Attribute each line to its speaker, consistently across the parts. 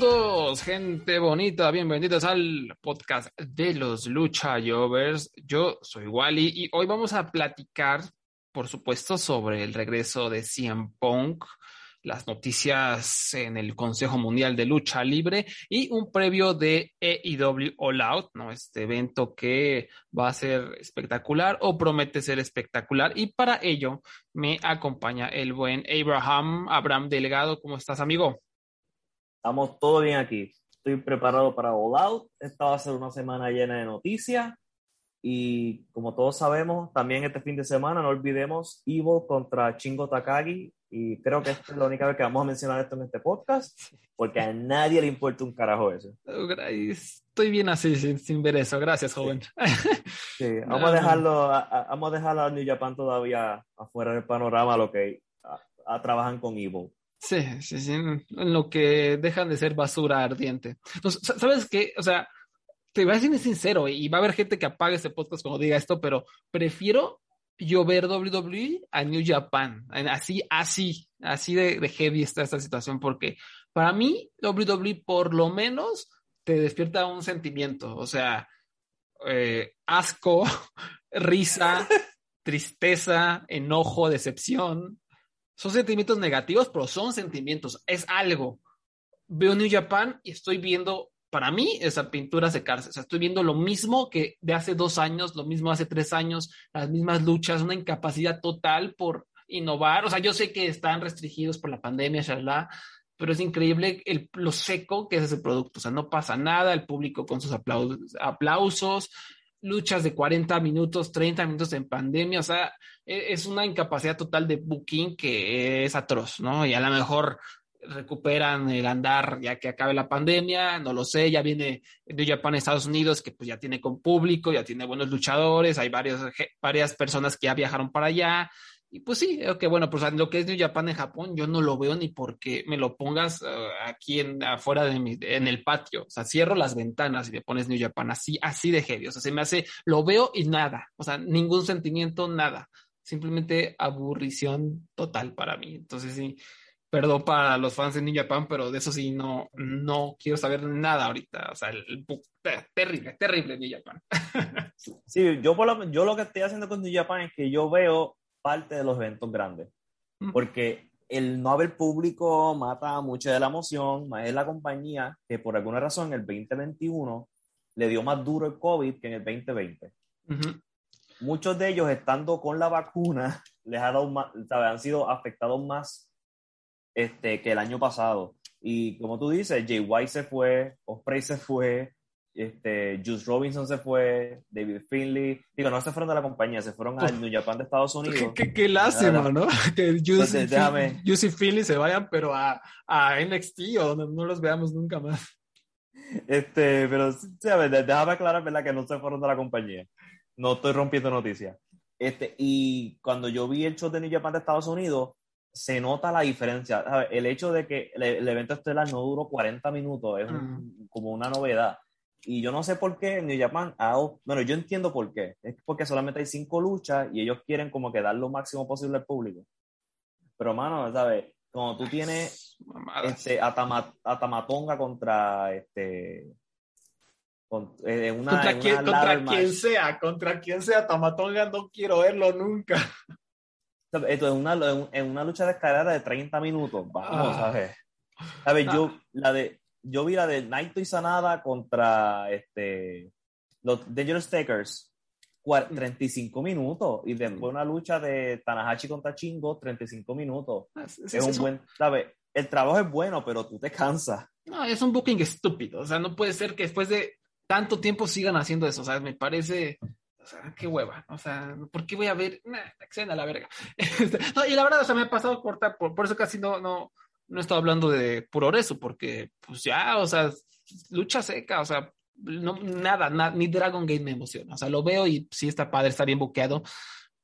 Speaker 1: Gente bonita, bienvenidos al podcast de los Lucha Jovers. Yo soy Wally y hoy vamos a platicar, por supuesto, sobre el regreso de CM Punk, las noticias en el Consejo Mundial de Lucha Libre y un previo de EIW All Out, ¿no? Este evento que va a ser espectacular o promete ser espectacular. Y para ello me acompaña el buen Abraham, Abraham Delgado. ¿Cómo estás, amigo?
Speaker 2: Estamos todo bien aquí. Estoy preparado para All Out. Esta va a ser una semana llena de noticias. Y como todos sabemos, también este fin de semana no olvidemos Evil contra Chingo Takagi. Y creo que esta es la única vez que vamos a mencionar esto en este podcast, porque a nadie le importa un carajo eso.
Speaker 1: Estoy bien así, sin, ver eso. Gracias, joven.
Speaker 2: Sí, vamos a dejarlo, a, vamos a dejarlo a New Japan todavía afuera del panorama, lo que a, trabajan con Evil.
Speaker 1: Sí, sí, sí, en lo que dejan de ser basura ardiente. Entonces, ¿sabes qué? O sea, te voy a decir sincero, y va a haber gente que apague este podcast cuando diga esto, pero prefiero yo ver WWE a New Japan. Así, así, así de, heavy está esta situación, porque para mí WWE por lo menos te despierta un sentimiento, o sea, eh, asco, risa, tristeza, enojo, decepción, son sentimientos negativos, pero son sentimientos, es algo. Veo New Japan y estoy viendo, para mí, esa pintura secarse. O sea, estoy viendo lo mismo que de hace dos años, lo mismo hace tres años, las mismas luchas, una incapacidad total por innovar. O sea, yo sé que están restringidos por la pandemia, shalala, pero es increíble el, lo seco que es ese producto. O sea, no pasa nada, el público con sus aplausos, aplausos luchas de 40 minutos, 30 minutos en pandemia, o sea, es una incapacidad total de booking que es atroz, ¿no? Y a lo mejor recuperan el andar ya que acabe la pandemia, no lo sé, ya viene de Japan Estados Unidos que pues ya tiene con público, ya tiene buenos luchadores, hay varios, varias personas que ya viajaron para allá, y pues sí, que bueno, pues lo que es New Japan en Japón, yo no lo veo ni porque me lo pongas eh, aquí en, afuera de mi, en el patio. O sea, cierro las ventanas y le pones New Japan así, así de heavy. O sea, se me hace, lo veo y nada. O sea, ningún sentimiento, nada. Simplemente aburrición total para mí. Entonces sí, perdón para los fans de New Japan, pero de eso sí no, no quiero saber nada ahorita. O sea, el, terrible, terrible New Japan.
Speaker 2: sí, yo, por lo, yo lo que estoy haciendo con New Japan es que yo veo parte de los eventos grandes. Porque el no haber público mata mucho de la emoción, más es la compañía que por alguna razón en el 2021 le dio más duro el COVID que en el 2020. Muchos de ellos estando con la vacuna les ha dado más, han sido afectados más este, que el año pasado. Y como tú dices, Jay White se fue, Osprey se fue, este, Juice Robinson se fue, David Finley, digo, no se fueron de la compañía, se fueron al New Japan de Estados Unidos.
Speaker 1: Qué, qué, lástima, ¿no? Que Juice, y Finley se vayan, pero a, a NXT o donde no los veamos nunca más.
Speaker 2: Este, pero, ¿sabes? Déjame aclarar, ¿verdad? Que no se fueron de la compañía. No estoy rompiendo noticias. Este, y cuando yo vi el show de New Japan de Estados Unidos, se nota la diferencia. El hecho de que el, evento estelar no duró 40 minutos es mm. como una novedad. Y yo no sé por qué New Japan, bueno, yo entiendo por qué. Es porque solamente hay cinco luchas y ellos quieren como que dar lo máximo posible al público. Pero, mano, ¿sabes? Como tú tienes este, a, Tamatonga contra este.
Speaker 1: Eh, una, contra, quien, sea, contra quien sea, Tamatonga no quiero verlo nunca.
Speaker 2: Esto es una, en una lucha de escalera de 30 minutos. Vamos, ah. ¿sabes? ¿Sabes? Yo, la de, yo vi la de Naito y Sanada contra este, los Dangerous Takers, 35 minutos. Y después una lucha de Tanahashi contra Chingo, 35 minutos. Ah, es, un buen, ¿sabes? El trabajo es bueno, pero tú te cansas.
Speaker 1: No, es un booking estúpido. O sea, no puede ser que después de tanto tiempo sigan haciendo eso. O sea, me parece. O sea, qué hueva. O sea, ¿por qué voy a ver? Nah, a la verga. y la verdad, o sea, me ha pasado corta, por, por eso casi no, no, no estoy hablando de progreso, porque pues ya, o sea, lucha seca, o sea, no, nada, nada, ni Dragon Gate me emociona. O sea, lo veo y sí está padre, está bien buqueado,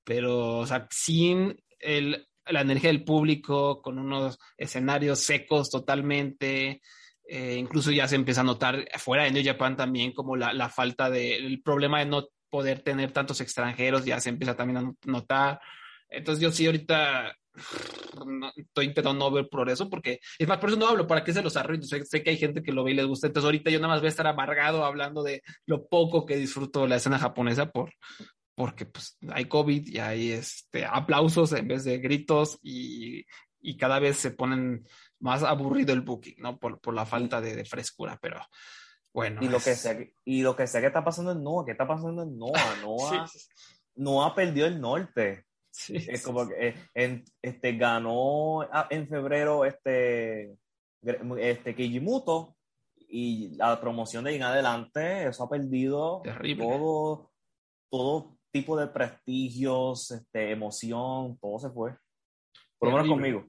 Speaker 1: pero, o sea, sin el, la energía del público, con unos escenarios secos totalmente, eh, incluso ya se empieza a notar fuera de New Japan también como la, la falta de, el problema de no poder tener tantos extranjeros ya se empieza también a notar. Entonces yo sí ahorita estoy intentando no ver progreso porque es más, por eso no hablo, para qué se los arruino. Sé, sé, que hay gente que lo ve y les gusta. Entonces ahorita yo nada más voy a estar amargado hablando de lo poco que disfruto la escena japonesa por, porque pues hay COVID y hay este, aplausos en vez de gritos y, y cada vez se ponen más aburrido el booking, ¿no? Por, por la falta de, de, frescura, pero bueno.
Speaker 2: Y lo, que sea, y lo que sea que está pasando en Noah, ¿qué está pasando en Noah? Noah, sí. Noah perdió el norte. Sí, es como que en, este, ganó en febrero este, este Kijimuto y la promoción de ahí en adelante, eso ha perdido
Speaker 1: Terrible.
Speaker 2: todo, todo tipo de prestigios, este, emoción, todo se fue. Por lo menos conmigo.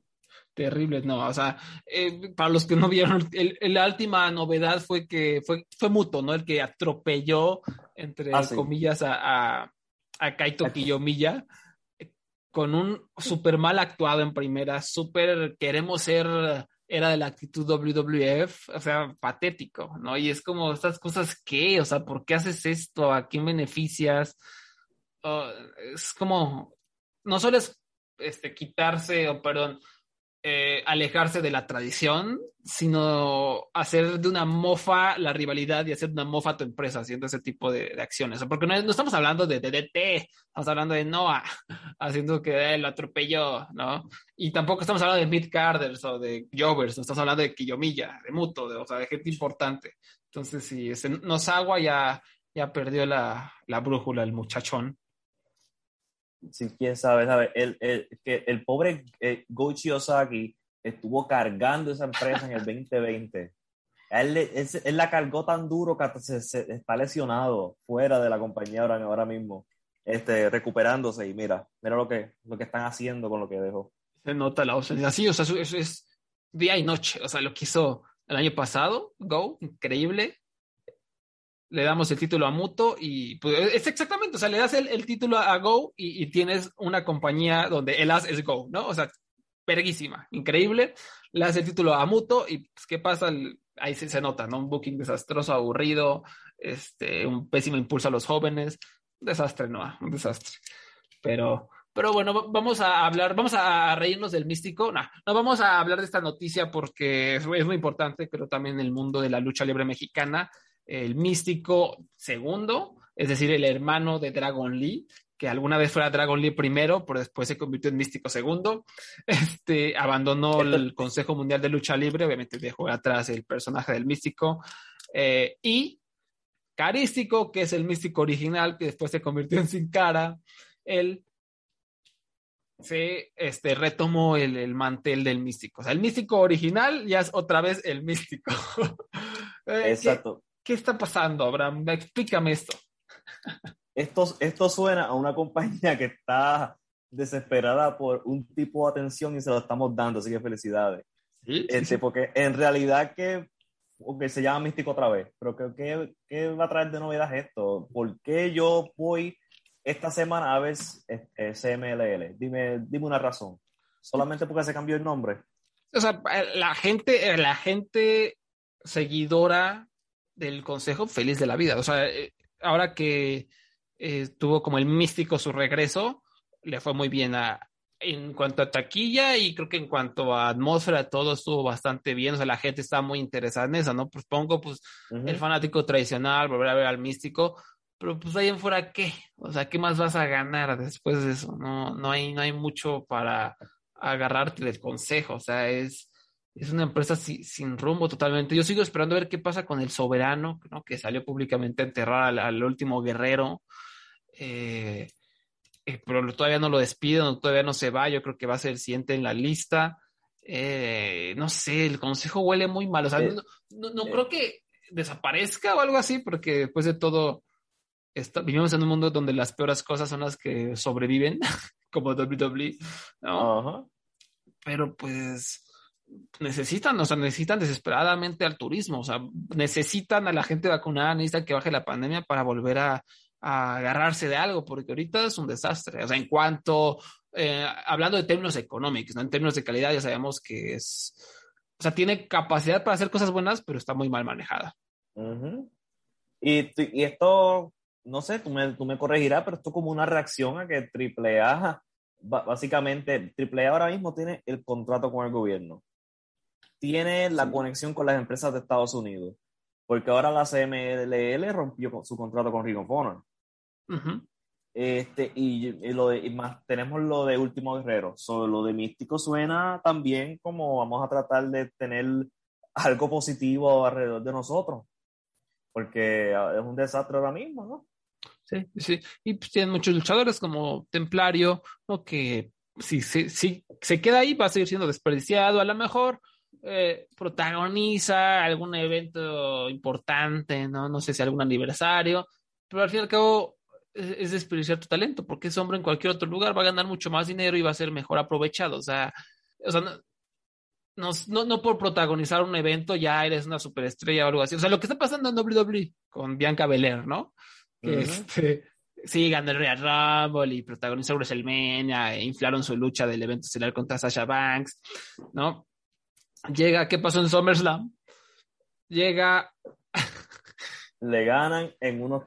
Speaker 1: Terrible, no, o sea, eh, para los que no vieron, el, el, la última novedad fue que fue, fue Muto, ¿no? El que atropelló, entre ah, sí. comillas, a, a, a Kaito Kiyomiya con un súper mal actuado en primera, súper queremos ser, era de la actitud WWF, o sea, patético, ¿no? Y es como estas cosas que, o sea, ¿por qué haces esto? ¿A quién beneficias? Uh, es como, no solo es este, quitarse, o perdón, eh, alejarse de la tradición, sino hacer de una mofa la rivalidad y hacer de una mofa a tu empresa haciendo ese tipo de, de acciones. Porque no, no, estamos hablando de DDT, estamos hablando de Noah haciendo que eh, lo atropelló, ¿no? Y tampoco estamos hablando de Mid Carders o de Jovers, no estamos hablando de Kiyomiya, de Muto, de, o sea, de gente importante. Entonces, si ese Nosagua ya, ya perdió la, la brújula, el muchachón.
Speaker 2: Sí, quién sabe, sabe. El, el, que el pobre eh, Goichi Osaki estuvo cargando esa empresa en el 2020. Él, él, él, la cargó tan duro que hasta se, se, está lesionado fuera de la compañía ahora, ahora mismo, este, recuperándose. Y mira, mira lo que, lo que están haciendo con lo que dejó.
Speaker 1: Se nota la ausencia. Sí, o sea, eso es día y noche. O sea, lo que hizo el año pasado, Go, increíble le damos el título a Muto y pues, es exactamente, o sea, le das el, el título a Go y, y, tienes una compañía donde el as es Go, ¿no? O sea, perguísima, increíble. Le das el título a Muto y pues, ¿qué pasa? Ahí se, se, nota, ¿no? Un booking desastroso, aburrido, este, un pésimo impulso a los jóvenes. Un desastre, no, un desastre. Pero, pero bueno, vamos a hablar, vamos a reírnos del místico. No, no vamos a hablar de esta noticia porque es, es muy importante, pero también en el mundo de la lucha libre mexicana el místico segundo, es decir, el hermano de Dragon Lee, que alguna vez fuera Dragon Lee primero, pero después se convirtió en místico segundo, este, abandonó el Consejo Mundial de Lucha Libre, obviamente dejó atrás el personaje del místico, eh, y Carístico, que es el místico original, que después se convirtió en Sin Cara, él se este, retomó el, el, mantel del místico. O sea, el místico original ya es otra vez el místico.
Speaker 2: Eh, Exacto.
Speaker 1: ¿Qué está pasando, Abraham? Explícame esto.
Speaker 2: Esto, esto suena a una compañía que está desesperada por un tipo de atención y se lo estamos dando, así que felicidades.
Speaker 1: ¿Sí?
Speaker 2: Este, porque en realidad que okay, se llama Místico otra vez, pero ¿qué, qué, ¿qué, va a traer de novedad esto? ¿Por qué yo voy esta semana a ver este, CMLL? Dime, dime una razón. ¿Solamente porque se cambió el nombre?
Speaker 1: O sea, la gente, la gente seguidora del consejo feliz de la vida. O sea, eh, ahora que eh, tuvo como el místico su regreso, le fue muy bien a, en cuanto a taquilla y creo que en cuanto a atmósfera todo estuvo bastante bien, o sea, la gente está muy interesada en eso, ¿no? Pues pongo pues uh -huh. el fanático tradicional, volver a ver al místico, pero pues ahí en fuera qué, o sea, ¿qué más vas a ganar después de eso? No, no hay, no hay mucho para agarrarte del consejo, o sea, es, es una empresa sin, sin, rumbo totalmente. Yo sigo esperando a ver qué pasa con el soberano, ¿no? que salió públicamente a enterrar al, al último guerrero. Eh, eh, pero todavía no lo despiden, todavía no se va. Yo creo que va a ser el siguiente en la lista. Eh, no sé, el consejo huele muy mal. O sea, no, no, no creo que desaparezca o algo así, porque después de todo, está, vivimos en un mundo donde las peores cosas son las que sobreviven, como WWE, ¿no? Uh -huh. Pero pues necesitan, o sea, necesitan desesperadamente al turismo, o sea, necesitan a la gente vacunada, necesitan que baje la pandemia para volver a, agarrarse de algo, porque ahorita es un desastre. O sea, en cuanto, eh, hablando de términos económicos, ¿no? en términos de calidad, ya sabemos que es, o sea, tiene capacidad para hacer cosas buenas, pero está muy mal manejada.
Speaker 2: y, y, esto, no sé, tú me, tú me corregirás, pero esto como una reacción a que AAA, básicamente, AAA ahora mismo tiene el contrato con el gobierno tiene la conexión con las empresas de Estados Unidos, porque ahora la CMLL rompió su contrato con Ring of Honor. este, y, lo de, más tenemos lo de Último Guerrero. Sobre lo de Místico suena también como vamos a tratar de tener algo positivo alrededor de nosotros, porque ah, es un desastre ahora mismo, ¿no?
Speaker 1: Sí, sí. Y pues tienen muchos luchadores como Templario, ¿no? Que si, si, si se queda ahí va a seguir siendo desperdiciado a lo mejor eh, protagoniza algún evento importante, ¿no? No sé si algún aniversario, pero al fin y al cabo es, desperdiciar tu talento, porque ese hombre en cualquier otro lugar va a ganar mucho más dinero y va a ser mejor aprovechado. O sea, o sea no, no, no, por protagonizar un evento ya eres una superestrella o algo así. O sea, lo que está pasando en WWE con Bianca Belair, ¿no? Que este, sí, ganó el Real Rumble y protagonizó WrestleMania, e inflaron su lucha del evento estelar contra Sasha Banks, ¿no? Llega, ¿qué pasó en SummerSlam? Llega.
Speaker 2: Le ganan en unos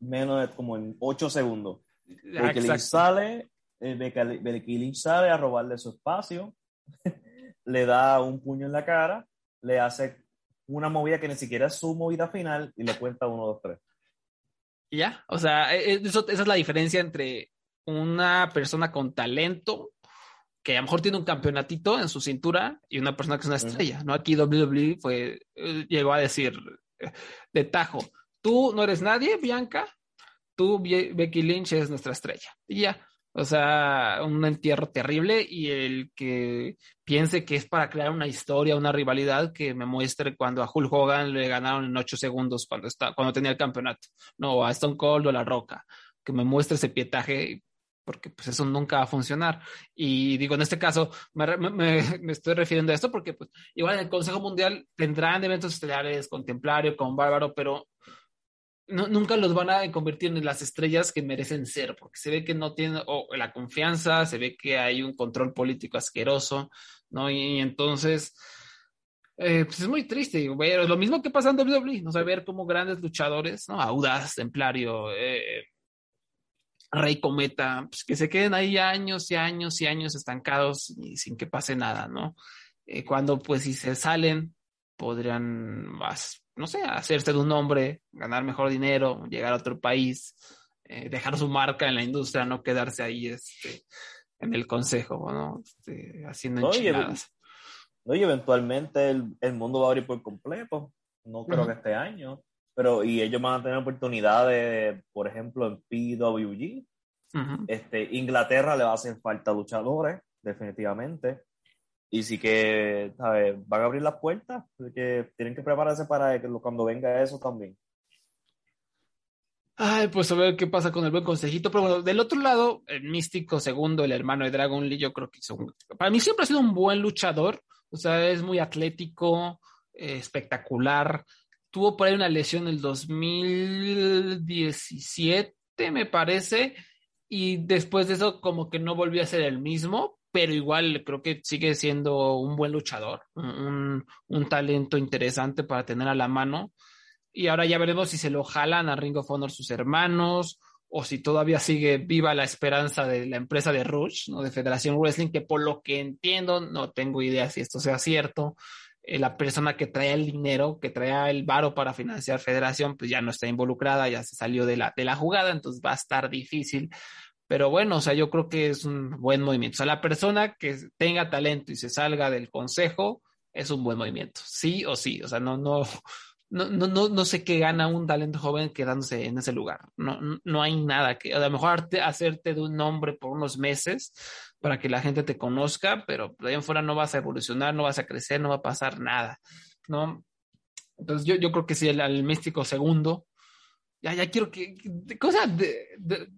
Speaker 2: menos de como en 8 segundos. Becky Lynch sale, eh, sale a robarle su espacio, le da un puño en la cara, le hace una movida que ni siquiera es su movida final y le cuenta 1, 2, 3.
Speaker 1: Ya, o sea, e, e, esa es la diferencia entre una persona con talento que a lo mejor tiene un campeonatito en su cintura y una persona que es una estrella, ¿no? Aquí WWE fue, eh, llegó a decir eh, de tajo, tú no eres nadie, Bianca, tú, Becky Lynch, es nuestra estrella. Y ya, o sea, un entierro terrible y el que piense que es para crear una historia, una rivalidad, que me muestre cuando a Hulk Hogan le ganaron en ocho segundos cuando, está, cuando tenía el campeonato, no, a Stone Cold o a La Roca, que me muestre ese pietaje porque pues eso nunca va a funcionar. Y digo, en este caso, me, me, estoy refiriendo a esto porque pues igual el Consejo Mundial tendrán eventos estelares con Templario, con Bárbaro, pero no, nunca los van a convertir en las estrellas que merecen ser, porque se ve que no tienen la confianza, se ve que hay un control político asqueroso, ¿no? Y, entonces... Eh, pues es muy triste, ver lo mismo que pasa en WWE, no saber cómo grandes luchadores, ¿no? Audaz, Templario, eh, Rey Cometa, pues que se queden ahí años y años y años estancados y sin que pase nada, ¿no? Eh, cuando pues si se salen, podrían, no sé, hacerse de un nombre, ganar mejor dinero, llegar a otro país, eh, dejar su marca en la industria, no quedarse ahí este, en el consejo, ¿no? Este, haciendo enchiladas.
Speaker 2: Oye, eventualmente el, mundo va a abrir por completo, no creo que este año, pero y ellos van a tener oportunidades, por ejemplo, en PWG. este, Inglaterra le va a hacer falta luchadores, definitivamente. Y sí que, ¿sabes? Van a abrir las puertas, porque tienen que prepararse para que cuando venga eso también.
Speaker 1: Ay, pues a ver qué pasa con el buen consejito. Pero bueno, del otro lado, el místico segundo, el hermano de Dragon Lee, yo creo que hizo para mí siempre ha sido un buen luchador. O sea, es muy atlético, eh, espectacular tuvo por ahí una lesión en el 2017, me parece, y después de eso como que no volvió a ser el mismo, pero igual creo que sigue siendo un buen luchador, un, talento interesante para tener a la mano. Y ahora ya veremos si se lo jalan a Ring of Honor sus hermanos o si todavía sigue viva la esperanza de la empresa de Rush, ¿no? de Federación Wrestling, que por lo que entiendo, no tengo idea si esto sea cierto, la persona que trae el dinero, que trae el varo para financiar federación, pues ya no está involucrada, ya se salió de la, de la jugada, entonces va a estar difícil. Pero bueno, o sea, yo creo que es un buen movimiento. O sea, la persona que tenga talento y se salga del consejo es un buen movimiento, sí o sí. O sea, no, no, no, no, no, sé qué gana un talento joven quedándose en ese lugar. No, no hay nada que, a lo mejor hacerte de un nombre por unos meses, para que la gente te conozca, pero de ahí en fuera no vas a evolucionar, no vas a crecer, no va a pasar nada, ¿no? Entonces yo, yo creo que sí, el, el místico segundo, ya, ya quiero que, cosa de, de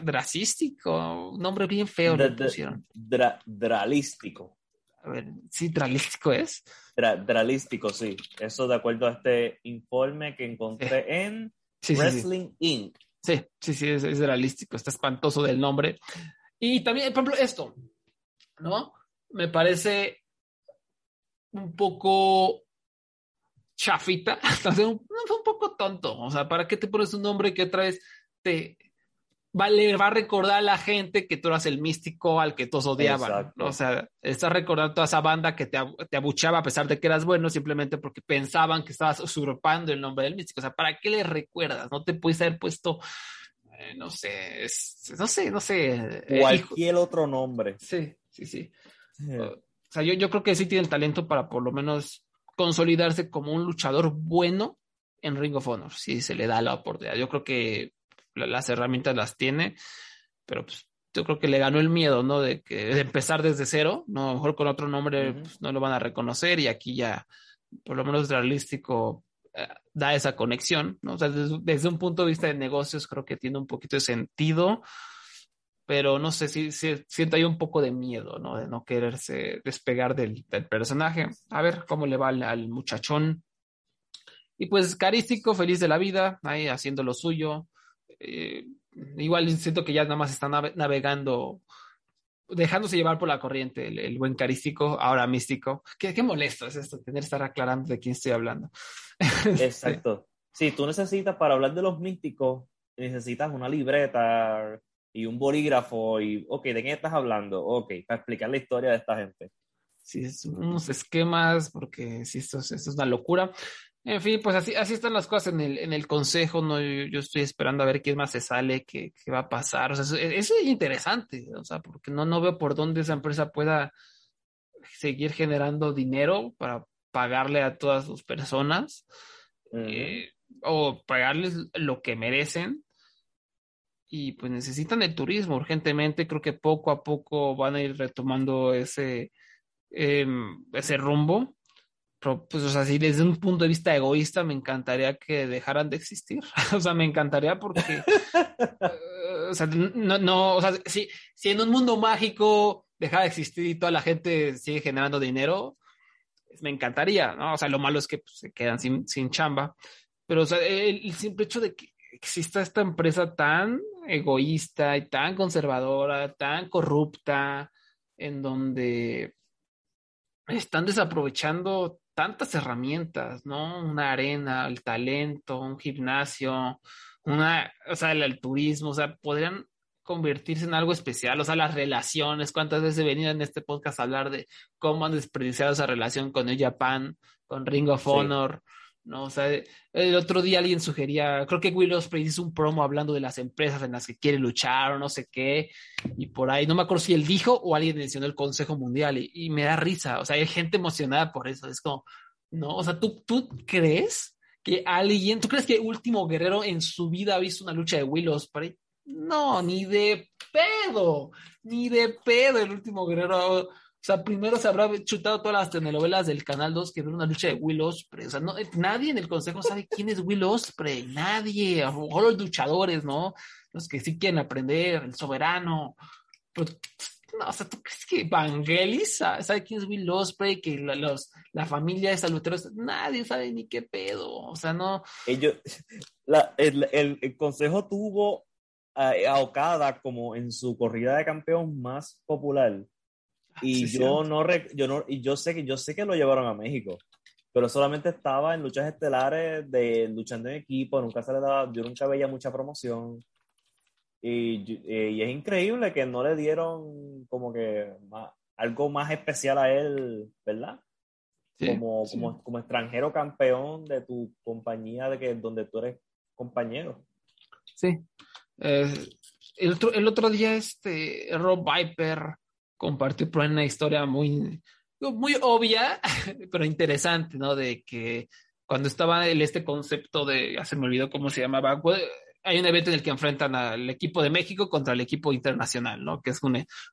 Speaker 1: dracístico, un nombre bien feo le pusieron.
Speaker 2: dralístico.
Speaker 1: A ver, sí, dralístico es.
Speaker 2: dralístico, sí. Eso de acuerdo a este informe que encontré en Wrestling Inc.
Speaker 1: Sí, sí, sí, es, es dralístico. Está espantoso del nombre. Y también, por ejemplo, esto, ¿no? Me parece un poco chafita, un, un poco tonto. O sea, ¿para qué te pones un nombre que otra vez te va, le va a recordar a la gente que tú eras el místico al que todos odiaban? O sea, estás recordando toda esa banda que te, te, abuchaba a pesar de que eras bueno, simplemente porque pensaban que estabas usurpando el nombre del místico. O sea, ¿para qué le recuerdas? No te puedes haber puesto eh, no sé, no sé, no sé.
Speaker 2: Eh, Cualquier otro nombre.
Speaker 1: Sí, sí, sí. O sea, yo, yo creo que sí tiene el talento para por lo menos consolidarse como un luchador bueno en Ring of Honor, si se le da la oportunidad. Yo creo que las herramientas las tiene, pero pues, yo creo que le ganó el miedo, ¿no? De que de empezar desde cero, no, a lo mejor con otro nombre pues, no lo van a reconocer y aquí ya, por lo menos realístico, da esa conexión, ¿no? O sea, desde, un punto de vista de negocios creo que tiene un poquito de sentido, pero no sé si, si siento ahí un poco de miedo, ¿no? De no quererse despegar del, personaje. A ver cómo le va al, muchachón. Y pues carístico, feliz de la vida, ahí haciendo lo suyo. Eh, igual siento que ya nada más está navegando, dejándose llevar por la corriente, el, buen carístico, ahora místico. Qué, qué molesto es esto, tener que estar aclarando de quién estoy hablando.
Speaker 2: Exacto. Sí, tú necesitas, para hablar de los místicos, necesitas una libreta y un bolígrafo y, ok, ¿de qué estás hablando? Ok, para explicar la historia de esta gente.
Speaker 1: Sí, es unos esquemas, porque sí, esto es, esto es una locura. En fin, pues así, así están las cosas en el, en el consejo, ¿no? Yo, estoy esperando a ver quién más se sale, qué, qué va a pasar. O sea, eso, es interesante, o sea, porque no, no veo por dónde esa empresa pueda seguir generando dinero para pagarle a todas sus personas eh, o pagarles lo que merecen y pues necesitan el turismo urgentemente. Creo que poco a poco van a ir retomando ese, em, ese rumbo. Pues, o sea, si desde un punto de vista egoísta me encantaría que dejaran de existir. o sea, me encantaría porque, o sea, no, no, o sea, si, si en un mundo mágico deja de existir y toda la gente sigue generando dinero, me encantaría, ¿no? O sea, lo malo es que pues, se quedan sin, sin chamba, pero o sea, el, simple hecho de que exista esta empresa tan egoísta y tan conservadora, tan corrupta, en donde están desaprovechando tantas herramientas, ¿no? Una arena, el talento, un gimnasio, una, o sea, el, turismo, o sea, podrían convertirse en algo especial, o sea, las relaciones, cuántas veces he venido en este podcast a hablar de cómo han desperdiciado esa relación con el Japan, con Ring of Honor, ¿no? O sea, el otro día alguien sugería, creo que Will Ospreay hizo un promo hablando de las empresas en las que quiere luchar o no sé qué, y por ahí, no me acuerdo si él dijo o alguien mencionó el Consejo Mundial, y, me da risa, o sea, hay gente emocionada por eso, es como, no, o sea, ¿tú, tú crees que alguien, tú crees que Último Guerrero en su vida ha visto una lucha de Will Ospreay? No, ni de pedo, ni de pedo el último guerrero. Sea, primero se habrá chutado todas las telenovelas del Canal 2 que ver una lucha de Will Ospreay. O sea, no, nadie en el consejo sabe quién es Will Ospreay. Nadie. A los luchadores, ¿no? Los que sí quieren aprender, el soberano. Pero, no, o sea, ¿tú crees que Vangelis sabe quién es Will Ospreay? Que la, los, la familia de saluteros, nadie sabe ni qué pedo. O sea, no.
Speaker 2: Ellos, la, el, el consejo tuvo a, Okada como en su corrida de campeón más popular. Y yo no, yo no, y yo sé que yo sé que lo llevaron a México, pero solamente estaba en luchas estelares de luchando en equipo, nunca se le daba, yo nunca veía mucha promoción. Y, eh, y es increíble que no le dieron como que algo más especial a él, ¿verdad? como, como, como extranjero campeón de tu compañía de que donde tú eres compañero.
Speaker 1: Sí, eh, el, otro, el otro día, este Rob Viper compartió una historia muy, muy obvia, pero interesante, ¿no? De que cuando estaba el, este concepto de, ya se me olvidó cómo se llamaba, hay un evento en el que enfrentan al equipo de México contra el equipo internacional, ¿no? Que es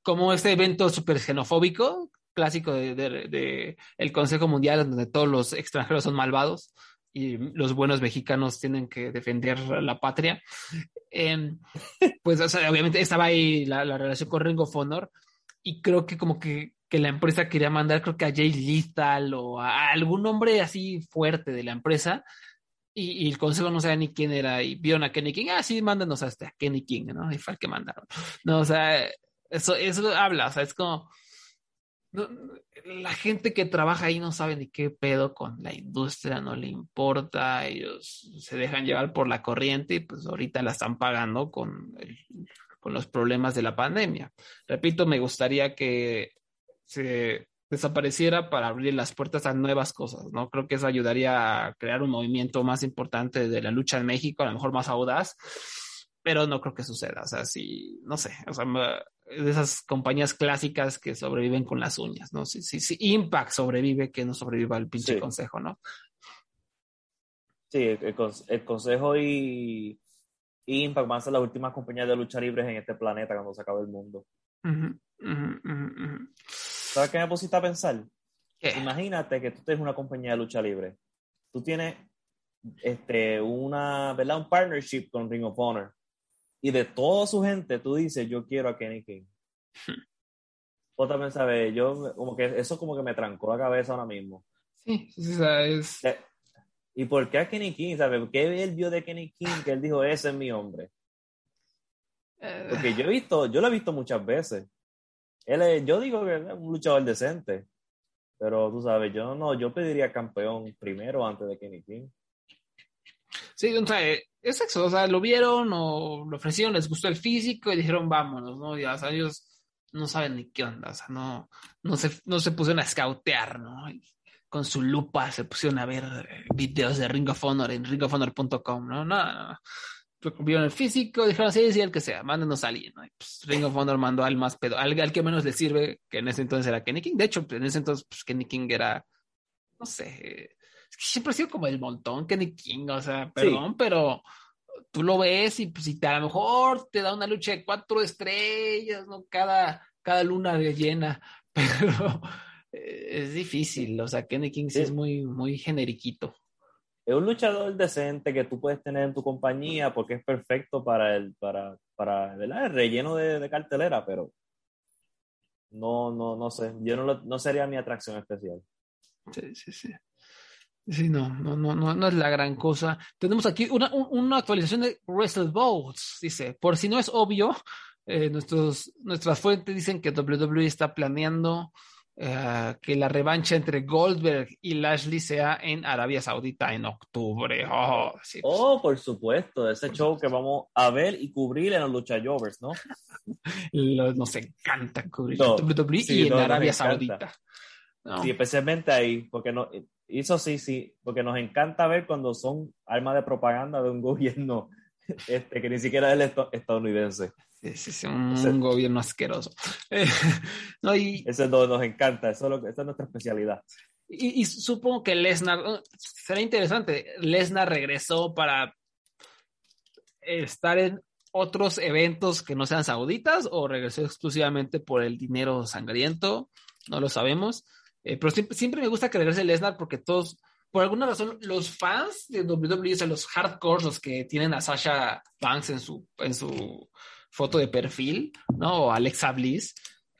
Speaker 1: como este evento súper xenofóbico, clásico de, de, el Consejo Mundial, donde todos los extranjeros son malvados y los buenos mexicanos tienen que defender la patria. Em, pues, obviamente estaba ahí la, relación con Ring of Honor y creo que como que que la empresa quería mandar, creo que a Jay Lethal o a algún hombre así fuerte de la empresa, y, el consejo no sabía ni quién era, y vieron a Kenny King, ah, sí, mándanos a, este, a Kenny King, ¿no? Y fue el que mandaron. No, o sea, eso, eso habla, o sea, es como, la gente que trabaja ahí no sabe ni qué pedo con la industria, no le importa, ellos se dejan llevar por la corriente y pues ahorita la están pagando con, con los problemas de la pandemia. Repito, me gustaría que se desapareciera para abrir las puertas a nuevas cosas, ¿no? Creo que eso ayudaría a crear un movimiento más importante de la lucha en México, a lo mejor más audaz, pero no creo que suceda, o sea, si, no sé, o sea, de esas compañías clásicas que sobreviven con las uñas, ¿no? Si, si, si Impact sobrevive, que no sobreviva el pinche consejo, ¿no?
Speaker 2: Sí, el, consejo y, Impact van a ser las últimas compañías de lucha libres en este planeta cuando se acabe el mundo. ¿Sabes qué me pusiste a pensar? Imagínate que tú tienes una compañía de lucha libre. Tú tienes este, una, ¿verdad? Un partnership con Ring of Honor. Y de toda su gente, tú dices, yo quiero a Kenny King. Vos también sabes, yo, como que eso como que me trancó la cabeza ahora mismo.
Speaker 1: Sí, sí, sabes.
Speaker 2: ¿Y por qué a Kenny King? ¿Sabes? ¿Qué él vio de Kenny King que él dijo, ese es mi hombre? Eh. Porque yo he visto, yo lo he visto muchas veces. Él yo digo que es un luchador decente, pero tú sabes, yo no, yo pediría campeón primero antes de Kenny King.
Speaker 1: Sí, o sea, es eso, o sea, lo vieron o lo ofrecieron, les gustó el físico y dijeron vámonos, ¿no? Ya, o sea, ellos no saben ni qué onda, o sea, no, no, se, no se pusieron a scoutear, ¿no? Con su lupa se pusieron a ver videos de Ring of Honor en ringofonor.com, ¿no? No, no, vieron el físico, dijeron, sí, sí, el que sea, mándenos a alguien, ¿no? pues Ring of Honor mandó al más pedo, al, al, que menos le sirve, que en ese entonces era Kenny King. De hecho, en ese entonces, pues Kenny King era, no sé, siempre ha sido como el montón Kenny King, o sea, perdón, pero tú lo ves y pues si te, a lo mejor te da una lucha de cuatro estrellas, ¿no? Cada, cada luna llena, pero es difícil, o sea, Kenny King sí, es muy, muy generiquito
Speaker 2: es un luchador decente que tú puedes tener en tu compañía porque es perfecto para el, para, para el relleno de, cartelera, pero no, no, no sé, yo no, no sería mi atracción especial.
Speaker 1: Sí, sí, sí. Sí, no, no, no, no, es la gran cosa. Tenemos aquí una, una actualización de Wrestle. Dice, por si no es obvio, eh, nuestros, nuestras fuentes dicen que WWE está planeando eh, que la revancha entre Goldberg y Lashley sea en Arabia Saudita en octubre. Oh,
Speaker 2: pues. oh por supuesto, ese show que vamos a ver y cubrir en los Lucha Jovers, ¿no?
Speaker 1: nos encanta cubrir WWE y en Arabia Saudita.
Speaker 2: Sí, especialmente ahí, porque no, eso sí, sí, porque nos encanta ver cuando son armas de propaganda de un gobierno este, que ni siquiera es estadounidense.
Speaker 1: Es, un, gobierno asqueroso.
Speaker 2: no, y, Eso nos encanta, eso es, esa es nuestra especialidad.
Speaker 1: Y, supongo que Lesnar, oh, será interesante, Lesnar regresó para estar en otros eventos que no sean sauditas o regresó exclusivamente por el dinero sangriento, no lo sabemos. Eh, pero siempre, siempre, me gusta que regrese Lesnar porque todos, por alguna razón, los fans de WWE, o sea, los hardcore, los que tienen a Sasha Banks en su, en su foto de perfil, ¿no? O Alexa Bliss.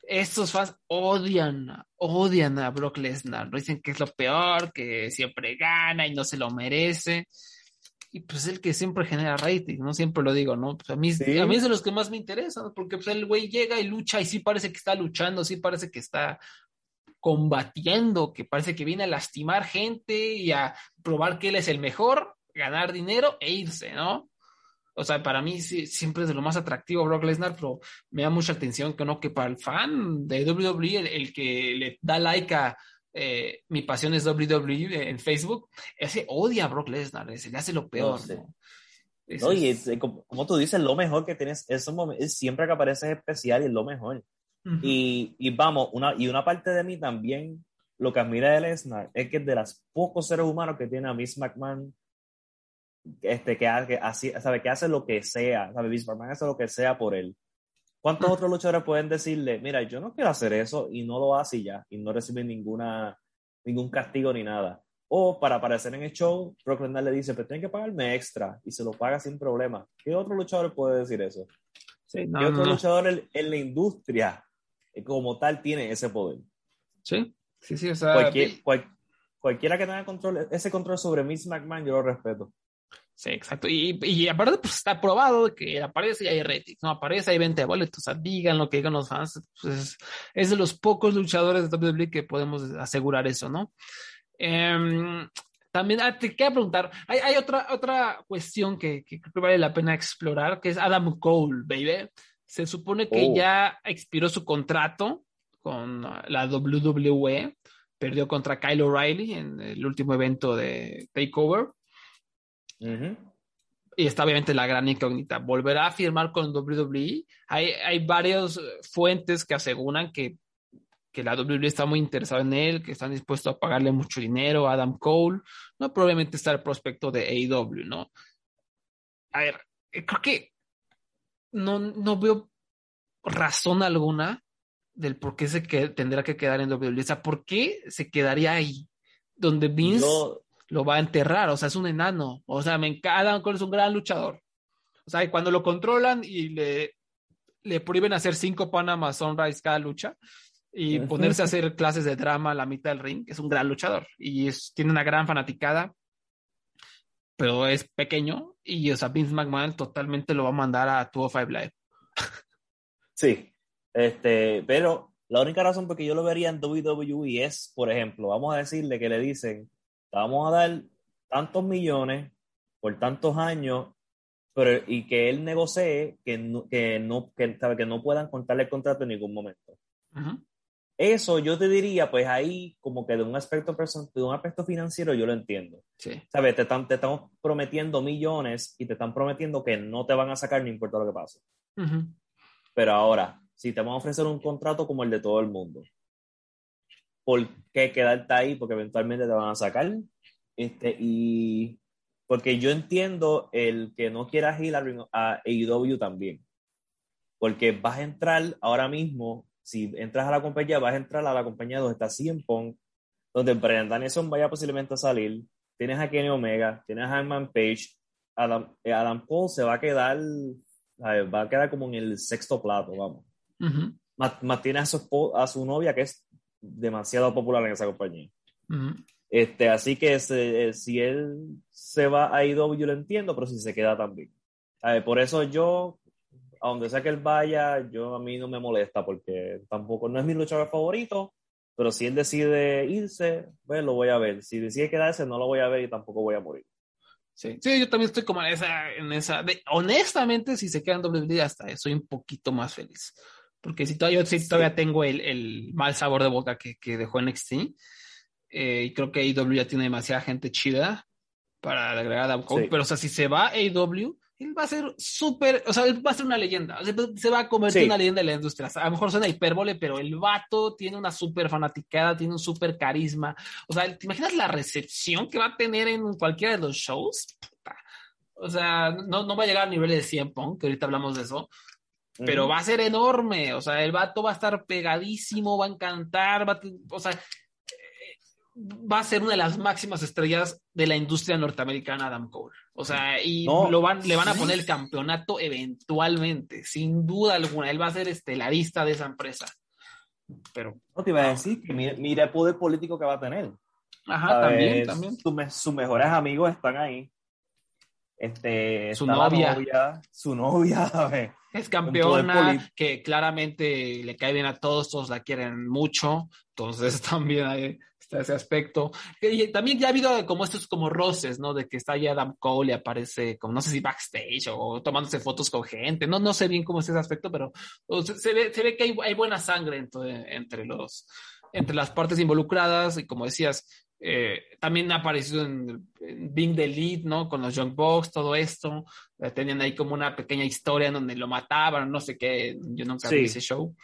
Speaker 1: Estos fans odian, odian a Brock Lesnar, ¿no? Dicen que es lo peor, que siempre gana y no se lo merece. Y pues es el que siempre genera rating, ¿no? Siempre lo digo, ¿no? Pues a mí, a mí es de los que más me interesan, porque pues el güey llega y lucha y sí parece que está luchando, sí parece que está combatiendo, que parece que viene a lastimar gente y a probar que él es el mejor, ganar dinero e irse, ¿no? O sea, para mí siempre es de lo más atractivo Brock Lesnar, pero me da mucha atención que no, que para el fan de WWE, el, que le da like a eh, Mi Pasión es WWE en Facebook, ese odia a Brock Lesnar, ese le hace lo peor.
Speaker 2: No, y eh, como, tú dices, lo mejor que tienes, eso es siempre que aparece es especial y es lo mejor. y, y, vamos, una, y una parte de mí también, lo que admira de Lesnar es que es de los pocos seres humanos que tiene a Miss McMahon este, que, así, sabe, que hace lo que sea, sabe, Vince hace lo que sea por él. ¿Cuántos otros luchadores pueden decirle, mira, yo no quiero hacer eso y no lo hace ya, y no recibe ninguna, ningún castigo ni nada? O para aparecer en el show, Brock Lesnar le dice, pero tienen que pagarme extra y se lo paga sin problema. ¿Qué otro luchador puede decir eso? ¿Qué otro luchador en, en, la industria eh, como tal tiene ese poder?
Speaker 1: Sí, sí, sí, o sea...
Speaker 2: Cualquier, cualquiera que tenga control, ese control sobre Miss McMahon, yo lo respeto.
Speaker 1: Sí, exacto. Y, y aparte, pues está probado que aparece y hay ratings, ¿no? Aparece, hay 20 boletos, o sea, digan lo que digan los fans. Pues es de los pocos luchadores de WWE que podemos asegurar eso, ¿no? Eh, también ah, te quería preguntar, hay, hay, otra, otra cuestión que, que, creo que vale la pena explorar, que es Adam Cole, baby. Se supone que oh. ya expiró su contrato con la WWE, perdió contra Kyle O'Reilly en el último evento de Takeover. Uh -huh. Y está obviamente la gran incógnita. ¿Volverá a firmar con WWE? Hay, hay varias fuentes que aseguran que, que la WWE está muy interesada en él, que están dispuestos a pagarle mucho dinero a Adam Cole. No, probablemente está el prospecto de AEW, ¿no? A ver, creo que no, no veo razón alguna del por qué se que, tendrá que quedar en WWE. O sea, ¿por qué se quedaría ahí? Donde Vince. Lo va a enterrar. O sea, es un enano. O sea, me encanta, es un gran luchador. O sea, y cuando lo controlan y le, le prohíben hacer cinco Panama Sunrise cada lucha y ponerse a hacer clases de drama a la mitad del ring, es un gran luchador. Y es, tiene una gran fanaticada, pero es pequeño. Y, o sea, Vince McMahon totalmente lo va a mandar a 205 Live.
Speaker 2: Sí, este, pero la única razón por que yo lo vería en WWE es, por ejemplo, vamos a decirle que le dicen, vamos a dar tantos millones por tantos años, pero y que él negocie que no, que no, que, sabe, que no puedan contarle el contrato en ningún momento. Uh -huh. Eso yo te diría, pues ahí como que de un aspecto de un aspecto financiero yo lo entiendo.
Speaker 1: Sí.
Speaker 2: ¿Sabes? Te, están, te estamos prometiendo millones y te están prometiendo que no te van a sacar no importa lo que pase.
Speaker 1: Uh -huh.
Speaker 2: Pero ahora, si te van a ofrecer un contrato como el de todo el mundo, ¿por qué quedarte ahí? Porque eventualmente te van a sacar. Este, y porque yo entiendo el que no quieras ir a, a AEW también. Porque vas a entrar ahora mismo, si entras a la compañía, vas a entrar a la compañía donde está CM Punk, donde Brian Danielson vaya posiblemente a salir. Tienes a Kenny Omega, tienes a Hanman Page. Adam, Adam Cole se va a quedar, va a quedar como en el sexto plato, vamos.
Speaker 1: Uh -huh.
Speaker 2: más, más, tiene a su, a su novia que es demasiado popular en esa compañía.
Speaker 1: Uh -huh.
Speaker 2: este, así que se, si él se va a IW, yo lo entiendo, pero si se queda también. ver, por eso yo, a donde sea que él vaya, yo a mí no me molesta porque tampoco no es mi luchador favorito, pero si él decide irse, pues lo voy a ver. Si decide quedarse, no lo voy a ver y tampoco voy a morir.
Speaker 1: Sí, sí, yo también estoy como en esa, en esa, de, honestamente, si se queda en WWE hasta soy un poquito más feliz porque si todavía, yo sí, todavía tengo el, el, mal sabor de boca que, que dejó NXT, eh, y creo que AEW ya tiene demasiada gente chida para agregar a Cole, sí. pero o sea, si se va AEW, él va a ser súper, o sea, él va a ser una leyenda, o sea, se va a convertir en sí. una leyenda de la industria. O sea, a lo mejor suena hipérbole, pero el vato tiene una súper fanaticada, tiene un súper carisma. O sea, ¿te imaginas la recepción que va a tener en cualquiera de los shows? O sea, no, no va a llegar a nivel de 100 Pong, que ahorita hablamos de eso, pero va a ser enorme, o sea, el vato va a estar pegadísimo, va a encantar, va a, o sea, va a ser una de las máximas estrellas de la industria norteamericana, Adam Cole. O sea, y no, lo van, le van a poner el campeonato eventualmente, sin duda alguna. Él va a ser estelarista de esa empresa. Pero.
Speaker 2: No te iba a decir que mira, mira el poder político que va a tener.
Speaker 1: Ajá, a también, ver, también.
Speaker 2: Sus su mejores amigos están ahí. Este,
Speaker 1: su novia.
Speaker 2: novia. Su novia,
Speaker 1: es campeona, que claramente le cae bien a todos, todos la quieren mucho, entonces también hay está ese aspecto. Y también ya ha habido como estos como roces, ¿no? De que está ya Adam Cole y aparece como, no sé si backstage o tomándose fotos con gente, no, no sé bien cómo es ese aspecto, pero o sea, se, ve, se ve que hay, hay buena sangre entre, entre, los, entre las partes involucradas y como decías, eh, también ha aparecido en, en, Being the Lead, ¿no? Con los Young Bucks, todo esto. Eh, tenían ahí como una pequeña historia en donde lo mataban, no sé qué. Yo nunca sí. vi ese show.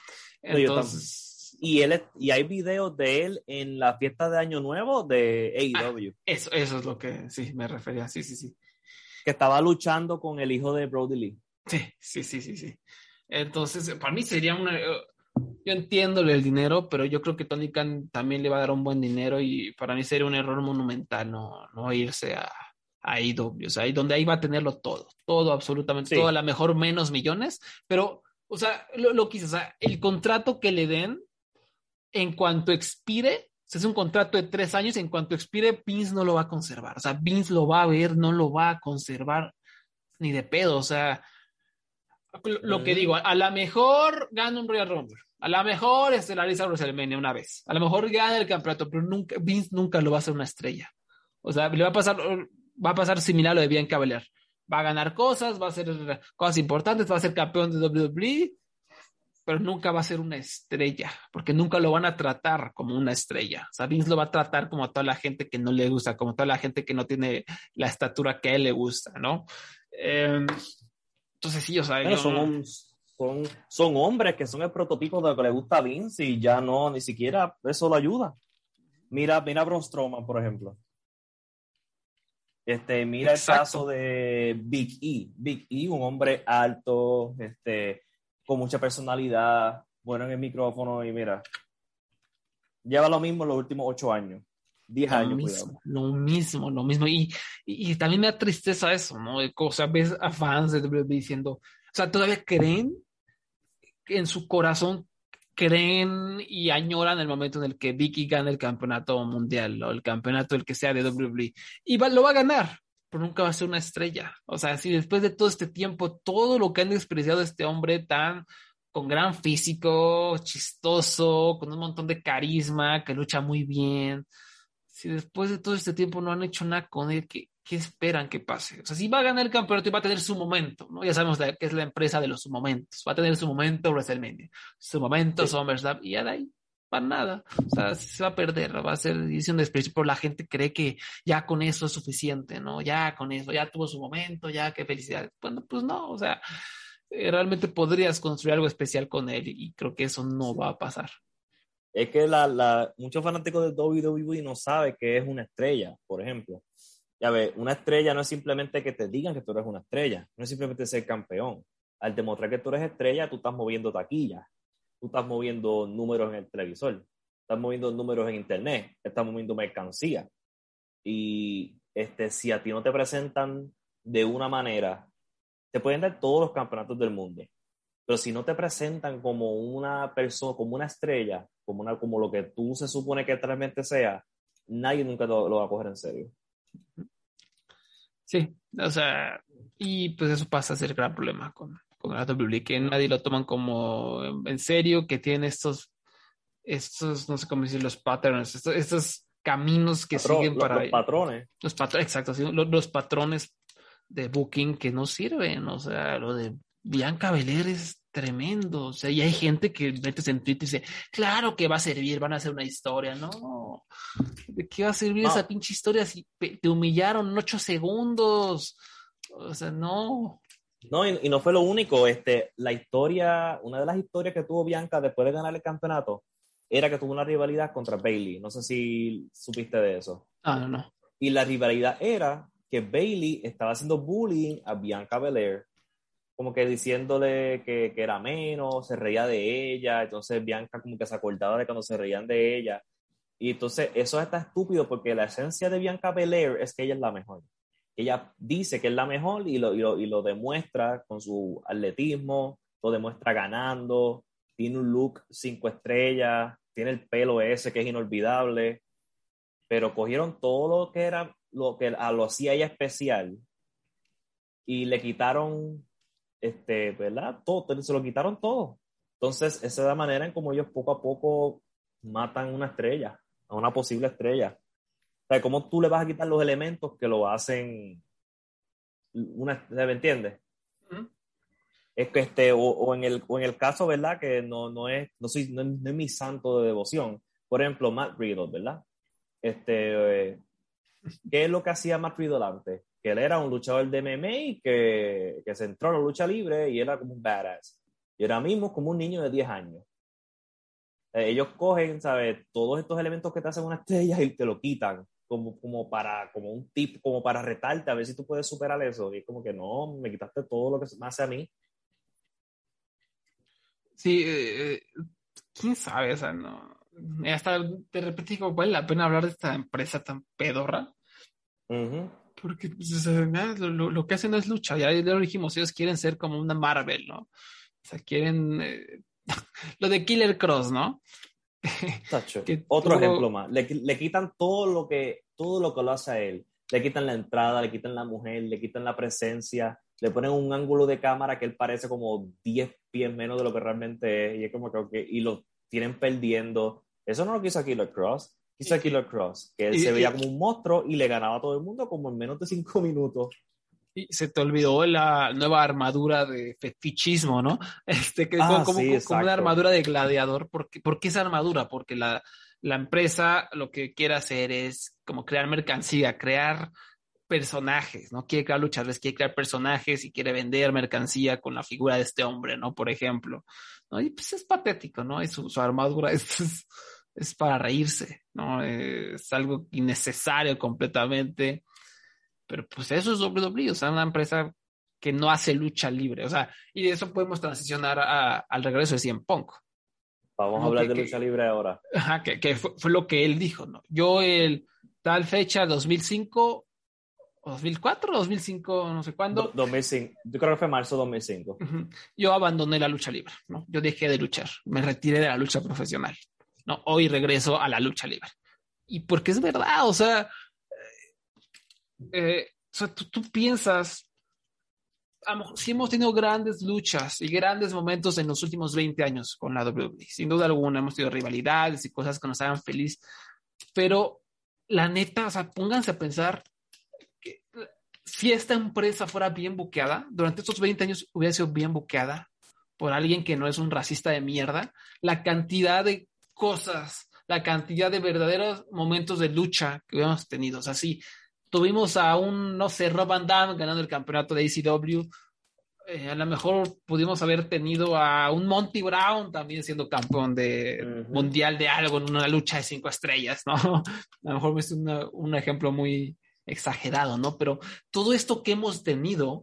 Speaker 1: Entonces.
Speaker 2: No, y, él, y hay videos de él en la fiesta de Año Nuevo de AEW.
Speaker 1: Ah, eso, eso es lo que sí me refería. Sí, sí, sí.
Speaker 2: Que estaba luchando con el hijo de Brody Lee.
Speaker 1: Sí, sí, sí, sí. sí. Entonces, para mí sería una yo entiendo el dinero, pero yo creo que Tony Khan también le va a dar un buen dinero y para mí sería un error monumental no, no irse a, a IW, o sea, ahí donde ahí va a tenerlo todo, todo, absolutamente sí. todo, a lo mejor menos millones, pero, o sea, lo, lo quise, o sea, el contrato que le den en cuanto expire, es un contrato de tres años, en cuanto expire, Vince no lo va a conservar. O sea, Vince lo va a ver, no lo va a conservar ni de pedo. O sea, lo que digo, a lo mejor gana un Royal Rumble, a lo mejor estelariza WrestleMania una vez, a lo mejor gana el campeonato, pero nunca, Vince nunca lo va a hacer una estrella. O sea, le va a pasar, va a pasar similar a lo de Bianca Belair. Va a ganar cosas, va a hacer cosas importantes, va a ser campeón de WWE, pero nunca va a ser una estrella, porque nunca lo van a tratar como una estrella. O sea, Vince lo va a tratar como a toda la gente que no le gusta, como a toda la gente que no tiene la estatura que a él le gusta, ¿no? Eh, entonces sí, o sea...
Speaker 2: son, son, son hombres que son el prototipo de lo que le gusta a Vince y ya no, ni siquiera eso lo ayuda. Mira, mira a Braun Strowman, por ejemplo. Este, mira el caso de Big E. Big E, un hombre alto, este, con mucha personalidad, bueno en el micrófono y mira, lleva lo mismo en los últimos ocho años. 10 años.
Speaker 1: Mismo, lo mismo, lo mismo. Y, y, también me da tristeza eso, ¿no? O sea, ves a fans de WWE diciendo, o sea, todavía creen en su corazón, creen y añoran el momento en el que Vicky gane el campeonato mundial o el campeonato el que sea de WWE. Y va, lo va a ganar, pero nunca va a ser una estrella. O sea, si después de todo este tiempo, todo lo que han despreciado este hombre tan con gran físico, chistoso, con un montón de carisma, que lucha muy bien, si después de todo este tiempo no han hecho nada con él, ¿qué, qué esperan que pase? O sea, si va a ganar el campeonato y va a tener su momento, ¿no? Ya sabemos que es la empresa de los momentos. Va a tener su momento WrestleMania, su momento SummerSlam, y ya de ahí para nada. O sea, se va a perder, va a ser edición de desprecio, pero la gente cree que ya con eso es suficiente, ¿no? Ya con eso, ya tuvo su momento, ya qué felicidad. Bueno, pues no, o sea, eh, realmente podrías construir algo especial con él y creo que eso no va a pasar
Speaker 2: es que la, la, muchos fanáticos de WWE no saben que es una estrella, por ejemplo. Ya ves, una estrella no es simplemente que te digan que tú eres una estrella, no es simplemente ser campeón. Al demostrar que tú eres estrella, tú estás moviendo taquillas, tú estás moviendo números en el televisor, estás moviendo números en internet, estás moviendo mercancía. Y este, si a ti no te presentan de una manera, te pueden dar todos los campeonatos del mundo, pero si no te presentan como una persona, como una estrella, como, una, como lo que tú se supone que realmente sea, nadie nunca lo, va a coger en serio.
Speaker 1: Sí, o sea, y pues eso pasa a ser gran problema con, con la WWE, que nadie lo toman como en serio, que tiene estos, estos, no sé cómo decir, los patterns, estos, caminos que siguen para...
Speaker 2: Los patrones.
Speaker 1: Los patrones, exacto, los, los, patrones de booking que no sirven, o sea, lo de Bianca Belair es tremendo. O sea, y hay gente que metes en Twitter y dice, claro que va a servir, van a hacer una historia. No, ¿de qué va a servir esa pinche historia si te humillaron en ocho segundos? O sea, no.
Speaker 2: No, y, no fue lo único. Este, la historia, una de las historias que tuvo Bianca después de ganar el campeonato era que tuvo una rivalidad contra Bailey. No sé si supiste de eso.
Speaker 1: Ah, no, no.
Speaker 2: Y la rivalidad era que Bailey estaba haciendo bullying a Bianca Belair como que diciéndole que, que, era menos, se reía de ella, entonces Bianca como que se acordaba de cuando se reían de ella. Y entonces eso está estúpido porque la esencia de Bianca Belair es que ella es la mejor. Ella dice que es la mejor y lo, y lo, y lo demuestra con su atletismo, lo demuestra ganando, tiene un look cinco estrellas, tiene el pelo ese que es inolvidable, pero cogieron todo lo que era, lo que lo hacía ella especial y le quitaron este, ¿verdad? Todo, se lo quitaron todo. Entonces, esa es la manera en como ellos poco a poco matan una estrella, a una posible estrella. O sea, ¿cómo tú le vas a quitar los elementos que lo hacen una, ¿me entiendes? Es que este, o, en el, o en el caso, ¿verdad? Que no, no, es, no, soy, no, es mi santo de devoción. Por ejemplo, Matt Riddle, ¿verdad? Este, eh, ¿Qué es lo que hacía Matt Riddle antes? Que él era un luchador de MMA que, que se entró en la lucha libre y era como un badass. Y ahora mismo como un niño de 10 años. Eh, ellos cogen, ¿sabes? Todos estos elementos que te hacen una estrella y te lo quitan como, como para, como un tip, como para retarte a ver si tú puedes superar eso. Y es como que no, me quitaste todo lo que me hace a mí.
Speaker 1: Sí, eh, eh, quién sabe, o sea, no. Hasta de repente digo, vale la pena hablar de esta empresa tan pedorra. Porque pues, lo, lo, que hacen es lucha, ya lo dijimos, ellos quieren ser como una Marvel, ¿no? O sea, quieren eh, lo de Killer Cross, ¿no?
Speaker 2: Otro ejemplo más. Le, le, quitan todo lo que todo lo que lo hace a él. Le quitan la entrada, le quitan la mujer, le quitan la presencia, le ponen un ángulo de cámara que él parece como 10 pies menos de lo que realmente es. Y es como que, y lo tienen perdiendo. Eso no lo quiso Killer Cross. Quiso Killer Cross, que él se veía como un monstruo y le ganaba a todo el mundo como en menos de 5 minutos.
Speaker 1: Y se te olvidó la nueva armadura de fetichismo, ¿no? Este, que
Speaker 2: ah,
Speaker 1: como, como, una armadura de gladiador. ¿Por qué, ¿Por qué esa armadura? Porque la, la empresa lo que quiere hacer es como crear mercancía, crear personajes, ¿no? Quiere crear luchadores, quiere crear personajes y quiere vender mercancía con la figura de este hombre, ¿no? Por ejemplo, ¿no? Y pues es patético, ¿no? su, su armadura es, es, para reírse, ¿no? Es algo innecesario completamente. Pero pues eso es WWE, o sea, una empresa que no hace lucha libre, o sea, y de eso podemos transicionar al regreso de Cien Punk.
Speaker 2: Vamos a hablar de lucha libre ahora.
Speaker 1: Ajá, que, fue, fue, lo que él dijo, ¿no? Yo el tal fecha 2005 2004, 2005, no sé cuándo.
Speaker 2: 2005. Yo creo que fue marzo 2005.
Speaker 1: Yo abandoné la lucha libre, ¿no? Yo dejé de luchar, me retiré de la lucha profesional, ¿no? Hoy regreso a la lucha libre. Y porque es verdad, o sea, eh, tú, piensas, si hemos tenido grandes luchas y grandes momentos en los últimos 20 años con la WWE, sin duda alguna hemos tenido rivalidades y cosas que nos hagan feliz, pero la neta, o sea, pónganse a pensar si esta empresa fuera bien buqueada, durante estos 20 años hubiera sido bien buqueada por alguien que no es un racista de mierda, la cantidad de cosas, la cantidad de verdaderos momentos de lucha que hubiéramos tenido. O sea, sí, tuvimos a un, no sé, Rob Van Damme ganando el campeonato de ACW. Eh, a lo mejor pudimos haber tenido a un Monty Brown también siendo campeón de mundial de algo en una lucha de cinco estrellas, ¿no? A lo mejor es un ejemplo muy, exagerado, ¿no? Pero todo esto que hemos tenido,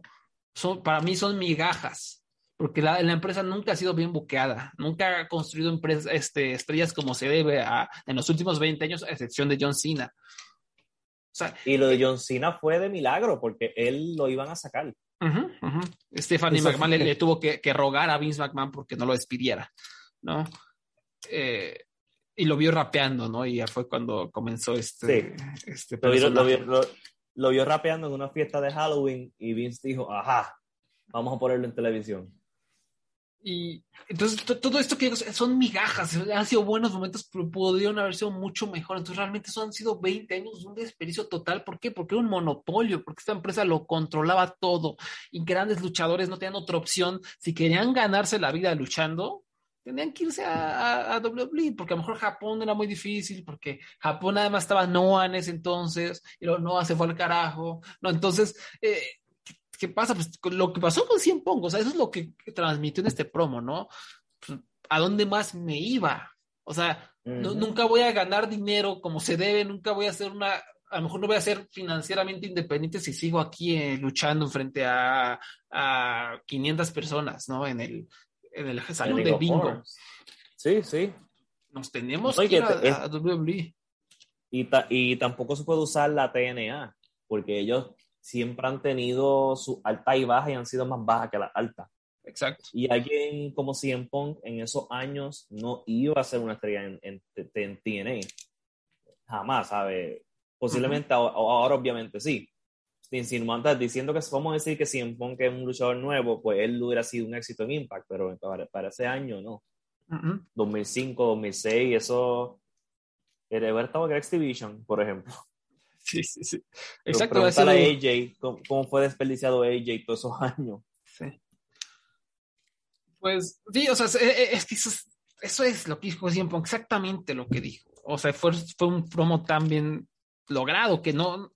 Speaker 1: son, para mí son migajas, porque la, empresa nunca ha sido bien buqueada, nunca ha construido empresas, este, estrellas como se debe a, en los últimos 20 años, a excepción de John Cena.
Speaker 2: y lo de John Cena fue de milagro, porque él lo iban a sacar.
Speaker 1: Stephanie McMahon le, tuvo que, que, rogar a Vince McMahon porque no lo despidiera, ¿no? Eh, y lo vio rapeando, ¿no? Y ya fue cuando comenzó este, este
Speaker 2: lo, vio, lo, vio, rapeando en una fiesta de Halloween y Vince dijo, ajá, vamos a ponerlo en televisión.
Speaker 1: Y entonces todo esto que son migajas, han sido buenos momentos, pero podrían haber sido mucho mejor. Entonces realmente eso han sido 20 años de un desperdicio total. ¿Por qué? Porque era un monopolio, porque esta empresa lo controlaba todo y grandes luchadores no tenían otra opción. Si querían ganarse la vida luchando, tenían que irse a, a, WWE, porque a lo mejor Japón era muy difícil, porque Japón además estaba Noah en ese entonces, y luego Noah se fue al carajo, ¿no? Entonces, eh, ¿qué, pasa? Pues lo que pasó con Cien Pong, o sea, eso es lo que transmitió en este promo, ¿no? Pues, ¿A dónde más me iba? O sea, nunca voy a ganar dinero como se debe, nunca voy a hacer una, a lo mejor no voy a ser financieramente independiente si sigo aquí eh, luchando frente a, a 500 personas, ¿no? En el, en el salón de bingo.
Speaker 2: Sí, sí.
Speaker 1: Nos tenemos que ir a, WWE.
Speaker 2: Y, y tampoco se puede usar la TNA, porque ellos siempre han tenido su alta y baja y han sido más bajas que la alta.
Speaker 1: Exacto.
Speaker 2: Y alguien como CM Punk en esos años no iba a ser una estrella en, en, TNA. Jamás, ¿sabe? Posiblemente ahora, obviamente sí insinuando, diciendo que vamos a decir que si Punk es un luchador nuevo, pues él hubiera sido un éxito en Impact, pero para, ese año no. 2005, 2006, eso. El haber estado en X Division, por ejemplo.
Speaker 1: Sí, sí, sí.
Speaker 2: Exacto. a AJ, ¿cómo, fue desperdiciado AJ todos esos años.
Speaker 1: Sí. Pues, sí, o sea, es, que eso es, lo que dijo siempre, exactamente lo que dijo. O sea, fue, fue un promo tan bien logrado que no,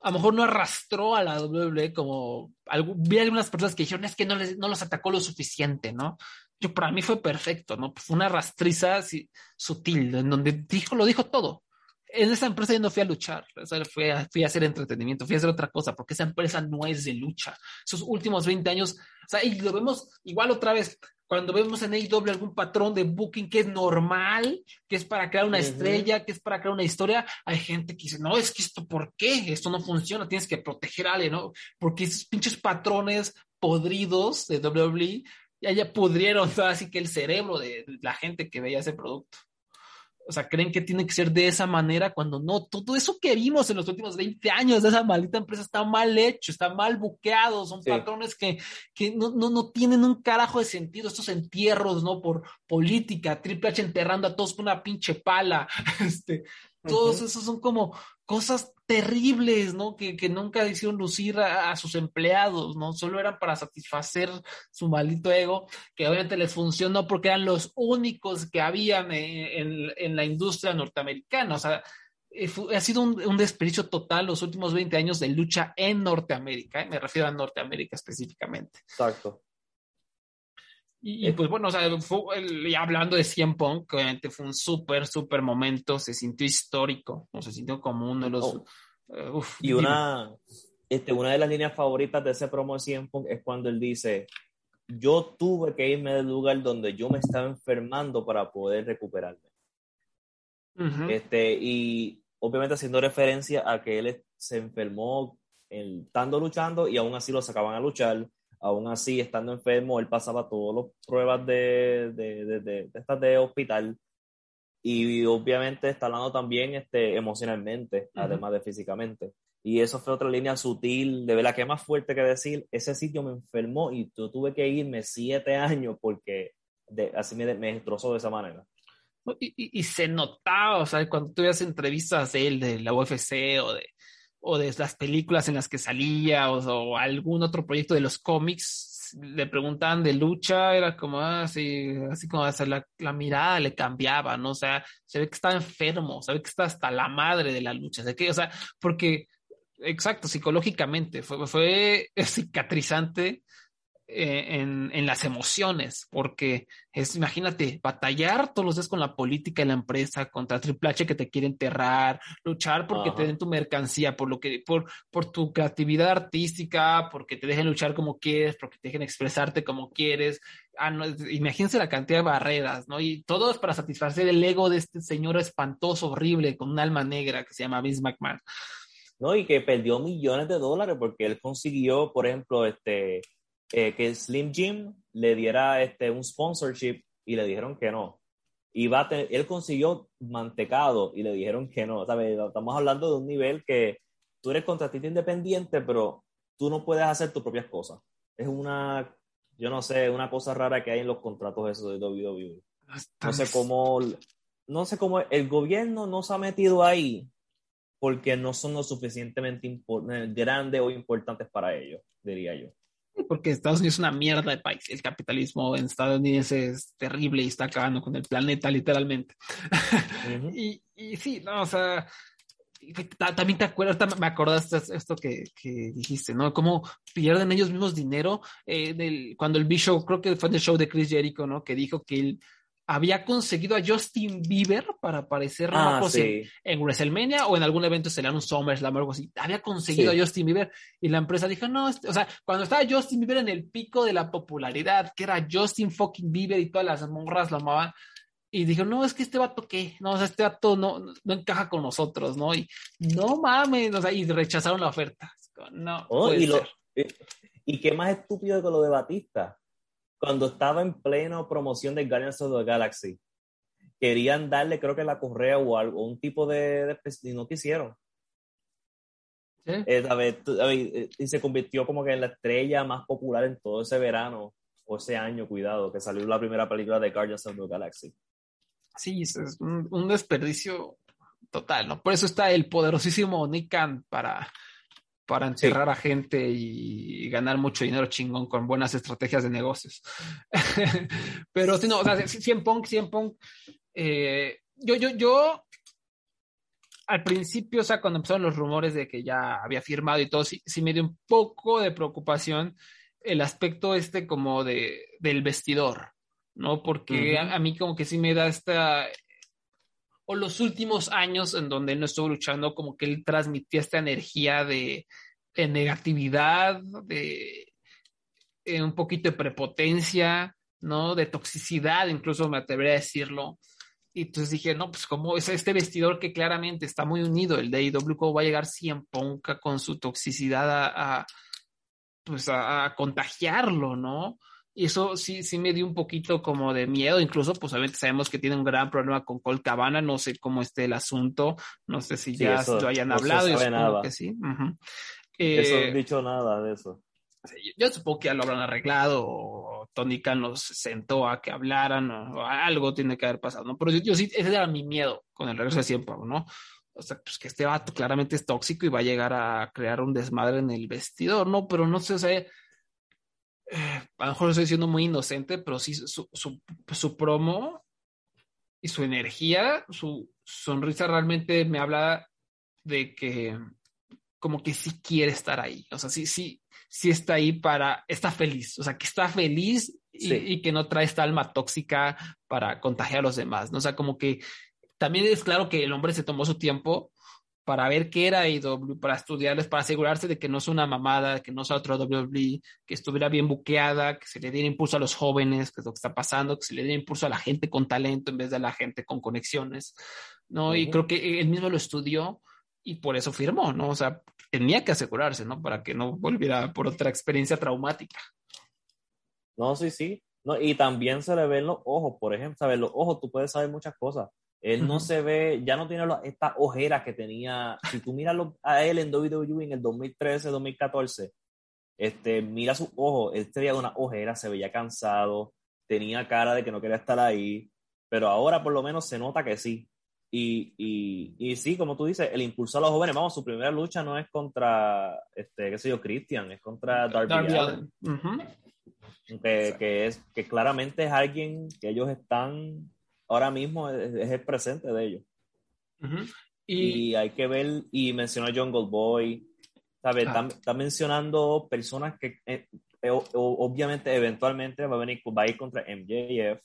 Speaker 1: a lo mejor no arrastró a la WWE como vi algunas personas que dijeron es que no, les, no los atacó lo suficiente, ¿no? Yo para mí fue perfecto, ¿no? Fue una rastriza así, sutil, en donde dijo, lo dijo todo. En esa empresa yo no fui a luchar, fui, a, fui a hacer entretenimiento, fui a hacer otra cosa, porque esa empresa no es de lucha. Esos últimos 20 años, o sea, y lo vemos igual otra vez, cuando vemos en AEW algún patrón de booking que es normal, que es para crear una estrella, que es para crear una historia, hay gente que dice, no, es que esto, ¿por qué? Esto no funciona, tienes que proteger a alguien, ¿no? Porque esos pinches patrones podridos de WWE ya, ya pudrieron así que el cerebro de la gente que veía ese producto. O sea, creen que tiene que ser de esa manera cuando no, todo eso que vimos en los últimos 20 años de esa maldita empresa está mal hecho, está mal buqueado, son patrones que, que no, no, no, tienen un carajo de sentido, estos entierros, ¿no? Por política, Triple H enterrando a todos con una pinche pala, este, todos esos son como cosas terribles, ¿no? Que, que nunca hicieron lucir a, sus empleados, ¿no? Solo eran para satisfacer su maldito ego, que obviamente les funcionó porque eran los únicos que habían en, en, la industria norteamericana. O sea, eh, ha sido un, un, desperdicio total los últimos 20 años de lucha en Norteamérica, ¿eh? me refiero a Norteamérica específicamente.
Speaker 2: Exacto.
Speaker 1: Y, eh, pues bueno, o sea, hablando de 100 Punk, obviamente fue un súper, súper momento, se sintió histórico, o se sintió como uno de los... Oh.
Speaker 2: Eh, y una, este, una de las líneas favoritas de ese promo de 100 Punk es cuando él dice, yo tuve que irme del lugar donde yo me estaba enfermando para poder recuperarme. este, y obviamente haciendo referencia a que él se enfermó estando luchando y aún así lo sacaban a luchar aún así, estando enfermo, él pasaba todas las pruebas de, de, de, de, estas de hospital y obviamente está hablando también este, emocionalmente, además de físicamente. Y eso fue otra línea sutil, de verdad que más fuerte que decir, ese sitio me enfermó y yo tuve que irme siete años porque de, así me, me destrozó de esa manera.
Speaker 1: Y, y, y, se notaba, o sea, cuando tú veías entrevistas de él, de la UFC o de, o de las películas en las que salía o, algún otro proyecto de los cómics, le preguntaban de lucha, era como así, ah, así como hacer la, la, mirada le cambiaba, ¿no? O sea, se ve que está enfermo, se ve que está hasta la madre de la lucha, ¿de qué? O sea, porque, exacto, psicológicamente fue, fue cicatrizante en, en, las emociones, porque es, imagínate, batallar todos los días con la política de la empresa, contra Triple H que te quiere enterrar, luchar porque te den tu mercancía, por lo que, por, por tu creatividad artística, porque te dejen luchar como quieres, porque te dejen expresarte como quieres. Ah, imagínense la cantidad de barreras, ¿no? Y todo es para satisfacer el ego de este señor espantoso, horrible, con un alma negra que se llama Vince McMahon.
Speaker 2: No, y que perdió millones de dólares porque él consiguió, por ejemplo, este, eh, que Slim Jim le diera este, un sponsorship y le dijeron que no. Y va él consiguió mantecado y le dijeron que no. Estamos hablando de un nivel que tú eres contratista independiente, pero tú no puedes hacer tus propias cosas. Es una, yo no sé, una cosa rara que hay en los contratos esos de WWE. No sé cómo, no sé cómo el gobierno no se ha metido ahí porque no son lo suficientemente grandes o importantes para ellos, diría yo
Speaker 1: porque Estados Unidos es una mierda de país. El capitalismo en Estados Unidos es terrible y está acabando con el planeta, literalmente. y, y, sí, no, o sea, también te acuerdas, me acordaste esto que, que, dijiste, ¿no? Cómo pierden ellos mismos dinero eh, del, cuando el B-Show, creo que fue el show de Chris Jericho, ¿no? Que dijo que él había conseguido a Justin Bieber para aparecer
Speaker 2: ah,
Speaker 1: en, WrestleMania o en algún evento serían un SummerSlam o algo así. Había conseguido a Justin Bieber y la empresa dijo, no, este", o sea, cuando estaba Justin Bieber en el pico de la popularidad, que era Justin fucking Bieber y todas las morras lo amaban, y dijo, no, es que este vato qué, no, o sea, este vato no, no, encaja con nosotros, ¿no? Y no mames, o sea, y rechazaron la oferta. No.
Speaker 2: Oh, y, y qué más estúpido que lo de Batista cuando estaba en pleno promoción de Guardians of the Galaxy. Querían darle, creo que la correa o algo, un tipo de, y no quisieron. ¿Sí? Eh, eh, y se convirtió como que en la estrella más popular en todo ese verano o ese año, cuidado, que salió la primera película de Guardians of the Galaxy.
Speaker 1: Sí, es un, un desperdicio total, ¿no? Por eso está el poderosísimo Nick Khan para para encerrar a gente y, ganar mucho dinero chingón con buenas estrategias de negocios. Pero si no, o sea, 100 Punk, 100 Punk, eh, yo, yo, yo, al principio, o sea, cuando empezaron los rumores de que ya había firmado y todo, sí, sí me dio un poco de preocupación el aspecto este como de, del vestidor, ¿no? Porque a, mí como que sí me da esta, o los últimos años en donde él no estuvo luchando, como que él transmitía esta energía de, negatividad, de, eh, un poquito de prepotencia, ¿no? De toxicidad, incluso me atrevería a decirlo. Y entonces dije, no, pues como es este vestidor que claramente está muy unido, el de AEW, ¿cómo va a llegar en Ponca con su toxicidad a, pues a, contagiarlo, ¿no? Y eso sí, sí me dio un poquito como de miedo, incluso pues obviamente sabemos que tiene un gran problema con Colt Cabana, no sé cómo esté el asunto, no sé si ya lo hayan hablado, yo supongo que sí.
Speaker 2: eso no dicho nada de eso.
Speaker 1: Yo, supongo que ya lo habrán arreglado, o Tony Khan los sentó a que hablaran, o, algo tiene que haber pasado, ¿no? Pero yo, sí, ese era mi miedo con el regreso de Cien ¿no? O sea, pues que este vato claramente es tóxico y va a llegar a crear un desmadre en el vestidor, ¿no? Pero no sé, o sea, a lo mejor estoy siendo muy inocente, pero sí su, su, promo y su energía, su sonrisa realmente me habla de que como que sí quiere estar ahí, o sea, sí, sí, sí está ahí para, está feliz, o sea, que está feliz y, y, que no trae esta alma tóxica para contagiar a los demás, ¿no? O sea, como que también es claro que el hombre se tomó su tiempo para ver qué era IW, para estudiarles, para asegurarse de que no es una mamada, que no sea otro WWE, que estuviera bien buqueada, que se le diera impulso a los jóvenes, que es lo que está pasando, que se le diera impulso a la gente con talento en vez de a la gente con conexiones, ¿no? Y creo que él mismo lo estudió y por eso firmó, ¿no? O sea, tenía que asegurarse, ¿no? Para que no volviera por otra experiencia traumática.
Speaker 2: No, sí, sí. No, y también se le ven los ojos, por ejemplo, ¿sabes? Los ojos, tú puedes saber muchas cosas. Él no se ve, ya no tiene estas ojeras que tenía. Si tú miras a él en WWE en el 2013, 2014, este, mira sus ojos, él tenía una ojera, se veía cansado, tenía cara de que no quería estar ahí, pero ahora por lo menos se nota que sí. Y, y, y sí, como tú dices, el impulso a los jóvenes, vamos, su primera lucha no es contra, este, qué sé yo, Christian, es contra Darby, Allen. que, que, es, que claramente es alguien que ellos están ahora mismo es, el presente de ellos. y, hay que ver, y mencionó Jungle Boy, ¿sabes? Está, mencionando personas que eh, eh, obviamente eventualmente va a venir va a ir contra MJF.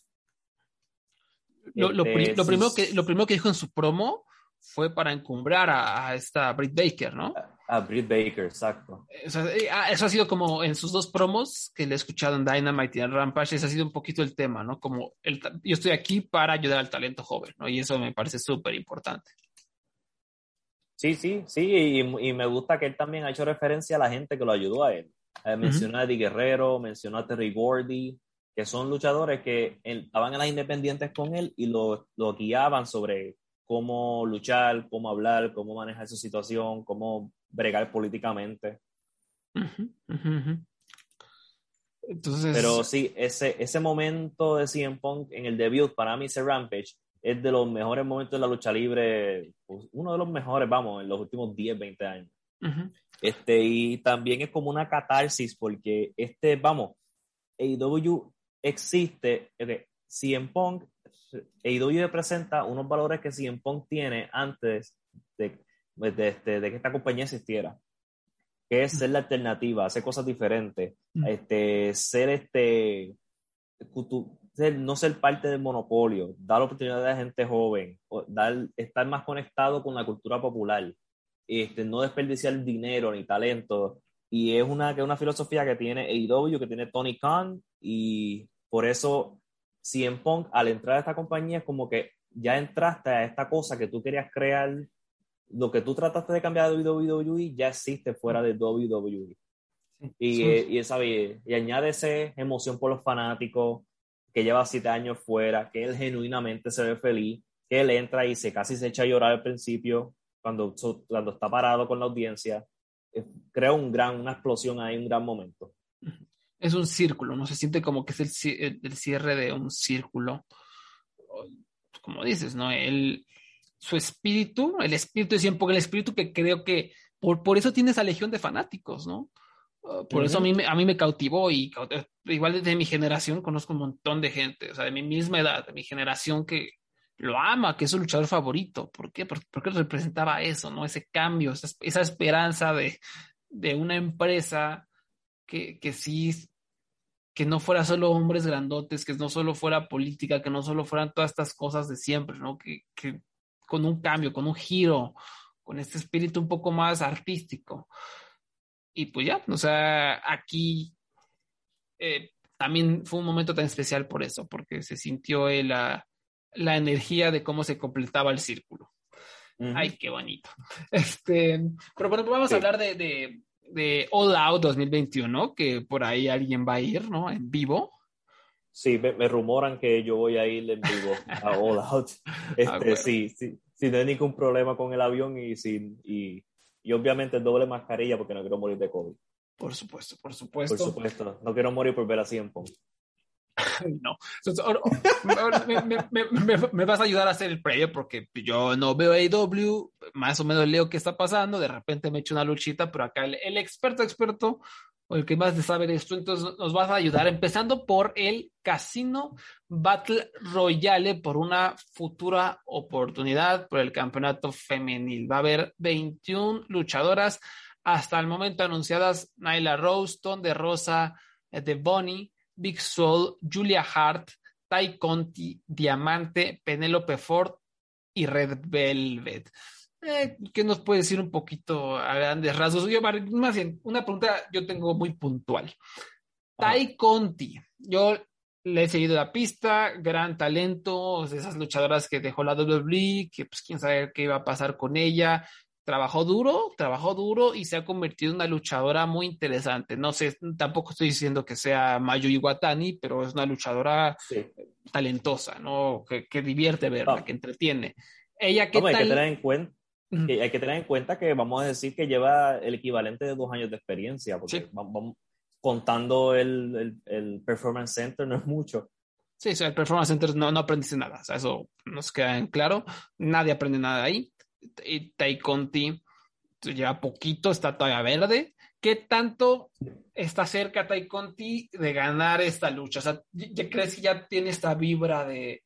Speaker 1: Lo, lo, este, primero que, lo primero que dijo en su promo fue para encumbrar a, a esta Britt Baker, ¿no?
Speaker 2: A Britt Baker, exacto.
Speaker 1: Eh, ah, eso ha sido como en sus dos promos que le he escuchado en Dynamite y en Rampage, ese ha sido un poquito el tema, ¿no? Como el, yo estoy aquí para ayudar al talento joven, ¿no? Y eso me parece súper importante.
Speaker 2: Sí, sí, sí, y, y, me gusta que él también ha hecho referencia a la gente que lo ayudó a él. Eh, mencionó a Eddie Guerrero, mencionó a Terry Gordy, que son luchadores que estaban en las independientes con él y lo, lo guiaban sobre cómo luchar, cómo hablar, cómo manejar su situación, cómo bregar políticamente.
Speaker 1: Entonces...
Speaker 2: Pero sí, ese, ese momento de CM Punk en el debut, para mí ese Rampage, es de los mejores momentos de la lucha libre, pues, uno de los mejores, vamos, en los últimos 10, 20 años. este, y también es como una catarsis, porque este, vamos, AEW existe, okay, CM Punk AEW presenta unos valores que CM Punk tiene antes de, este, de, que esta compañía existiera, que es ser la alternativa, hacer cosas diferentes, mm. este, ser este, no ser parte del monopolio, dar oportunidades a gente joven, dar, estar más conectado con la cultura popular, este, no desperdiciar dinero ni talento. Y es una, que una filosofía que tiene AEW, que tiene Tony Khan, y por eso en Punk al entrar a esta compañía es como que ya entraste a esta cosa que tú querías crear, lo que tú trataste de cambiar de WWE ya existe fuera de WWE. Y, y, y añade esa emoción por los fanáticos, que lleva siete años fuera, que él genuinamente se ve feliz, que él entra y se casi se echa a llorar al principio cuando, cuando está parado con la audiencia. Crea un gran, una explosión ahí, un gran momento
Speaker 1: es un círculo, ¿no? Se siente como que es el, el cierre de un círculo. Como dices, ¿no? El, su espíritu, el espíritu de siempre, el espíritu que creo que por, por eso tiene esa legión de fanáticos, ¿no? Ah, por eso a mí, a mí me cautivó y igual desde mi generación conozco un montón de gente, o sea, de mi misma edad, de mi generación que lo ama, que es su luchador favorito. ¿Por qué? Porque, porque representaba eso, ¿no? Ese cambio, esa, esa esperanza de, de una empresa que, que sí, que no fuera solo hombres grandotes, que no solo fuera política, que no solo fueran todas estas cosas de siempre, ¿no? Que, que con un cambio, con un giro, con este espíritu un poco más artístico. Y pues ya, o sea, aquí eh, también fue un momento tan especial por eso, porque se sintió la, la energía de cómo se completaba el círculo. Ay, qué bonito. Este, pero bueno, vamos a hablar de, de All Out 2021, que por ahí alguien va a ir, ¿no? En vivo.
Speaker 2: Sí, me, rumoran que yo voy a ir en vivo a All Out. Ah, este, sí, sí, sí, no hay ningún problema con el avión y, sin, y, y obviamente doble mascarilla porque no quiero morir de COVID.
Speaker 1: Por supuesto, por supuesto.
Speaker 2: Por supuesto, no quiero morir por ver a Cien
Speaker 1: no. me, vas a ayudar a hacer el previo porque yo no veo AEW, más o menos leo qué está pasando, de repente me echo una luchita, pero acá el, experto experto o el que más de esto, entonces nos vas a ayudar empezando por el Casino Battle Royale por una futura oportunidad por el campeonato femenil. Va a haber 21 luchadoras hasta el momento anunciadas Nyla Rose, de Rosa, de Bonnie, Big Soul, Julia Hart, Ty Conti, Diamante, Penelope Ford y Red Velvet. Eh, ¿Qué nos puede decir un poquito a grandes rasgos? Yo, más bien, una pregunta yo tengo muy puntual. Tai Conti, yo le he seguido la pista, gran talento, esas luchadoras que dejó la WWE, que pues quién sabe qué iba a pasar con ella, trabajó duro, trabajó duro y se ha convertido en una luchadora muy interesante. No sé, tampoco estoy diciendo que sea Mayu Iwatani, pero es una luchadora talentosa, ¿no? Que, divierte verla, que entretiene. Ella, ¿qué
Speaker 2: Hay que tener en cuenta. hay que tener en cuenta que vamos a decir que lleva el equivalente de dos años de experiencia, porque vamos, contando el, el, Performance Center no es mucho.
Speaker 1: Sí, el Performance Center no, no aprendiste nada, o sea, eso nos queda en claro, nadie aprende nada ahí Tai Conti lleva poquito, está todavía verde. ¿Qué tanto está cerca Tai Conti de ganar esta lucha? O sea, ¿ya crees que ya tiene esta vibra de,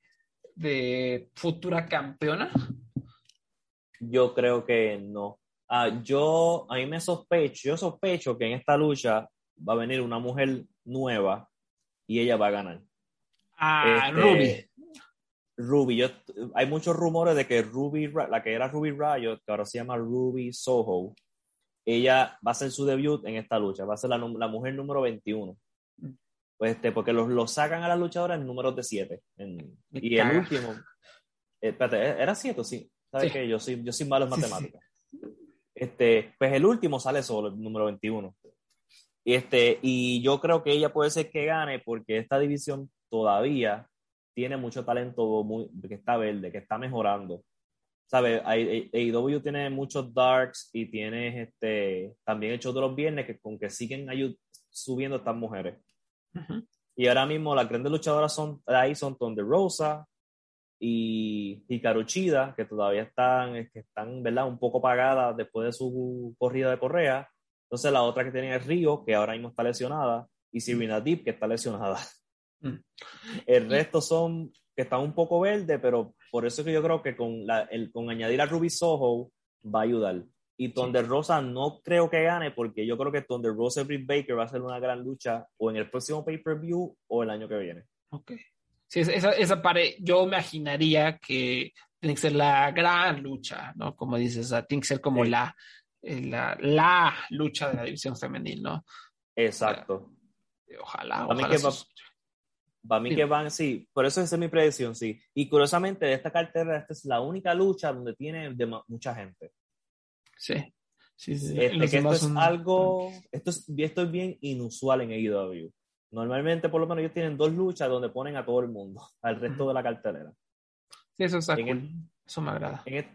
Speaker 1: de futura campeona?
Speaker 2: Yo creo que no. Ah, yo, a mí me sospecho, yo sospecho que en esta lucha va a venir una mujer nueva y ella va a ganar.
Speaker 1: Ah, este, Ruby.
Speaker 2: Ruby, hay muchos rumores de que Ruby, la que era Ruby Riot, que ahora se llama Ruby Soho, ella va a hacer su debut en esta lucha, va a ser la, mujer número 21. Pues este, porque los, los sacan a las luchadoras en números de 7. Y el último, eh, espérate, ¿e-, ¿era 7 o sí? ¿Sabes qué? Yo soy, yo soy malo en matemáticas. Este, pues el último sale solo, el número 21. Y, este, y yo creo que ella puede ser que gane porque esta división todavía tiene mucho talento muy, que está verde, que está mejorando. ¿Sabes? AEW tiene muchos darks y tiene este, también el show de los viernes que con que siguen subiendo estas mujeres. Y ahora mismo las grandes luchadoras son ahí son Tonde Rosa y, y Chida, que todavía están, que están ¿verdad? un poco pagadas después de su corrida de correa. Entonces la otra que tiene es Río, que ahora mismo está lesionada, y Sirina Deep, que está lesionada. Mm. El resto son que están un poco verde, pero por eso es que yo creo que con, la, el, con añadir a Ruby Soho va a ayudar. Y Thunder Rosa no creo que gane porque yo creo que Thunder Rosa y Britt Baker va a ser una gran lucha o en el próximo pay-per-view o el año que viene.
Speaker 1: Ok. Sí, esa, esa pared, yo imaginaría que tiene que ser la gran lucha, ¿no? Como dices, tiene que ser como la, eh, la, la, lucha de la división femenil, ¿no?
Speaker 2: Exacto.
Speaker 1: Ojalá, ojalá.
Speaker 2: Para mí que van, sí, por eso esa es mi predicción, sí. Y curiosamente, de esta cartera, esta es la única lucha donde tiene mucha gente.
Speaker 1: Sí, sí, sí.
Speaker 2: Este, que esto es algo, esto es, esto es bien inusual en AEW. Normalmente, por lo menos, ellos tienen dos luchas donde ponen a todo el mundo, al resto de la cartelera.
Speaker 1: Sí, eso está eso me agrada.
Speaker 2: En,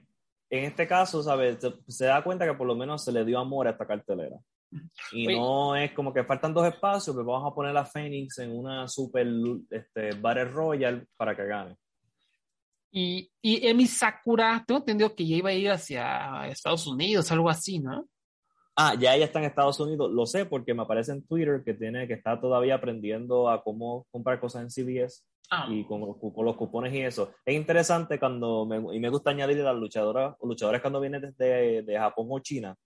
Speaker 2: en, este caso, ¿sabes? Se, se da cuenta que por lo menos se le dio amor a esta cartelera. Y no es como que faltan dos espacios, pero pues vamos a poner a Phoenix en una super este, Battle Royal para que gane.
Speaker 1: Y, y Emi Sakura, tengo entendido que ya iba a ir hacia Estados Unidos, algo así, ¿no?
Speaker 2: Ah, ya ella está en Estados Unidos, lo sé porque me aparece en Twitter que tiene que está todavía aprendiendo a cómo comprar cosas en CBS ah. y con, con, los cupones y eso. Es interesante cuando me, y me gusta añadirle a las luchadoras o luchadores cuando vienen desde de Japón o China,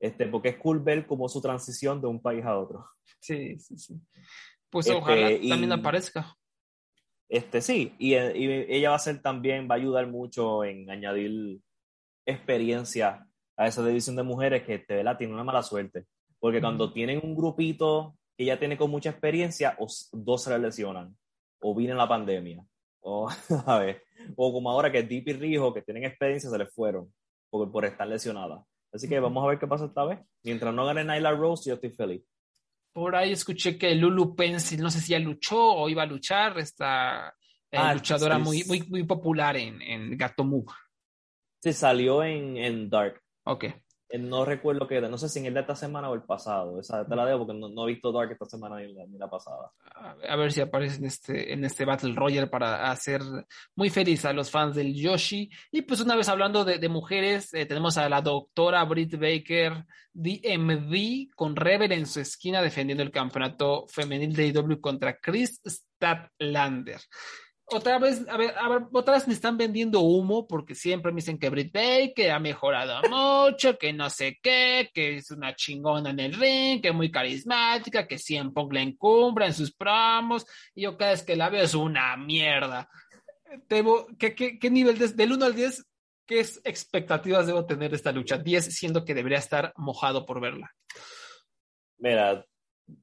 Speaker 2: este, porque es cool ver como su transición de un país a otro.
Speaker 1: Sí, sí, sí. Pues este, ojalá también aparezca.
Speaker 2: Este, sí, y, ella va a ser también, va a ayudar mucho en añadir experiencia a esa división de mujeres que te la tiene una mala suerte. Porque cuando tienen un grupito que ya tiene con mucha experiencia, o dos se lesionan, o viene la pandemia, o, a ver, o como ahora que Deep y Rijo, que tienen experiencia, se les fueron por, por estar lesionadas. Así que vamos a ver qué pasa esta vez. Mientras no gane Nyla Rose, yo estoy feliz.
Speaker 1: por ahí escuché que Lulu Pencil, no sé si ya luchó o iba a luchar, esta eh, ah, luchadora muy, muy, muy popular en, en Gatomu.
Speaker 2: Se salió en, en Dark.
Speaker 1: Ok.
Speaker 2: Eh, no recuerdo qué era, no sé si en el de esta semana o el pasado. Esa te la debo porque no, he visto Dark esta semana ni la, pasada.
Speaker 1: A ver si aparece en este, en este Battle Royale para hacer muy feliz a los fans del Yoshi. Y pues una vez hablando de, mujeres, eh, tenemos a la doctora Britt Baker, DMD, con Rebel en su esquina defendiendo el campeonato femenil de IW contra Chris Statlander otra vez, a ver, a ver, otra vez me están vendiendo humo porque siempre me dicen que Britt Baker ha mejorado mucho, que no sé qué, que es una chingona en el ring, que es muy carismática, que siempre la encumbra en sus promos, y yo cada vez que la veo es una mierda. Debo, ¿qué, qué, qué nivel del 1 al 10, qué expectativas debo tener de esta lucha? 10 siendo que debería estar mojado por verla.
Speaker 2: Mira,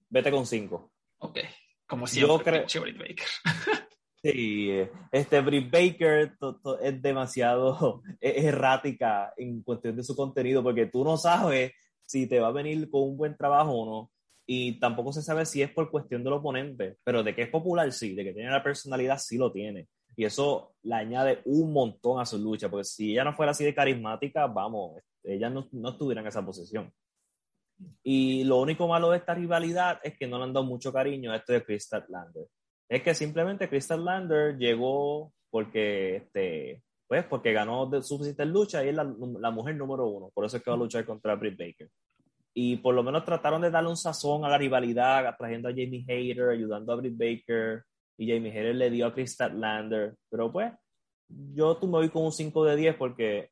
Speaker 2: vete con 5.
Speaker 1: Ok, como siempre,
Speaker 2: yo creo, Baker. Sí, este Britt Baker es demasiado errática en cuestión de su contenido porque tú no sabes si te va a venir con un buen trabajo o no. Y tampoco se sabe si es por cuestión del oponente, pero de que es popular, sí, de que tiene la personalidad, sí lo tiene. Y eso le añade un montón a su lucha, porque si ella no fuera así de carismática, vamos, ella no, no estuviera en esa posición. Y lo único malo de esta rivalidad es que no le han dado mucho cariño a esto de Chris Lander es que simplemente Crystal Lander llegó porque, este, pues, porque ganó de suficiente lucha y es la, mujer número uno. Por eso es que va a luchar contra Britt Baker. Y por lo menos trataron de darle un sazón a la rivalidad, trayendo a Jamie Hayter, ayudando a Britt Baker. Y Jamie Hayter le dio a Crystal Lander. Pero pues, yo tú me voy con un 5 de 10 porque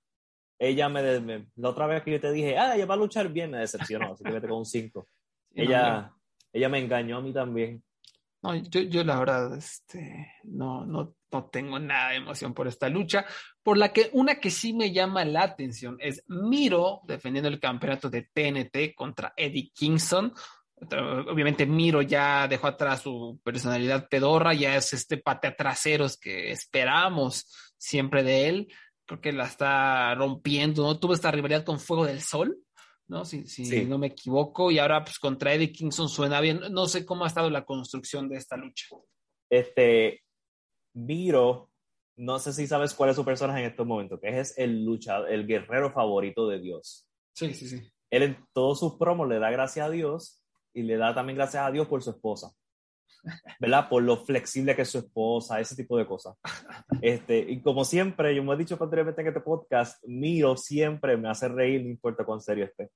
Speaker 2: ella me, la otra vez que yo te dije, ah, ella va a luchar bien, me decepcionó, así que vete con un 5. ella, ella me engañó a mí también.
Speaker 1: No, yo, yo la verdad, este, no, no, no tengo nada de emoción por esta lucha. Por la que una que sí me llama la atención es Miro defendiendo el campeonato de TNT contra Eddie Kingston. Obviamente Miro ya dejó atrás su personalidad pedorra, ya es este patea traseros que esperamos siempre de él. Creo que la está rompiendo, ¿no? Tuvo esta rivalidad con Fuego del Sol, ¿no? Si, no me equivoco. Y ahora, pues contra Eddie Kingston suena bien. No sé cómo ha estado la construcción de esta lucha.
Speaker 2: Este, Miro, no sé si sabes cuál es su personaje en estos momentos, que es el luchador, el guerrero favorito de Dios.
Speaker 1: Sí, sí, sí.
Speaker 2: Él en todos sus promos le da gracias a Dios y le da también gracias a Dios por su esposa. ¿Verdad? Por lo flexible que es su esposa, ese tipo de cosas. Este, y como siempre, yo me he dicho anteriormente en este podcast, Miro siempre me hace reír, no importa cuán serio esté.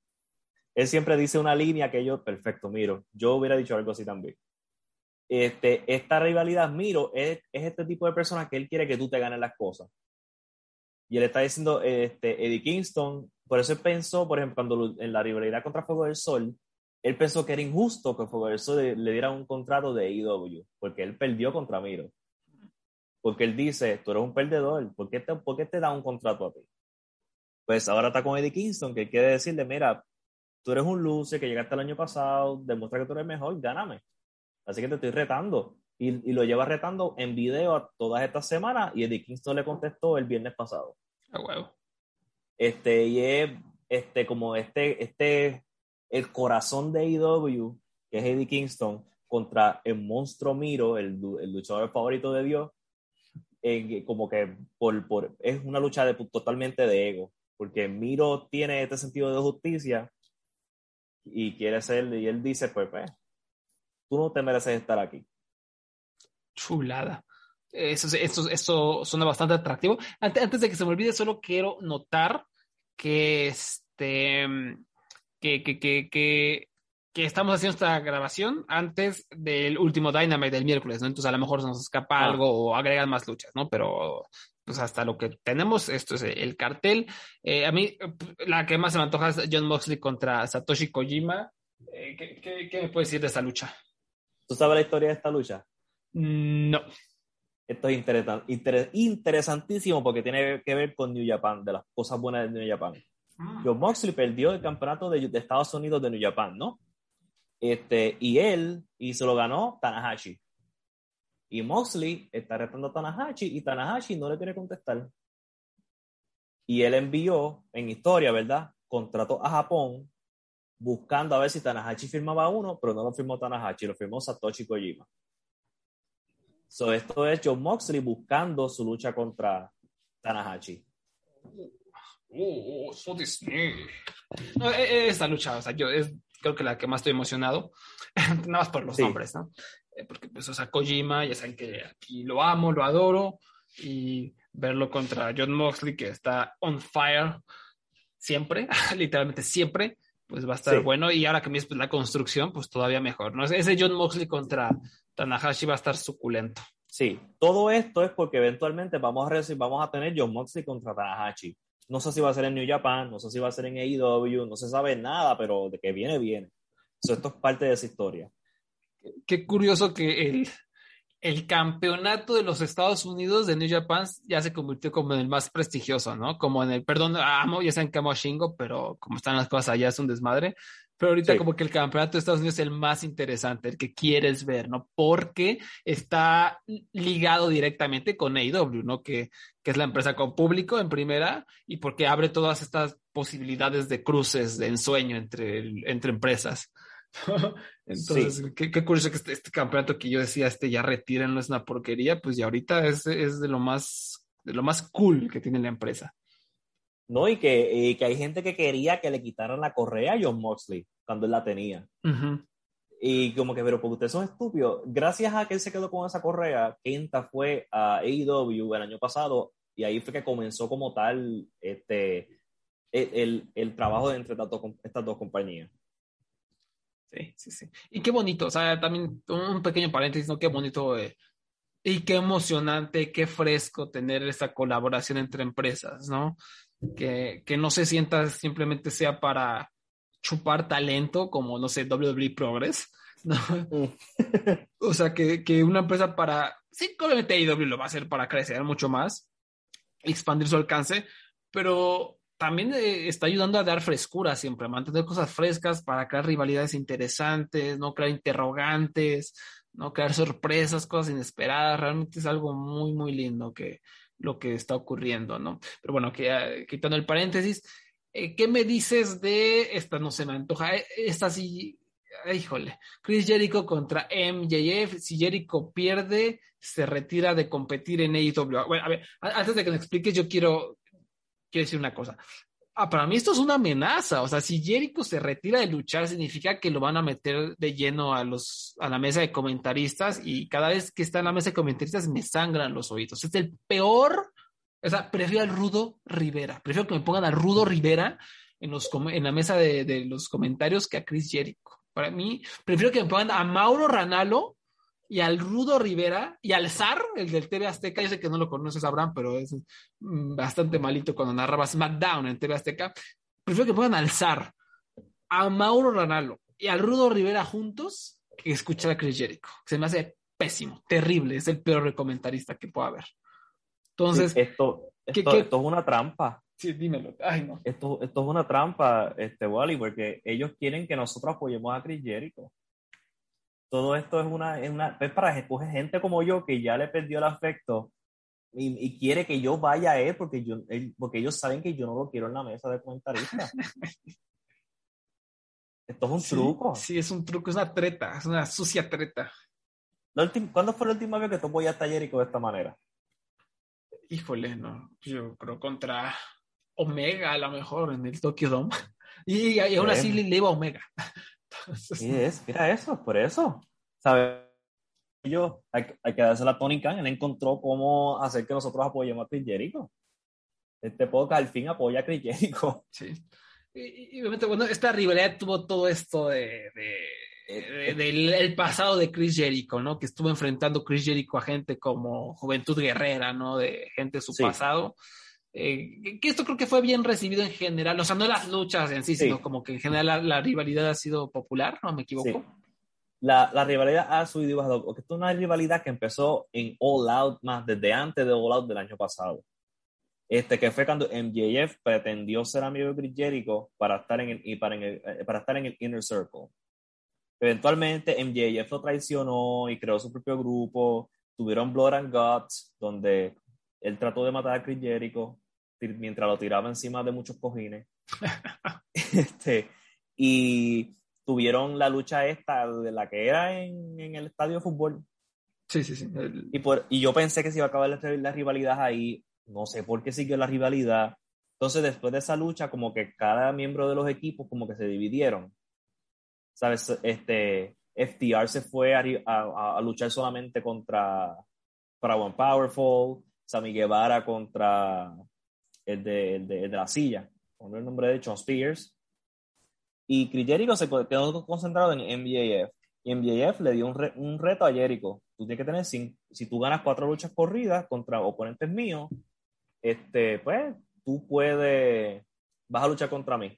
Speaker 2: Él siempre dice una línea que yo, perfecto, Miro. Yo hubiera dicho algo así también. Este, esta rivalidad, Miro, es, es este tipo de persona que él quiere que tú te ganes las cosas. Y él está diciendo, este, Eddie Kingston, por eso pensó, por ejemplo, cuando en la rivalidad contra Fuego del Sol, él pensó que era injusto que por eso le, diera un contrato de IW, porque él perdió contra Miro. Porque él dice, tú eres un perdedor, ¿por qué te, por qué te da un contrato a ti? Pues ahora está con Eddie Kingston, que quiere decirle, mira, tú eres un luce que llegaste el año pasado, demuestra que tú eres mejor, gáname. Así que te estoy retando. Y, y lo lleva retando en video a todas estas semanas y Eddie Kingston le contestó el viernes pasado. Este, y es este, como este, este el corazón de AEW, que es Eddie Kingston, contra el monstruo Miro, el, luchador favorito de Dios, como que por, por, es una lucha de, totalmente de ego, porque Miro tiene este sentido de justicia y quiere ser, y él dice, pues, pues tú no te mereces estar aquí.
Speaker 1: Chulada. Eso, eso, eso suena bastante atractivo. Antes, antes de que se me olvide, solo quiero notar que este que, que, que, que, estamos haciendo esta grabación antes del último Dynamite del miércoles, ¿no? Entonces a lo mejor se nos escapa ah. algo o agregan más luchas, ¿no? Pero pues hasta lo que tenemos, esto es el cartel. Eh, a mí, la que más se me antoja es John Moxley contra Satoshi Kojima. Eh, ¿qué, qué, me puedes decir de esta lucha?
Speaker 2: ¿Tú sabes la historia de esta lucha?
Speaker 1: Mm, no.
Speaker 2: Esto es interesantísimo porque tiene que ver con New Japan, de las cosas buenas de New Japan. Ah. John Moxley perdió el campeonato de, Estados Unidos de New Japan, ¿no? Este, y él, y se lo ganó Tanahashi. Y Moxley está retando a Tanahashi y Tanahashi no le quiere contestar. Y él envió, en historia, ¿verdad? Contrató a Japón buscando a ver si Tanahashi firmaba uno, pero no lo firmó Tanahashi, lo firmó Satoshi Kojima. So, esto es John Moxley buscando su lucha contra Tanahashi.
Speaker 1: Oh, so no, e, e, esta lucha, o sea, yo es, creo que la que más estoy emocionado, nada más por los nombres, ¿no? Eh, porque, pues, o sea, Kojima, ya saben que aquí lo amo, lo adoro, y verlo contra John Moxley, que está on fire siempre, literalmente siempre, pues va a estar bueno. Y ahora que me la construcción, pues todavía mejor, ¿no? Ese John Moxley contra Tanahashi va a estar suculento.
Speaker 2: Sí, todo esto es porque eventualmente vamos a, vamos a tener John Moxley contra Tanahashi. No sé si va a ser en New Japan, no sé si va a ser en AEW, no se sabe nada, pero de que viene, viene. esto es parte de esa historia.
Speaker 1: Qué curioso que el, el campeonato de los Estados Unidos de New Japan ya se convirtió como en el más prestigioso, ¿no? Como en el, perdón, amo, ya saben que amo a Shingo, pero como están las cosas allá es un desmadre. Pero ahorita como que el campeonato de Estados Unidos es el más interesante, el que quieres ver, ¿no? Porque está ligado directamente con AEW, ¿no? Que, que es la empresa con público en primera y porque abre todas estas posibilidades de cruces, de ensueño entre, entre empresas. Entonces, qué, curioso que este, este, campeonato que yo decía, este ya no es una porquería, pues ya ahorita es, es, de lo más de lo más cool que tiene la empresa.
Speaker 2: No, y que, que hay gente que quería que le quitaran la correa a John Moxley cuando él la tenía. Y como que, pero porque ustedes son estúpidos. Gracias a que él se quedó con esa correa, Kenta fue a AEW el año pasado y ahí fue que comenzó como tal este, el, el, trabajo entre estas dos compañías.
Speaker 1: Sí, sí, sí. Y qué bonito, o sea, también un pequeño paréntesis, ¿no? Qué bonito eh, y qué emocionante, qué fresco tener esa colaboración entre empresas, ¿no? Que, que no se sienta simplemente sea para chupar talento como, no sé, WWE Progress, ¿no? Mm. o sea, que, que, una empresa para, sí, obviamente AEW lo va a hacer para crecer mucho más, expandir su alcance, pero también eh, está ayudando a dar frescura siempre, a mantener cosas frescas para crear rivalidades interesantes, no crear interrogantes, no crear sorpresas, cosas inesperadas. Realmente es algo muy, muy lindo que lo que está ocurriendo, ¿no? Pero bueno, que, ah, quitando el paréntesis, eh, ¿qué me dices de esta? No se me antoja. Eh, esta sí, híjole, Chris Jericho contra MJF. Si Jericho pierde, se retira de competir en AEW. Bueno, a ver, antes de que me expliques, yo quiero quiero decir una cosa. Ah, para mí esto es una amenaza. O sea, si Jericho se retira de luchar, significa que lo van a meter de lleno a, los, a la mesa de comentaristas y cada vez que está en la mesa de comentaristas me sangran los oídos. Es el peor. O sea, prefiero al Rudo Rivera. Prefiero que me pongan al Rudo Rivera en, los, en la mesa de, de los comentarios que a Chris Jericho. Para mí, prefiero que me pongan a Mauro Ranalo y al Rudo Rivera y al Zar, el del TV Azteca. Yo sé que no lo conoces, Abraham, pero es mm, bastante malito cuando narraba SmackDown en TV Azteca. Prefiero que pongan al Zar, a Mauro Ranalo y al Rudo Rivera juntos que escuchar a Chris Jericho. Se me hace pésimo, terrible. Es el peor comentarista que pueda haber. Entonces,
Speaker 2: esto, esto, es una trampa.
Speaker 1: Sí, dímelo. Ay, no.
Speaker 2: Esto, esto es una trampa, este, Wally, porque ellos quieren que nosotros apoyemos a Chris Jericho todo esto es una, es una es para escoger gente como yo que ya le perdió el afecto y, quiere que yo vaya a él porque, yo, porque ellos saben que yo no lo quiero en la mesa de comentaristas. esto es un truco.
Speaker 1: Sí, es un truco, es una treta, es una sucia treta.
Speaker 2: ¿Cuándo fue la última vez que tú voy a Tallerico de esta manera?
Speaker 1: Híjole, no. Yo creo contra Omega a lo mejor en el Tokyo Dome. Y, y, aún así le iba a Omega.
Speaker 2: Sí, es, mira eso, por eso. ¿Sabes? Yo, hay, hay, que darse la Tony Khan, él encontró cómo hacer que nosotros apoyemos a Chris Jericho. Este podcast al fin apoya a Chris Jericho.
Speaker 1: Sí. Y, obviamente, bueno, esta rivalidad tuvo todo esto de, de, del el pasado de Chris Jericho, ¿no? Que estuvo enfrentando Chris Jericho a gente como Juventud Guerrera, ¿no? De gente de su pasado. Eh, que esto creo que fue bien recibido en general, o sea, no las luchas en sí, sino como que en general la, rivalidad ha sido popular, ¿no me equivoco?
Speaker 2: La, la, rivalidad ha subido y bajado, porque esto es una rivalidad que empezó en All Out más desde antes de All Out del año pasado. Este, que fue cuando MJF pretendió ser amigo de Chris Jericho para estar en el, y para, en el, eh, para estar en el Inner Circle. Eventualmente MJF lo traicionó y creó su propio grupo, tuvieron Blood and Guts, donde él trató de matar a Chris Jericho, mientras lo tiraba encima de muchos cojines. este, Y tuvieron la lucha esta de la que era en, en el estadio de fútbol.
Speaker 1: Sí, sí, sí.
Speaker 2: Y, por, y yo pensé que se iba a acabar la, la rivalidad ahí. No sé por qué siguió la rivalidad. Entonces, después de esa lucha, como que cada miembro de los equipos como que se dividieron. ¿Sabes? Este, FTR se fue a, a, a luchar solamente contra para One Powerful, Sammy Guevara contra el de, el de, el de la silla, con el nombre de John Spears. Y Chris Jericho se quedó concentrado en MJF. Y MJF le dio un, re, un reto a Jericho. Tú tienes que tener, si, si tú ganas cuatro luchas corridas contra oponentes míos, este, pues tú puedes, vas a luchar contra mí.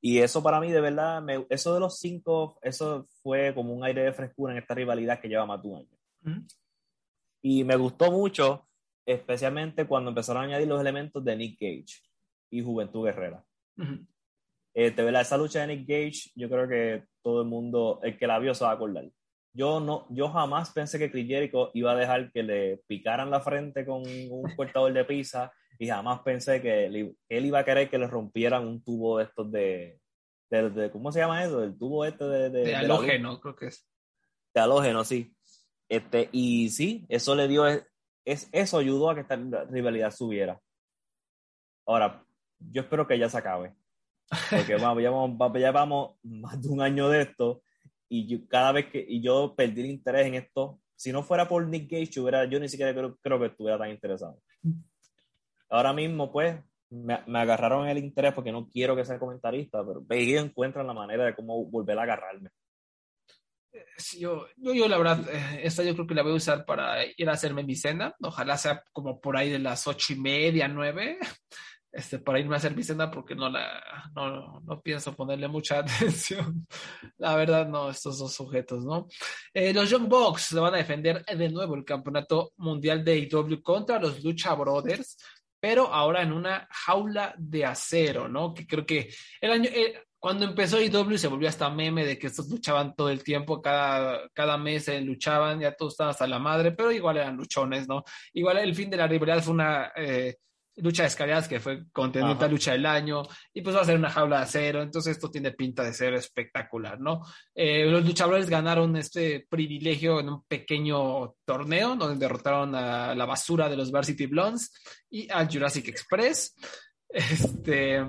Speaker 2: Y eso para mí, de verdad, me, eso de los cinco, eso fue como un aire de frescura en esta rivalidad que lleva más de un año. Uh -huh. Y me gustó mucho, especialmente cuando empezaron a añadir los elementos de Nick Gage y Juventud Guerrera. Uh -huh. eh, de verdad, esa lucha de Nick Gage, yo creo que todo el mundo, el que la vio se va a acordar. Yo, no, yo jamás pensé que Chris Jericho iba a dejar que le picaran la frente con un cortador de pizza y jamás pensé que él, él, iba a querer que le rompieran un tubo de estos de, de, de ¿cómo se llama eso? El tubo este de...
Speaker 1: De, de halógeno, creo que es.
Speaker 2: De halógeno, sí. Este, y sí, eso le dio, es, eso ayudó a que esta rivalidad subiera. Ahora, yo espero que ya se acabe. Porque vamos, ya, vamos, ya vamos más de un año de esto y yo, cada vez que y yo perdí el interés en esto. Si no fuera por Nick Gage, hubiera, yo ni siquiera creo, creo que estuviera tan interesado. Ahora mismo, pues, me, me, agarraron el interés porque no quiero que sea comentarista, pero ellos encuentran la manera de cómo volver a agarrarme.
Speaker 1: Yo, yo, yo, la verdad, esta yo creo que la voy a usar para ir a hacerme mi cena. Ojalá sea como por ahí de las ocho y media, nueve, este, para irme a hacer mi cena porque no, la, no, no pienso ponerle mucha atención. La verdad, no, estos dos sujetos, ¿no? Eh, los Young Bucks le van a defender de nuevo el campeonato mundial de IW contra los Lucha Brothers pero ahora en una jaula de acero, ¿no? Que creo que el año, eh, cuando empezó IW se volvió hasta meme de que estos luchaban todo el tiempo, cada, cada mes eh, luchaban, ya todos estaban hasta la madre, pero igual eran luchones, ¿no? Igual el fin de la rivalidad fue una eh, lucha de escaleras que fue contenida lucha del año, y pues va a ser una jaula de acero, entonces esto tiene pinta de ser espectacular, ¿no? Eh, los luchadores ganaron este privilegio en un pequeño torneo donde derrotaron a la basura de los Varsity Blondes y al Jurassic Express. Este,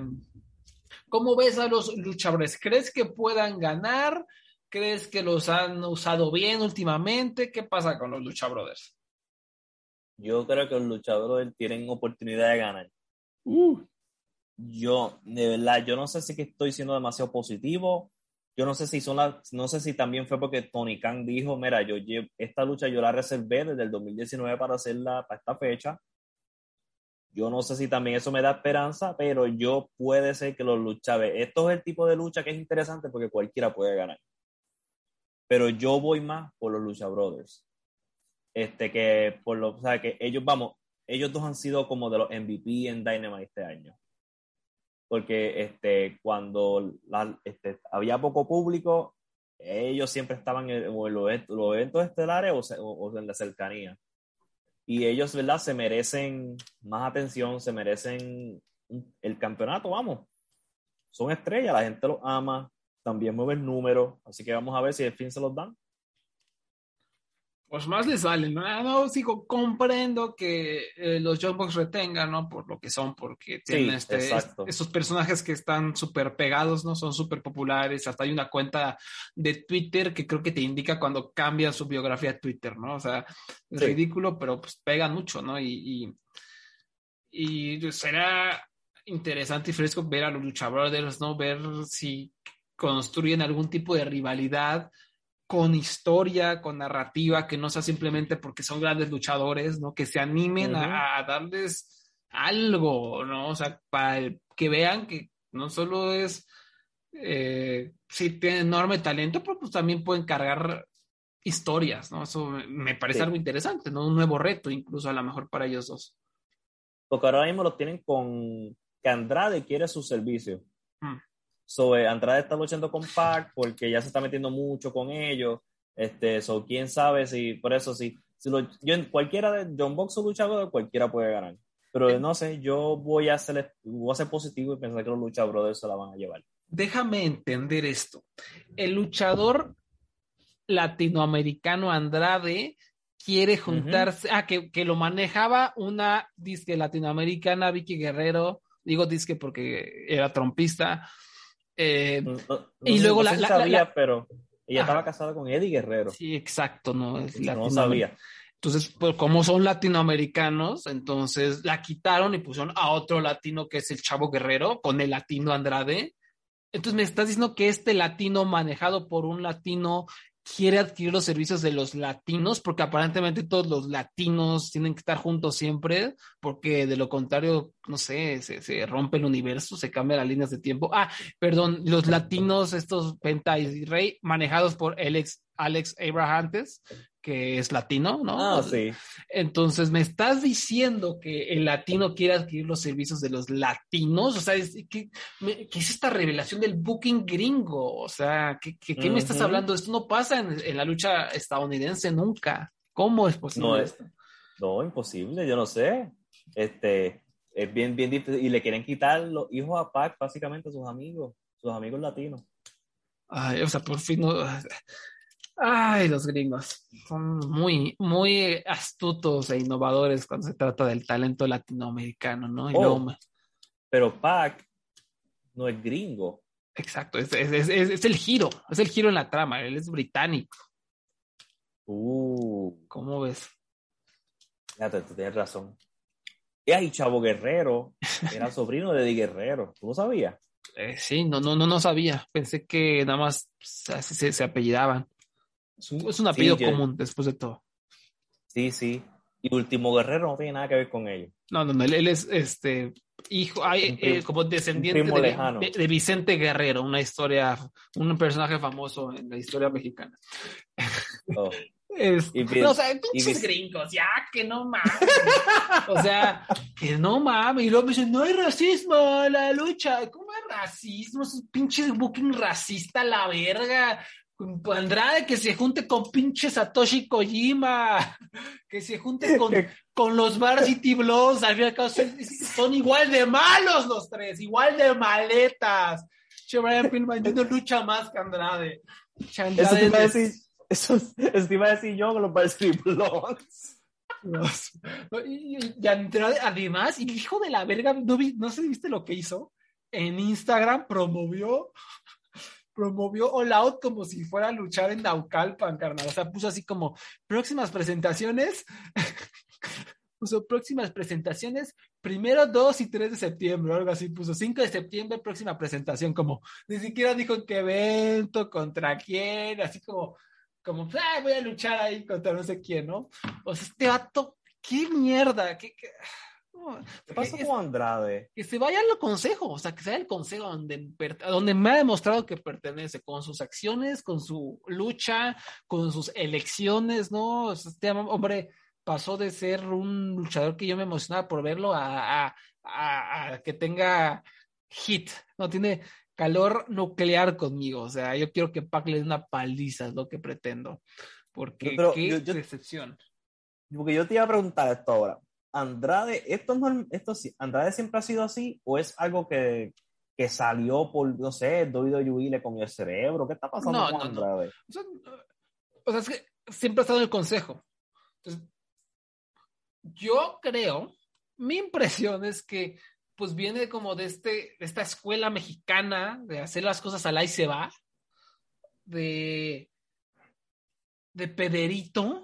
Speaker 1: ¿Cómo ves a los luchadores? ¿Crees que puedan ganar? ¿Crees que los han usado bien últimamente? ¿Qué pasa con los luchadores?
Speaker 2: Yo creo que los luchadores tienen oportunidad de ganar. Uh. Yo, de verdad, yo no sé si que estoy siendo demasiado positivo. Yo no sé si son las, no sé si también fue porque Tony Khan dijo, mira, yo esta lucha yo la reservé desde el 2019 para hacerla para esta fecha. Yo no sé si también eso me da esperanza, pero yo puede ser que los luchadores, esto es el tipo de lucha que es interesante porque cualquiera puede ganar. Pero yo voy más por los Lucha Brothers este, que por lo, o sea, que ellos, vamos, ellos dos han sido como de los MVP en Dynamite este año. Porque este, cuando la, este, había poco público, ellos siempre estaban en, en los, los, eventos estelares o, o, o, en la cercanía. Y ellos, ¿verdad? Se merecen más atención, se merecen el campeonato, vamos. Son estrellas, la gente los ama, también mueven números, así que vamos a ver si al fin se los dan
Speaker 1: pues más les vale, ¿no? Ah, no, sigo, comprendo que eh, los Bucks retengan, ¿no? Por lo que son, porque tienen
Speaker 2: sí,
Speaker 1: este, estos personajes que están súper pegados, ¿no? Son súper populares, hasta hay una cuenta de Twitter que creo que te indica cuando cambia su biografía de Twitter, ¿no? O sea, es sí. ridículo, pero pues pegan mucho, ¿no? Y, y, y será interesante y fresco ver a los Lucha Brothers, ¿no? Ver si construyen algún tipo de rivalidad con historia, con narrativa, que no sea simplemente porque son grandes luchadores, ¿no? Que se animen uh -huh. a, a, darles algo, ¿no? O sea, para que vean que no solo es, eh, sí, tienen enorme talento, pero pues también pueden cargar historias, ¿no? Eso me parece sí. algo interesante, ¿no? Un nuevo reto, incluso a lo mejor para ellos dos.
Speaker 2: Porque ahora mismo lo tienen con que Andrade quiere su servicio. Hmm. So, eh, Andrade está luchando con Pac porque ya se está metiendo mucho con ellos. Este, so, quién sabe si, por eso, si, si lo, yo, cualquiera de John Box o luchador, cualquiera puede ganar. Pero no sé, yo voy a, ser, voy a ser positivo y pensar que los luchadores se la van a llevar.
Speaker 1: déjame entender esto. El luchador latinoamericano Andrade quiere juntarse, ah, que, que, lo manejaba una disque latinoamericana, Vicky Guerrero, digo disque porque era trompista. Eh, y luego la,
Speaker 2: sabía, pero ella estaba casada con Eddie Guerrero.
Speaker 1: Sí, exacto, no,
Speaker 2: no sabía.
Speaker 1: Entonces, pues como son latinoamericanos, entonces la quitaron y pusieron a otro latino que es el Chavo Guerrero con el latino Andrade. Entonces me estás diciendo que este latino manejado por un latino quiere adquirir los servicios de los latinos, porque aparentemente todos los latinos tienen que estar juntos siempre, porque de lo contrario, no sé, se, rompe el universo, se cambian las líneas de tiempo. Ah, perdón, los latinos, estos Penta y Rey, manejados por Alex, Alex Abrahantes, que es latino, ¿no?
Speaker 2: Ah, sí.
Speaker 1: Entonces, ¿me estás diciendo que el latino quiere adquirir los servicios de los latinos? O sea, ¿qué, es esta revelación del booking gringo? O sea, ¿qué, qué, me estás hablando? Esto no pasa en, la lucha estadounidense nunca. ¿Cómo es posible
Speaker 2: no,
Speaker 1: esto?
Speaker 2: No, imposible, yo no sé. Este, es bien, bien difícil. Y le quieren quitar los hijos a Pac, básicamente, a sus amigos, sus amigos latinos.
Speaker 1: Ay, o sea, por fin no Ay, los gringos son muy, muy astutos e innovadores cuando se trata del talento latinoamericano, ¿no?
Speaker 2: Oh, pero Pac no es gringo.
Speaker 1: Exacto, es, el giro, es el giro en la trama, él es británico.
Speaker 2: Uh.
Speaker 1: ¿Cómo ves?
Speaker 2: Ya, tú tienes razón. Y ahí Chavo Guerrero era sobrino de Di Guerrero, ¿tú lo sabías?
Speaker 1: Eh, sí, no, no, no, no sabía. Pensé que nada más se, se apellidaban. Es un, apellido común después de todo.
Speaker 2: Sí, sí. Y Último Guerrero no tiene nada que ver con ellos.
Speaker 1: No, no, no. Él, es este hijo, hay, eh, como descendiente de, Vicente Guerrero, una historia, un personaje famoso en la historia mexicana. Oh. no, o sea, pinches gringos, ya, que no mames. o sea, que no mames. Y luego me dicen, no hay racismo la lucha. ¿Cómo es racismo? Es un pinche booking racista la verga. Andrade que se junte con pinche Satoshi Kojima, que se junte con, con los Varsity Blows, al fin son, igual de malos los tres, igual de maletas. Che, Brian Pillman no lucha más que Andrade.
Speaker 2: Eso te, iba a decir, eso, te iba a decir yo con los Varsity Blows.
Speaker 1: Y, Andrade, además, y el hijo de la verga, no, vi, no sé si viste lo que hizo. En Instagram promovió promovió All Out como si fuera a luchar en Naucalpan, carnal. O sea, puso así como próximas presentaciones. puso próximas presentaciones, primero 2 y 3 de septiembre, algo así, puso 5 de septiembre, próxima presentación, como ni siquiera dijo qué evento, contra quién, así como, como, ah, voy a luchar ahí contra no sé quién, ¿no? O sea, este vato, qué mierda, qué... ¿Qué
Speaker 2: pasa con Andrade?
Speaker 1: Que se vaya al consejo, o sea, que sea el consejo donde, donde me ha demostrado que pertenece, con sus acciones, con su lucha, con sus elecciones, ¿no? Este hombre pasó de ser un luchador que yo me emocionaba por verlo a, que tenga hit, ¿no? Tiene calor nuclear conmigo, o sea, yo quiero que Pac le dé una paliza, es lo que pretendo, porque qué decepción.
Speaker 2: Porque yo te iba a preguntar esto ahora. Andrade, esto no, esto Andrade siempre ha sido así o es algo que, que salió por, no sé, WWE le comió el cerebro, ¿qué está pasando con Andrade?
Speaker 1: O, sea, es que siempre ha estado en el consejo. Entonces, yo creo, mi impresión es que pues viene como de, este, de esta escuela mexicana de hacer las cosas al y se va, de, de Pederito,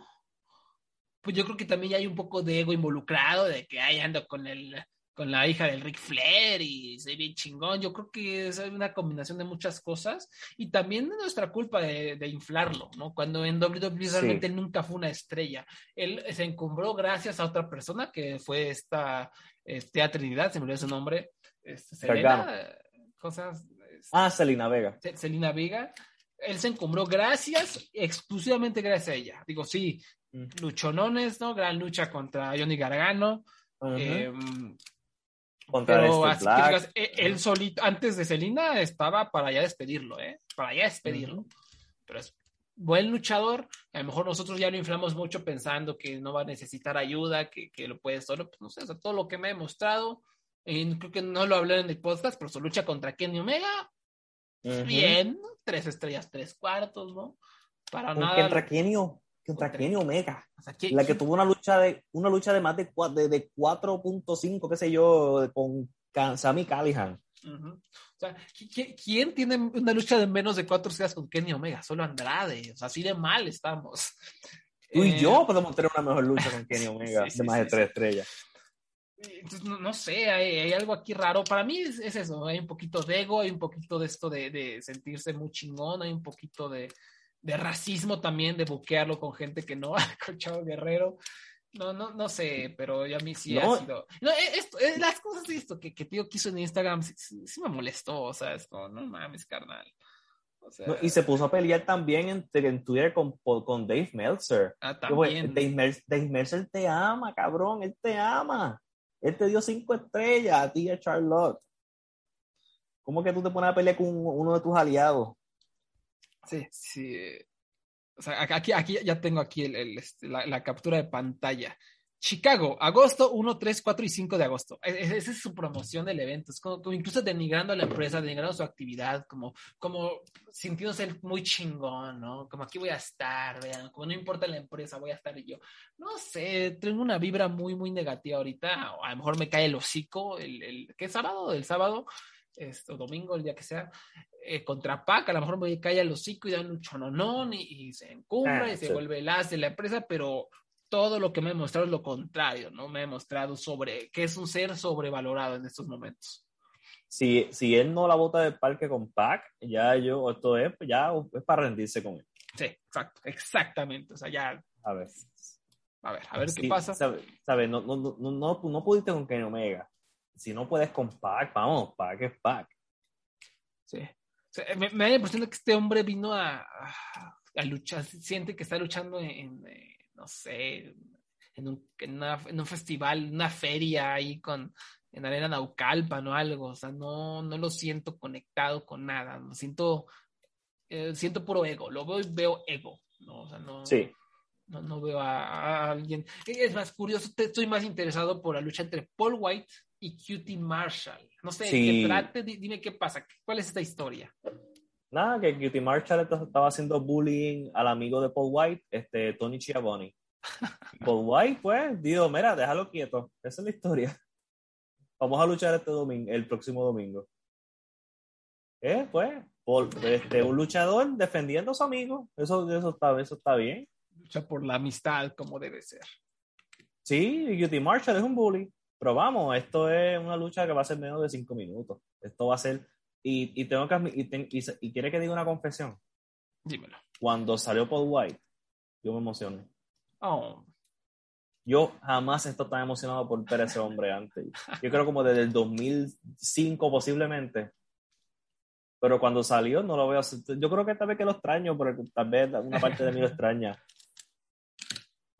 Speaker 1: pues yo creo que también ya hay un poco de ego involucrado, de que ahí ando con el con la hija del Rick Flair y soy bien chingón. Yo creo que es una combinación de muchas cosas y también de nuestra culpa de, inflarlo, ¿no? Cuando en WWE realmente nunca fue una estrella. Él se encumbró gracias a otra persona que fue esta este, Trinidad, se me olvidó su nombre, este, Selena, cosas.
Speaker 2: ah, Selena Vega.
Speaker 1: Selena Vega. Él se encumbró gracias, exclusivamente gracias a ella. Digo, sí, luchonones, ¿no? Gran lucha contra Johnny Gargano. Em, pero así que e, él solito, antes de Selina, estaba para ya despedirlo, ¿eh? Para ya despedirlo. Pero es buen luchador. A lo mejor nosotros ya lo inflamos mucho pensando que no va a necesitar ayuda, que, que lo puede solo. Pues no sé, todo lo que me ha mostrado. creo que no lo hablé en el podcast, pero su lucha contra Kenny Omega bien, tres estrellas, tres cuartos, ¿no?
Speaker 2: Para nada. Contra Kenio, contra Kenny Omega. la que tuvo una lucha de una lucha de más de, de, de 4.5, qué sé yo, con Sammy Callihan.
Speaker 1: O sea, ¿quién tiene una lucha de menos de cuatro estrellas con Kenny Omega? Solo Andrade. O sea, así de mal estamos.
Speaker 2: Tú y yo eh, podemos tener una mejor lucha con Kenny Omega de más de tres estrellas.
Speaker 1: Entonces, no, sé, hay, algo aquí raro. Para mí es, eso, hay un poquito de ego, hay un poquito de esto de, de sentirse muy chingón, hay un poquito de, de racismo también, de buquearlo con gente que no ha escuchado Guerrero. No, no, no sé, pero ya a mí sí ha sido. No, e, esto, e, las cosas de esto que, que tío quiso en Instagram sí, me molestó, o sea, esto, no mames, carnal.
Speaker 2: y se puso a pelear también en, en Twitter con, con Dave Meltzer.
Speaker 1: Ah, también.
Speaker 2: Dave, Dave Meltzer te ama, cabrón, él te ama. Él te dio cinco estrellas a ti y a Charlotte. ¿Cómo que tú te pones a pelear con uno de tus aliados?
Speaker 1: Sí, sí. O sea, aquí, aquí ya tengo aquí este, la, captura de pantalla. Chicago, agosto 1, 3, 4 y 5 de agosto. E, e, esa es su promoción del evento. Es como, incluso denigrando a la empresa, denigrando su actividad, como, como sintiéndose muy chingón, ¿no? Como aquí voy a estar, vean, como no importa la empresa, voy a estar yo. No sé, tengo una vibra muy, muy negativa ahorita. a lo mejor me cae el hocico el, el ¿qué sábado? El sábado, este, o domingo, el día que sea. Eh, contra Pac, a lo mejor me cae el hocico y da un chononón y, y se encumbra ah, y se vuelve el as de la empresa, pero todo lo que me ha mostrado es lo contrario, ¿no? Me ha mostrado sobre que es un ser sobrevalorado en estos momentos.
Speaker 2: Si, si él no la bota del parque con Pac, ya yo, esto es, ya es para rendirse con él.
Speaker 1: Sí, exacto, exactamente. O sea, ya.
Speaker 2: A ver.
Speaker 1: A ver, a ver qué pasa.
Speaker 2: ¿Sabes? No, no, no, no, no pudiste con Kenny Omega. Si no puedes con Pac, vamos, Pac es Pac.
Speaker 1: Sí me, da la impresión de que este hombre vino a, a, luchar, siente que está luchando en, eh, no sé, en un, en, un, festival, una feria ahí con, en Arena Naucalpan o algo, o sea, no, no lo siento conectado con nada, lo siento, eh, siento puro ego, lo veo y veo ego, ¿no? O sea, no,
Speaker 2: sí.
Speaker 1: no, no veo a, alguien. Es más curioso, estoy más interesado por la lucha entre Paul White y Cutie Marshall. No sé, que trate, dime qué pasa, cuál es esta historia.
Speaker 2: Nada, que Cutie Marshall estaba haciendo bullying al amigo de Paul White, este, Tony Chiavoni. Paul White, pues, dijo, mira, déjalo quieto. Esa es la historia. Vamos a luchar este domingo, el próximo domingo. Eh, pues, por, este, un luchador defendiendo a su amigo. Eso, eso, está, eso está bien.
Speaker 1: Lucha por la amistad, como debe ser.
Speaker 2: Sí, Cutie Marshall es un bully. Pero vamos, esto es una lucha que va a ser menos de cinco minutos. Esto va a ser. Y, y tengo que. Y, y, quiere que diga una confesión.
Speaker 1: Dímelo.
Speaker 2: Cuando salió Paul White, yo me emocioné.
Speaker 1: Oh.
Speaker 2: Yo jamás he estado tan emocionado por ver a ese hombre antes. Yo creo como desde el 2005 posiblemente. Pero cuando salió no lo veo. Yo creo que tal vez que lo extraño, pero tal vez una parte de mí lo extraña.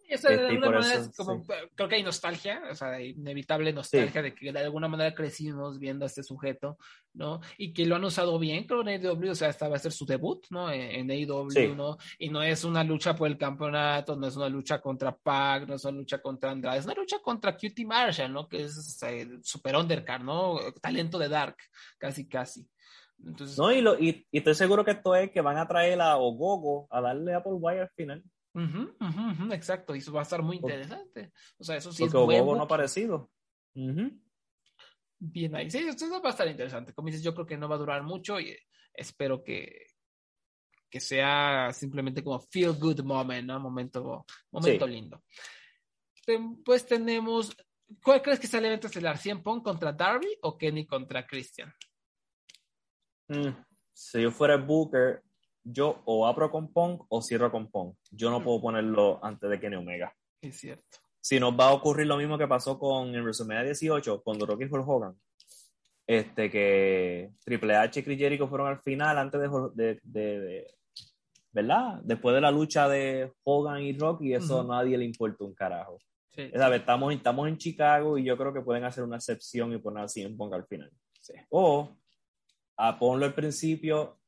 Speaker 1: Eso de alguna manera es como, creo que hay nostalgia, o sea, inevitable nostalgia de que de alguna manera crecimos viendo a este sujeto, ¿no? Y que lo han usado bien, creo, en AEW, o sea, esta va a ser su debut, ¿no? En, AEW, ¿no? Y no es una lucha por el campeonato, no es una lucha contra Pac, no es una lucha contra Andrade, es una lucha contra Cutie Marshall, ¿no? Que es super undercard, ¿no? Talento de Dark, casi, casi. Entonces,
Speaker 2: no, y, lo, y, y, estoy seguro que esto es que van a traer a Ogogo a darle a Paul Wire al final
Speaker 1: exacto, y eso va a estar muy interesante. O sea, eso sí
Speaker 2: Porque es no ha parecido.
Speaker 1: Bien ahí. Sí, esto va a estar interesante. Como dices, yo creo que no va a durar mucho y espero que, que sea simplemente como feel good moment, ¿no? Momento, momento lindo. Pues tenemos, ¿cuál crees que sale antes el ¿100 Pong contra Darby o Kenny contra Christian?
Speaker 2: Mm, si yo fuera Booker, yo o abro con Pong o cierro con Pong. Yo no mm. puedo ponerlo antes de Kenny Omega.
Speaker 1: Es cierto.
Speaker 2: Si nos va a ocurrir lo mismo que pasó con el WrestleMania 18, cuando Rocky fue Hogan, este, que Triple H y Chris Jericho fueron al final antes de, de, ¿verdad? Después de la lucha de Hogan y Rocky, eso a nadie le importa un carajo. Sí, Estamos, estamos en Chicago y yo creo que pueden hacer una excepción y poner así en Pong al final. O a ponlo al principio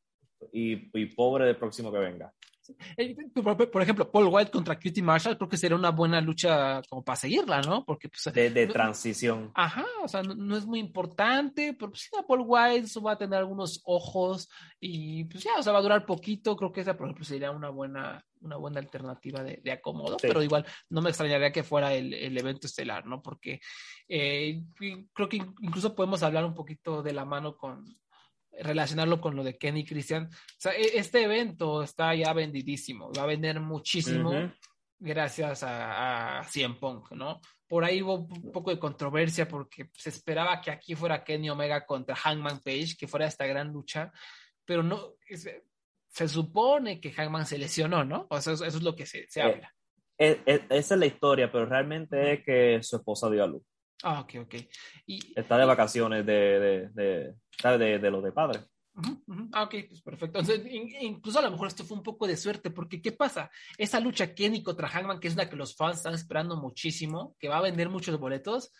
Speaker 2: y, pobre del próximo que venga.
Speaker 1: Por, ejemplo, Paul White contra Cutie Marshall creo que sería una buena lucha como para seguirla, ¿no? Porque pues,
Speaker 2: de, transición.
Speaker 1: Ajá, o sea, no, es muy importante, pero pues sí, Paul White eso va a tener algunos ojos y pues ya, o sea, va a durar poquito. Creo que esa, por ejemplo, sería una buena, una buena alternativa de, de acomodo, pero igual no me extrañaría que fuera el, el evento estelar, ¿no? Porque eh, creo que incluso podemos hablar un poquito de la mano con relacionarlo con lo de Kenny Christian. O sea, e, este evento está ya vendidísimo, va a vender muchísimo gracias a, a CM Punk, ¿no? Por ahí hubo un poco de controversia porque se esperaba que aquí fuera Kenny Omega contra Hangman Page, que fuera esta gran lucha, pero no, se supone que Hangman se lesionó, ¿no? O sea, eso, es lo que se, se eh, habla.
Speaker 2: Eh, eh, esa es la historia, pero realmente es que su esposa dio a luz.
Speaker 1: Ah, ok, ok.
Speaker 2: Y, Está de vacaciones de, de, de, de, los de padre.
Speaker 1: Ah, ok, pues perfecto. Entonces, incluso a lo mejor esto fue un poco de suerte, porque ¿qué pasa? Esa lucha Kenny contra Hangman, que es la que los fans están esperando muchísimo, que va a vender muchos boletos,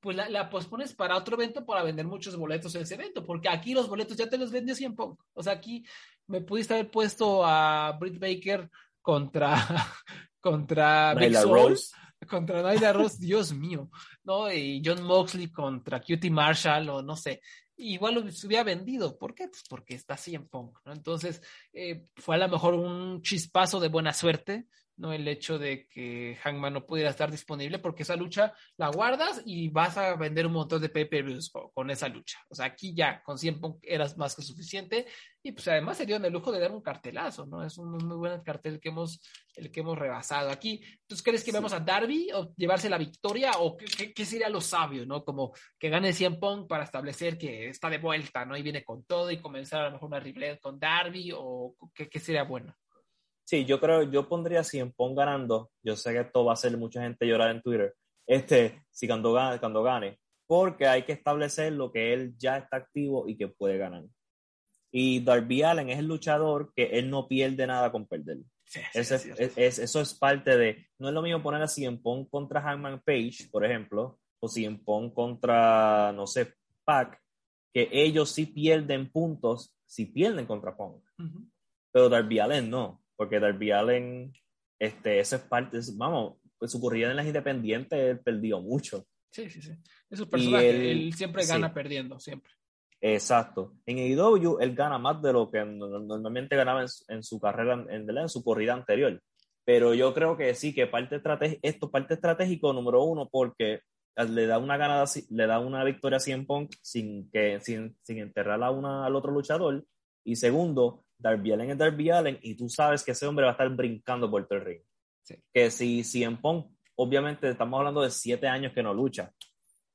Speaker 1: pues la, la, pospones para otro evento para vender muchos boletos en ese evento, porque aquí los boletos ya te los vendió 100 Punk. O sea, aquí me pudiste haber puesto a Britt Baker contra, contra Big Rose contra Nyla Rose, Dios mío, ¿no? Y John Moxley contra Cutie Marshall, o no sé, igual lo hubiera vendido. ¿Por qué? Pues porque está así en Punk, ¿no? Entonces, eh, fue a lo mejor un chispazo de buena suerte, ¿no? El hecho de que Hangman no pudiera estar disponible porque esa lucha la guardas y vas a vender un montón de pay-per-views con, esa lucha. O sea, aquí ya con 100 eras más que suficiente y pues además se dieron el lujo de dar un cartelazo, ¿no? Es un muy buen cartel que hemos, el que hemos rebasado aquí. ¿Tú crees que vamos a Darby o llevarse la victoria o qué, sería lo sabio, ¿no? Como que gane 100 Punk para establecer que está de vuelta, ¿no? Y viene con todo y comenzar a lo mejor una replay con Darby o qué, qué sería bueno.
Speaker 2: Sí, yo creo, yo pondría si en Pon ganando. Yo sé que esto va a hacer mucha gente llorar en Twitter. Este, si cuando gane, cuando gane, porque hay que establecer lo que él ya está activo y que puede ganar. Y Darby Allen es el luchador que él no pierde nada con perder. eso es parte de. No es lo mismo poner a Cien Pong contra Hangman Page, por ejemplo, o Cien Pong contra, no sé, Pac, que ellos sí pierden puntos si pierden contra Pong. Pero Darby Allen no porque Darby Allen, este, eso es parte, vamos, pues su corrida en las independientes, él perdió mucho.
Speaker 1: Sí, sí, sí. Es un personaje, él, siempre gana perdiendo, siempre.
Speaker 2: Exacto. En AEW él gana más de lo que normalmente ganaba en, su carrera, en, en, su corrida anterior. Pero yo creo que sí, que parte esto parte estratégico número uno, porque le da una ganada, le da una victoria a Cien Punk sin que sin, sin enterrar a una, al otro luchador. Y segundo, Darby Allen es Darby Allen y tú sabes que ese hombre va a estar brincando por el ring. Que si, si en Punk, obviamente estamos hablando de siete años que no lucha,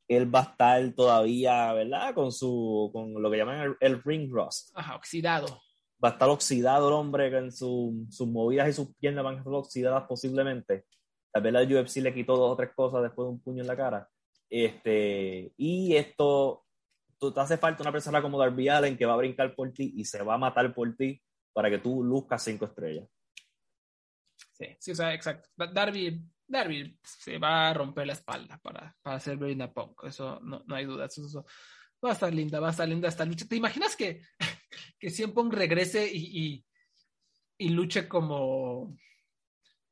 Speaker 2: él va a estar todavía, ¿verdad? Con su, con lo que llaman el, ring rust.
Speaker 1: Ajá, oxidado.
Speaker 2: Va a estar oxidado el hombre, con sus movidas y sus piernas van a estar oxidadas posiblemente. Tal vez la UFC le quitó dos o tres cosas después de un puño en la cara. Este, y esto tú, te hace falta una persona como Darby Allen que va a brincar por ti y se va a matar por ti para que tú luzcas cinco estrellas.
Speaker 1: Sí, sí, o sea, exacto. Darby, Darby se va a romper la espalda para, para hacer Brenda Punk, eso no, no hay duda. Eso, va a estar linda, va a estar linda esta lucha. ¿Te imaginas que, que Cien Punk regrese y, y, y, luche como,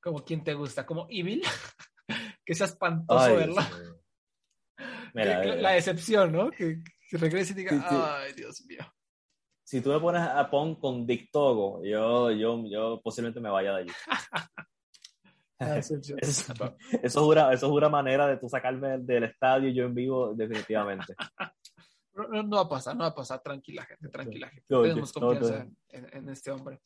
Speaker 1: como quien te gusta, como Evil? que sea espantoso verla. la decepción, ¿no? Que, que regrese y diga, ay, Dios mío.
Speaker 2: Si tú me pones a Pong con Dick Togo, yo, yo, yo posiblemente me vaya de allí. eso, eso, jura, eso jura manera de tú sacarme del estadio y yo en vivo, definitivamente.
Speaker 1: No, no, va a pasar, no va a pasar. Tranquila, gente, tranquila, gente. Tenemos confianza en, en, este hombre.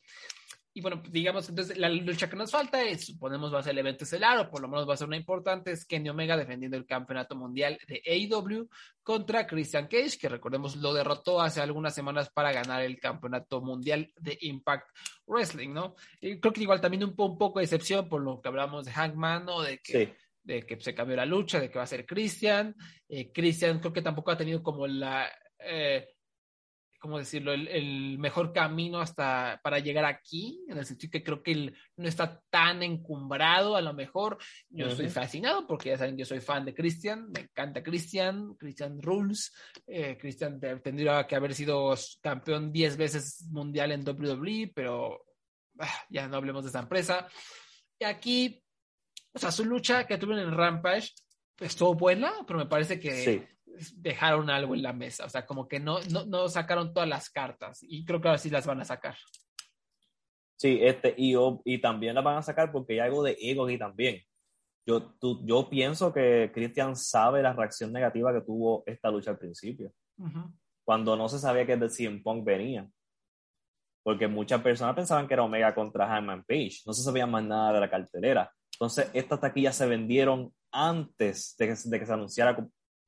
Speaker 1: Y bueno, digamos, entonces la lucha que nos falta es, suponemos va a ser el evento estelar, o por lo menos va a ser una importante, es Kenny Omega defendiendo el campeonato mundial de AEW contra Christian Cage, que recordemos lo derrotó hace algunas semanas para ganar el campeonato mundial de Impact Wrestling, ¿no? Y creo que igual también un, un poco de excepción por lo que hablamos de Hangman, ¿no? De que, de que se cambió la lucha, de que va a ser Christian. Eh, Christian creo que tampoco ha tenido como la... Eh, ¿cómo decirlo?, el, mejor camino hasta para llegar aquí, en el sentido que creo que él no está tan encumbrado, a lo mejor. Yo estoy fascinado porque ya saben, yo soy fan de Christian, me encanta Christian, Christian Rules. Eh, Christian tendría que haber sido campeón 10 veces mundial en WWE, pero ah, ya no hablemos de esta empresa. Y aquí, o sea, su lucha que tuvieron en Rampage estuvo buena, pero me parece que dejaron algo en la mesa. O sea, como que no, no, no sacaron todas las cartas y creo que ahora sí las van a sacar.
Speaker 2: Sí, este, y, y también las van a sacar porque hay algo de ego aquí también. Yo, tú, yo pienso que Christian sabe la reacción negativa que tuvo esta lucha al principio. Cuando no se sabía que el CM Punk venía. Porque muchas personas pensaban que era Omega contra Hangman Page. No se sabía más nada de la cartelera. Entonces, estas taquillas se vendieron antes de que, de que se anunciara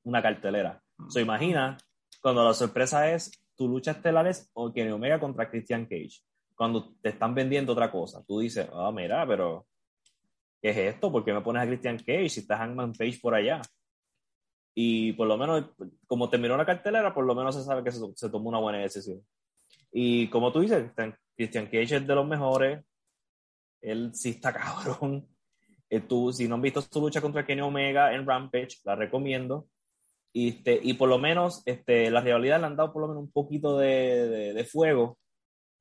Speaker 2: una cartelera. Se imagina cuando la sorpresa es tu lucha estelar es Kenny Omega contra Christian Cage. Cuando te están vendiendo otra cosa, tú dices, ah, mira, pero ¿qué es esto? ¿Por qué me pones a Christian Cage si está Hangman Page por allá? Y por lo menos, como terminó la cartelera, por lo menos se sabe que se, tomó una buena decisión. Y como tú dices, Christian Cage es de los mejores. Él sí está cabrón. Tú, si no han visto su lucha contra Kenny Omega en Rampage, la recomiendo. Y, este, y por lo menos este, la rivalidad le han dado por lo menos un poquito de, de, fuego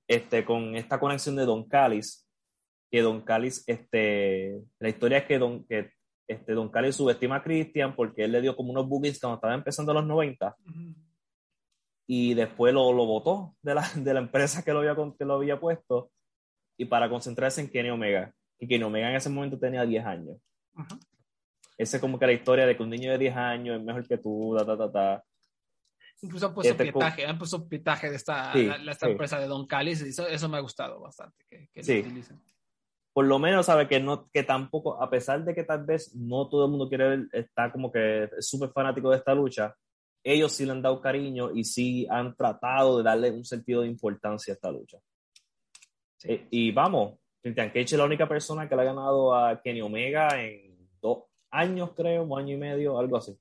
Speaker 2: este, con esta conexión de Don Callis. Que Don Callis, este, la historia es que Don, que, este, Don Callis subestima a Christian porque él le dio como unos boogies cuando estaba empezando los 90. Y después lo, lo botó de la, de la empresa que lo, había, que lo había puesto y para concentrarse en Kenny Omega. Y Kenny Omega en ese momento tenía 10 años. Esa es como que la historia de que un niño de 10 años es mejor que tú, ta, ta, ta, ta.
Speaker 1: Incluso han puesto este pietaje, han puesto pietaje de esta, esta empresa de Don Calis, y eso, eso, me ha gustado bastante que, que
Speaker 2: sí. utilicen. Por lo menos sabe que no, que tampoco, a pesar de que tal vez no todo el mundo quiere ver, está como que súper fanático de esta lucha, ellos sí le han dado cariño y sí han tratado de darle un sentido de importancia a esta lucha. Eh, y vamos, Christian Cage es la única persona que le ha ganado a Kenny Omega en dos años, creo, un año y medio, algo así.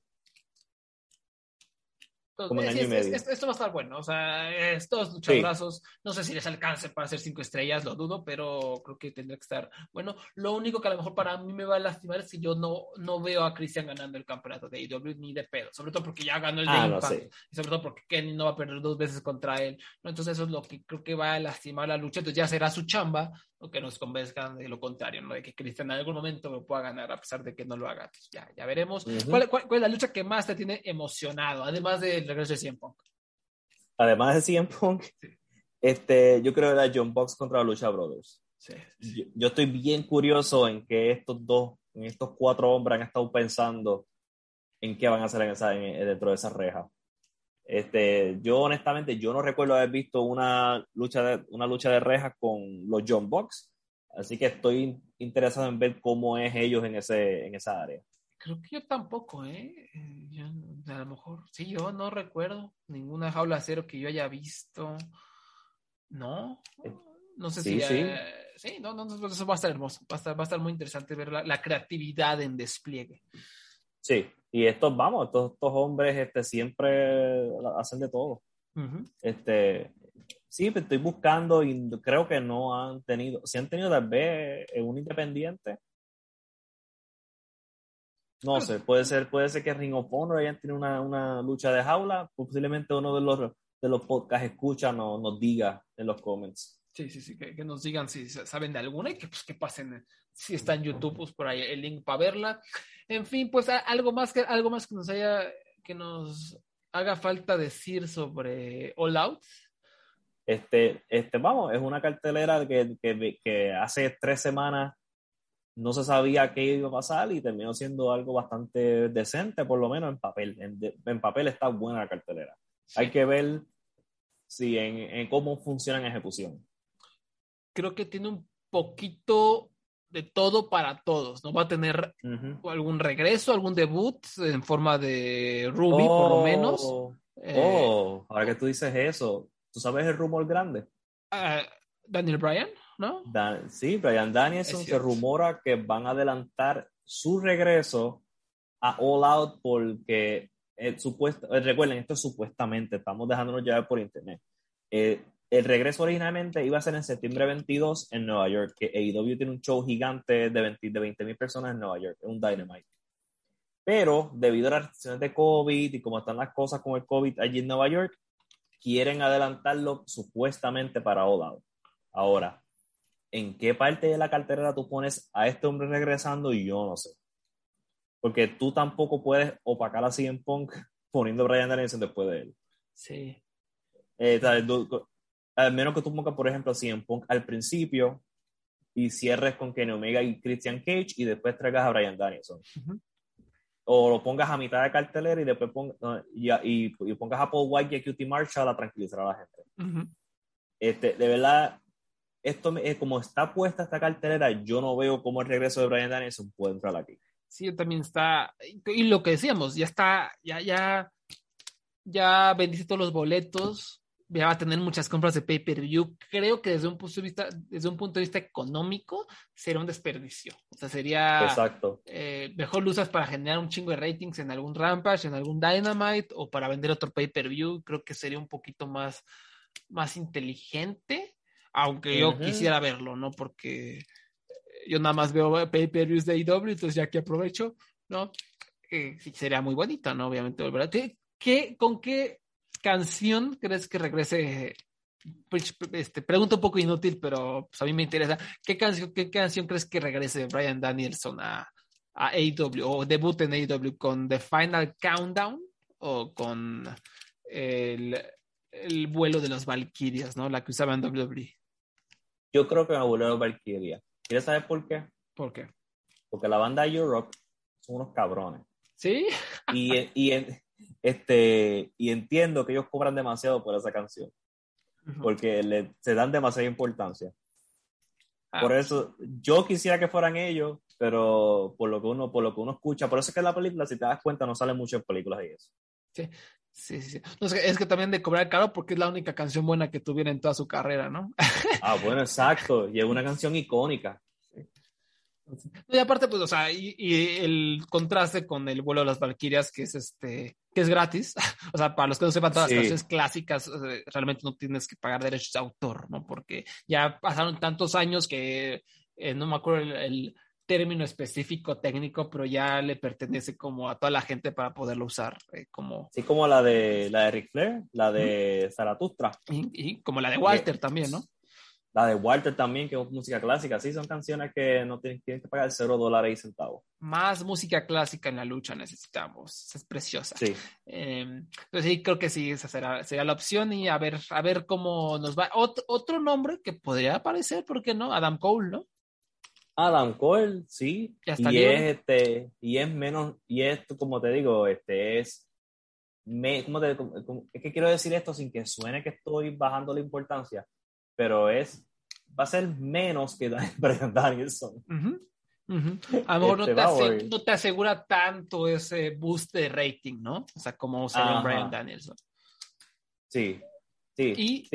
Speaker 1: Como un año y medio. esto va a estar bueno, o sea, estos luchadores, no sé si les alcance para hacer cinco estrellas, lo dudo, pero creo que tendría que estar bueno. Lo único que a lo mejor para mí me va a lastimar es que yo no, no veo a Christian ganando el campeonato de AEW ni de pedo, sobre todo porque ya ganó el de ah, Impact, y sobre todo porque Kenny no va a perder dos veces contra él, entonces eso es lo que creo que va a lastimar la lucha, entonces ya será su chamba o que nos convenzcan de lo contrario, ¿no? de que Christian en algún momento lo pueda ganar a pesar de que no lo haga. ya, ya veremos. ¿Cuál, cuál, es la lucha que más te tiene emocionado, además del regreso de CM Punk?
Speaker 2: Además de CM Punk, este, yo creo que era John Box contra Lucha Brothers. Sí, Yo, estoy bien curioso en que estos dos, en estos cuatro hombres han estado pensando en qué van a hacer en esa, dentro de esa reja. Este, yo honestamente, yo no recuerdo haber visto una lucha de, una lucha de rejas con los John Box, así que estoy interesado en ver cómo es ellos en, ese, en esa área.
Speaker 1: Creo que yo tampoco, ¿eh? a lo mejor, sí, yo no recuerdo ninguna jaula cero que yo haya visto. No, no sé si... Sí. sí, no, no, no, eso va a estar hermoso, va a estar, va a estar muy interesante ver la, la creatividad en despliegue.
Speaker 2: Sí, y estos, vamos, estos, estos hombres este, siempre hacen de todo. este, sí, estoy buscando y creo que no han tenido, si han tenido tal vez un independiente. No sé, puede ser, puede ser que Ring of Honor hayan tenido una, una lucha de jaula, posiblemente uno de los, de los podcasts escucha nos, nos diga en los comments.
Speaker 1: Sí, sí, sí, que, que, nos digan si saben de alguna y que, pues, que pasen, si está en YouTube, pues por ahí el link para verla. En fin, pues algo más que, algo más que nos haya, que nos haga falta decir sobre All Out.
Speaker 2: Este, este, vamos, es una cartelera que, que, que hace tres semanas no se sabía qué iba a pasar y terminó siendo algo bastante decente, por lo menos en papel. En, en papel está buena la cartelera. Hay que ver si en, en, cómo funciona en ejecución
Speaker 1: creo que tiene un poquito de todo para todos, ¿no? Va a tener algún regreso, algún debut en forma de Ruby, por lo menos.
Speaker 2: Oh, eh, ahora que tú dices eso, ¿tú sabes el rumor grande?
Speaker 1: Ah, Daniel Bryan, ¿no?
Speaker 2: sí, Bryan Danielson se rumora que van a adelantar su regreso a All Out porque eh, supuesto, eh, recuerden, esto es supuestamente, estamos dejándonos llevar por internet. Eh, el regreso originalmente iba a ser en septiembre 22 en Nueva York, que AEW tiene un show gigante de 20 de 20 mil personas en Nueva York, un Dynamite. Pero debido a las restricciones de COVID y como están las cosas con el COVID allí en Nueva York, quieren adelantarlo supuestamente para All Out. Ahora, en qué parte de la cartera tú pones a este hombre regresando y yo no sé. Porque tú tampoco puedes opacar a CM Punk poniendo a Brian Danielson después de él.
Speaker 1: Sí.
Speaker 2: Eh, al menos que tú pongas, por ejemplo, CM Punk al principio y cierres con Kenny Omega y Christian Cage y después traigas a Brian Danielson. O lo pongas a mitad de cartelera y después y, pongas a Paul White y a QT Marshall a tranquilizar a la gente. este, de verdad, esto es como está puesta esta cartelera, yo no veo cómo el regreso de Brian Danielson puede entrar aquí.
Speaker 1: Sí, también está, y lo que decíamos, ya está, ya, ya, ya vendiste todos los boletos, ya va a tener muchas compras de pay-per-view. Creo que desde un punto de vista, desde un punto de vista económico, sería un desperdicio. O sea, sería
Speaker 2: Exacto.
Speaker 1: Eh, mejor lo usas para generar un chingo de ratings en algún Rampage, en algún Dynamite, o para vender otro pay-per-view. Creo que sería un poquito más, más inteligente aunque yo quisiera verlo, ¿no? Porque yo nada más veo pay-per-views de AEW, entonces ya que aprovecho, ¿no? Eh, sería muy bonita, ¿no? Obviamente volver a... ¿Qué, ¿Con qué canción crees que regrese? Pues, este, pregunta un poco inútil, pero pues, a mí me interesa. ¿Qué canción, qué canción crees que regrese Brian Danielson a, a AEW o debut en AEW con The Final Countdown o con el, el vuelo de las Valkyrias, ¿no? La que usaban en WWE.
Speaker 2: Yo creo que me volvió Valkyria. ¿Quieres saber por qué?
Speaker 1: ¿Por qué?
Speaker 2: Porque la banda Europe son unos cabrones.
Speaker 1: ¿Sí?
Speaker 2: Y, y, este, y entiendo que ellos cobran demasiado por esa canción. Porque le, se dan demasiada importancia. Ah. Por eso, yo quisiera que fueran ellos, pero por lo que uno, por lo que uno escucha, por eso es que la película, si te das cuenta, no sale mucho en películas de eso.
Speaker 1: Sí, Sí, sí, No, es, que, también de cobrar caro porque es la única canción buena que tuviera en toda su carrera, ¿no?
Speaker 2: ah, bueno, exacto. Y es una canción icónica.
Speaker 1: Y aparte, pues, o sea, y, el contraste con el vuelo de las Valquirias, que es este, que es gratis. o sea, para los que no sepan todas las canciones clásicas, realmente no tienes que pagar derechos de autor, ¿no? Porque ya pasaron tantos años que eh, no me acuerdo el término específico técnico, pero ya le pertenece como a toda la gente para poderlo usar. Eh, como...
Speaker 2: Sí, como la de, la de Ric Flair, la de Zaratustra.
Speaker 1: Y, como la de Walter también, ¿no?
Speaker 2: La de Walter también, que es música clásica. Sí, son canciones que no tienen, que pagar cero dólares y centavos.
Speaker 1: Más música clásica en la lucha necesitamos. Es preciosa.
Speaker 2: Sí.
Speaker 1: Eh, entonces sí, creo que sí, esa será, sería la opción y a ver, a ver cómo nos va. otro nombre que podría aparecer, ¿por qué no? Adam Cole, ¿no?
Speaker 2: Adam Cole, sí. y es este, y es menos, y es como te digo, este es me, ¿cómo te, es que quiero decir esto sin que suene que estoy bajando la importancia, pero es va a ser menos que Brian Danielson.
Speaker 1: A lo mejor no, este, te no, te asegura tanto ese boost de rating, ¿no? O sea, como sería Brian Danielson.
Speaker 2: Sí, Sí,
Speaker 1: y,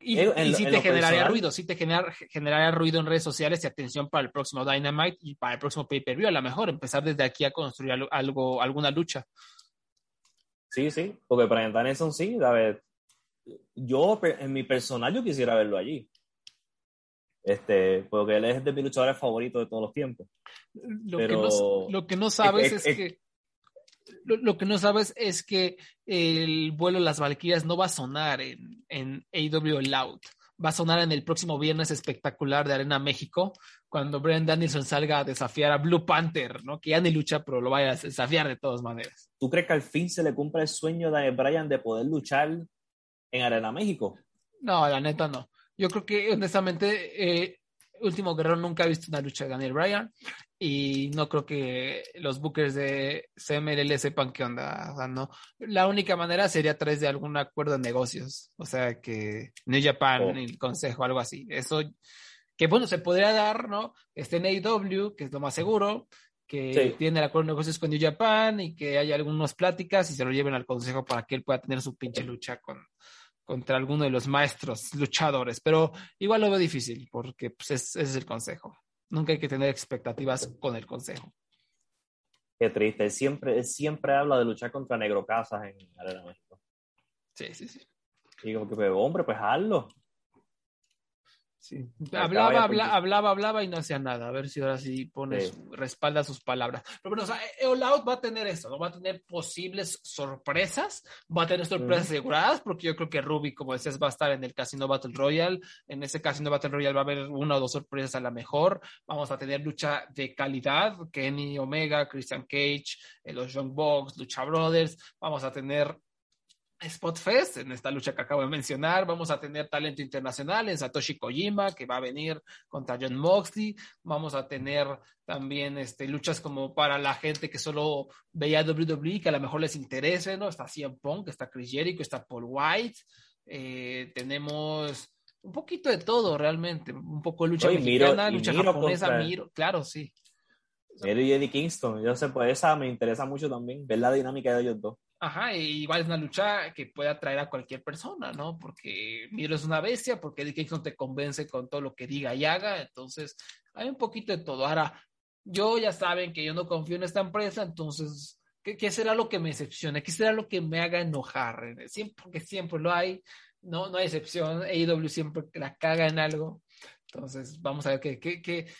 Speaker 1: y, sí te generaría ruido, sí te generaría ruido en redes sociales y atención para el próximo Dynamite y para el próximo pay-per-view. A lo mejor empezar desde aquí a construir algo, alguna lucha.
Speaker 2: Sí, sí, porque Brian Danielson sí, a ver, yo en mi personal yo quisiera verlo allí. Este, porque él es de mis luchadores favoritos de todos los tiempos.
Speaker 1: Lo, que, no, lo que no sabes es que lo, que no sabes es que el vuelo de las Valquirias no va a sonar en, en AW Loud. Va a sonar en el próximo viernes espectacular de Arena México, cuando Brian Danielson salga a desafiar a Blue Panther, ¿no? Que ya ni lucha, pero lo vaya a desafiar de todas maneras.
Speaker 2: ¿Tú crees que al fin se le cumple el sueño de Brian de poder luchar en Arena México?
Speaker 1: No, la neta no. Yo creo que honestamente eh, Último Guerrero nunca ha visto una lucha de Daniel Bryan y no creo que los bookers de CMLL sepan qué onda. O sea, no. La única manera sería a través de algún acuerdo de negocios. O sea, que New Japan, oh. el consejo, algo así. Eso, que bueno, se podría dar, ¿no? Este en AEW, que es lo más seguro, que tiene el acuerdo de negocios con New Japan y que haya algunas pláticas y se lo lleven al consejo para que él pueda tener su pinche lucha con, contra alguno de los maestros luchadores, pero igual lo veo difícil porque pues, ese es el consejo. Nunca hay que tener expectativas con el consejo.
Speaker 2: Qué triste, siempre, siempre habla de luchar contra Negro Casas en Arena México.
Speaker 1: Sí, sí, sí.
Speaker 2: Y como que, hombre, pues hazlo.
Speaker 1: Sí. Hablaba, hablaba, hablaba, hablaba y no hacía nada. A ver si ahora sí pone, respalda sus palabras. Pero bueno, o sea, All Out va a tener eso, ¿no? Va a tener posibles sorpresas, va a tener sorpresas aseguradas, porque yo creo que Ruby, como decías, va a estar en el Casino Battle Royale. En ese Casino Battle Royale va a haber una o dos sorpresas a la mejor. Vamos a tener lucha de calidad, Kenny Omega, Christian Cage, eh, los Young Bucks, Lucha Brothers. Vamos a tener Spotfest, en esta lucha que acabo de mencionar, vamos a tener talento internacional en Satoshi Kojima, que va a venir contra John Moxley, vamos a tener también este, luchas como para la gente que solo veía WWE, que a lo mejor les interese, ¿no? Está CM Punk, está Chris Jericho, está Paul White, eh, tenemos un poquito de todo realmente, un poco de lucha mexicana, lucha japonesa, Miro, claro, sí.
Speaker 2: Miro y Eddie Kingston, yo sé, pues esa me interesa mucho también, ver la dinámica de ellos dos.
Speaker 1: Ajá, y igual es una lucha que puede atraer a cualquier persona, ¿no? Porque Miro es una bestia, porque Eddie Kingston te convence con todo lo que diga y haga, entonces hay un poquito de todo. Ahora, yo ya saben que yo no confío en esta empresa, entonces, ¿qué, será lo que me decepcione? ¿Qué será lo que me haga enojar? Siempre, porque siempre lo hay, no, no hay excepción, AEW siempre la caga en algo. Entonces, vamos a ver qué, qué, qué,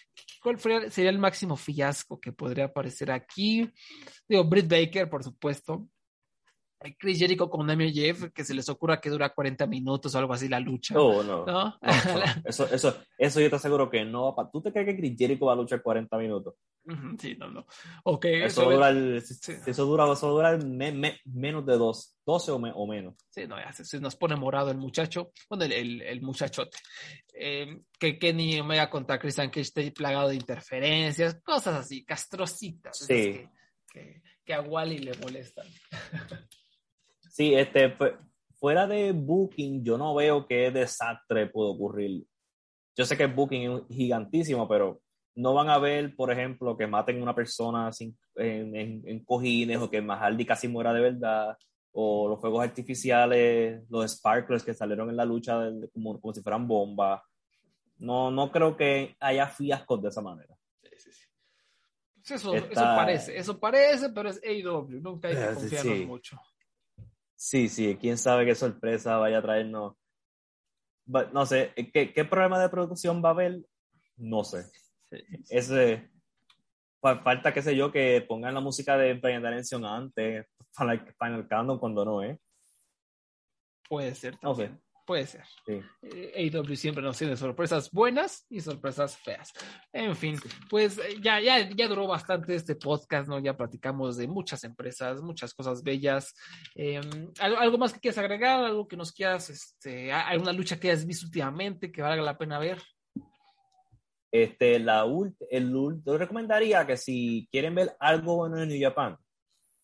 Speaker 1: cuál sería el máximo fiasco que podría aparecer aquí. Digo, Britt Baker, por supuesto. Chris Jericho con Jeff, que se les ocurra que dura 40 minutos o algo así la lucha.
Speaker 2: No, no. ¿No? eso, eso, eso yo te aseguro que no. ¿Tú te crees que Chris Jericho va a luchar 40 minutos?
Speaker 1: Sí, no, no. Okay,
Speaker 2: eso, dura, eso dura, eso dura menos de dos, 12 o, o, menos.
Speaker 1: Sí, no, ya se, nos pone morado el muchacho, bueno, el, el, el muchachote. Eh, que Kenny Omega contra Christian Cage esté plagado de interferencias, cosas así, castrocitas.
Speaker 2: Sí.
Speaker 1: Que, que, que a Wally le molestan.
Speaker 2: Sí, este, fuera de Booking, yo no veo qué desastre puede ocurrir. Yo sé que Booking es gigantísimo, pero no van a ver, por ejemplo, que maten a una persona sin, en, cojines o que Mahaldi casi muera de verdad, o los fuegos artificiales, los sparklers que salieron en la lucha como, como si fueran bombas. No, no creo que haya fiascos de esa manera. Sí, sí,
Speaker 1: sí. Eso, eso, parece, eso parece, pero es AEW, nunca hay que eh, confiarnos mucho.
Speaker 2: Sí, sí, quién sabe qué sorpresa vaya a traernos. No sé, ¿qué, ¿qué, problema de producción va a haber? No sé. Ese, falta, qué sé yo, que pongan la música de Brian Dimension antes, para el Countdown cuando no, ¿eh?
Speaker 1: Puede ser. No sé. Puede ser. Sí. Eh, AW siempre nos tiene sorpresas buenas y sorpresas feas. En fin, pues eh, ya, ya, ya duró bastante este podcast, ¿no? Ya platicamos de muchas empresas, muchas cosas bellas. Em, ¿algo, más que quieras agregar? ¿Algo que nos quieras, este, alguna lucha que hayas visto últimamente que valga la pena ver?
Speaker 2: Este, la el, yo recomendaría que si quieren ver algo bueno en New Japan,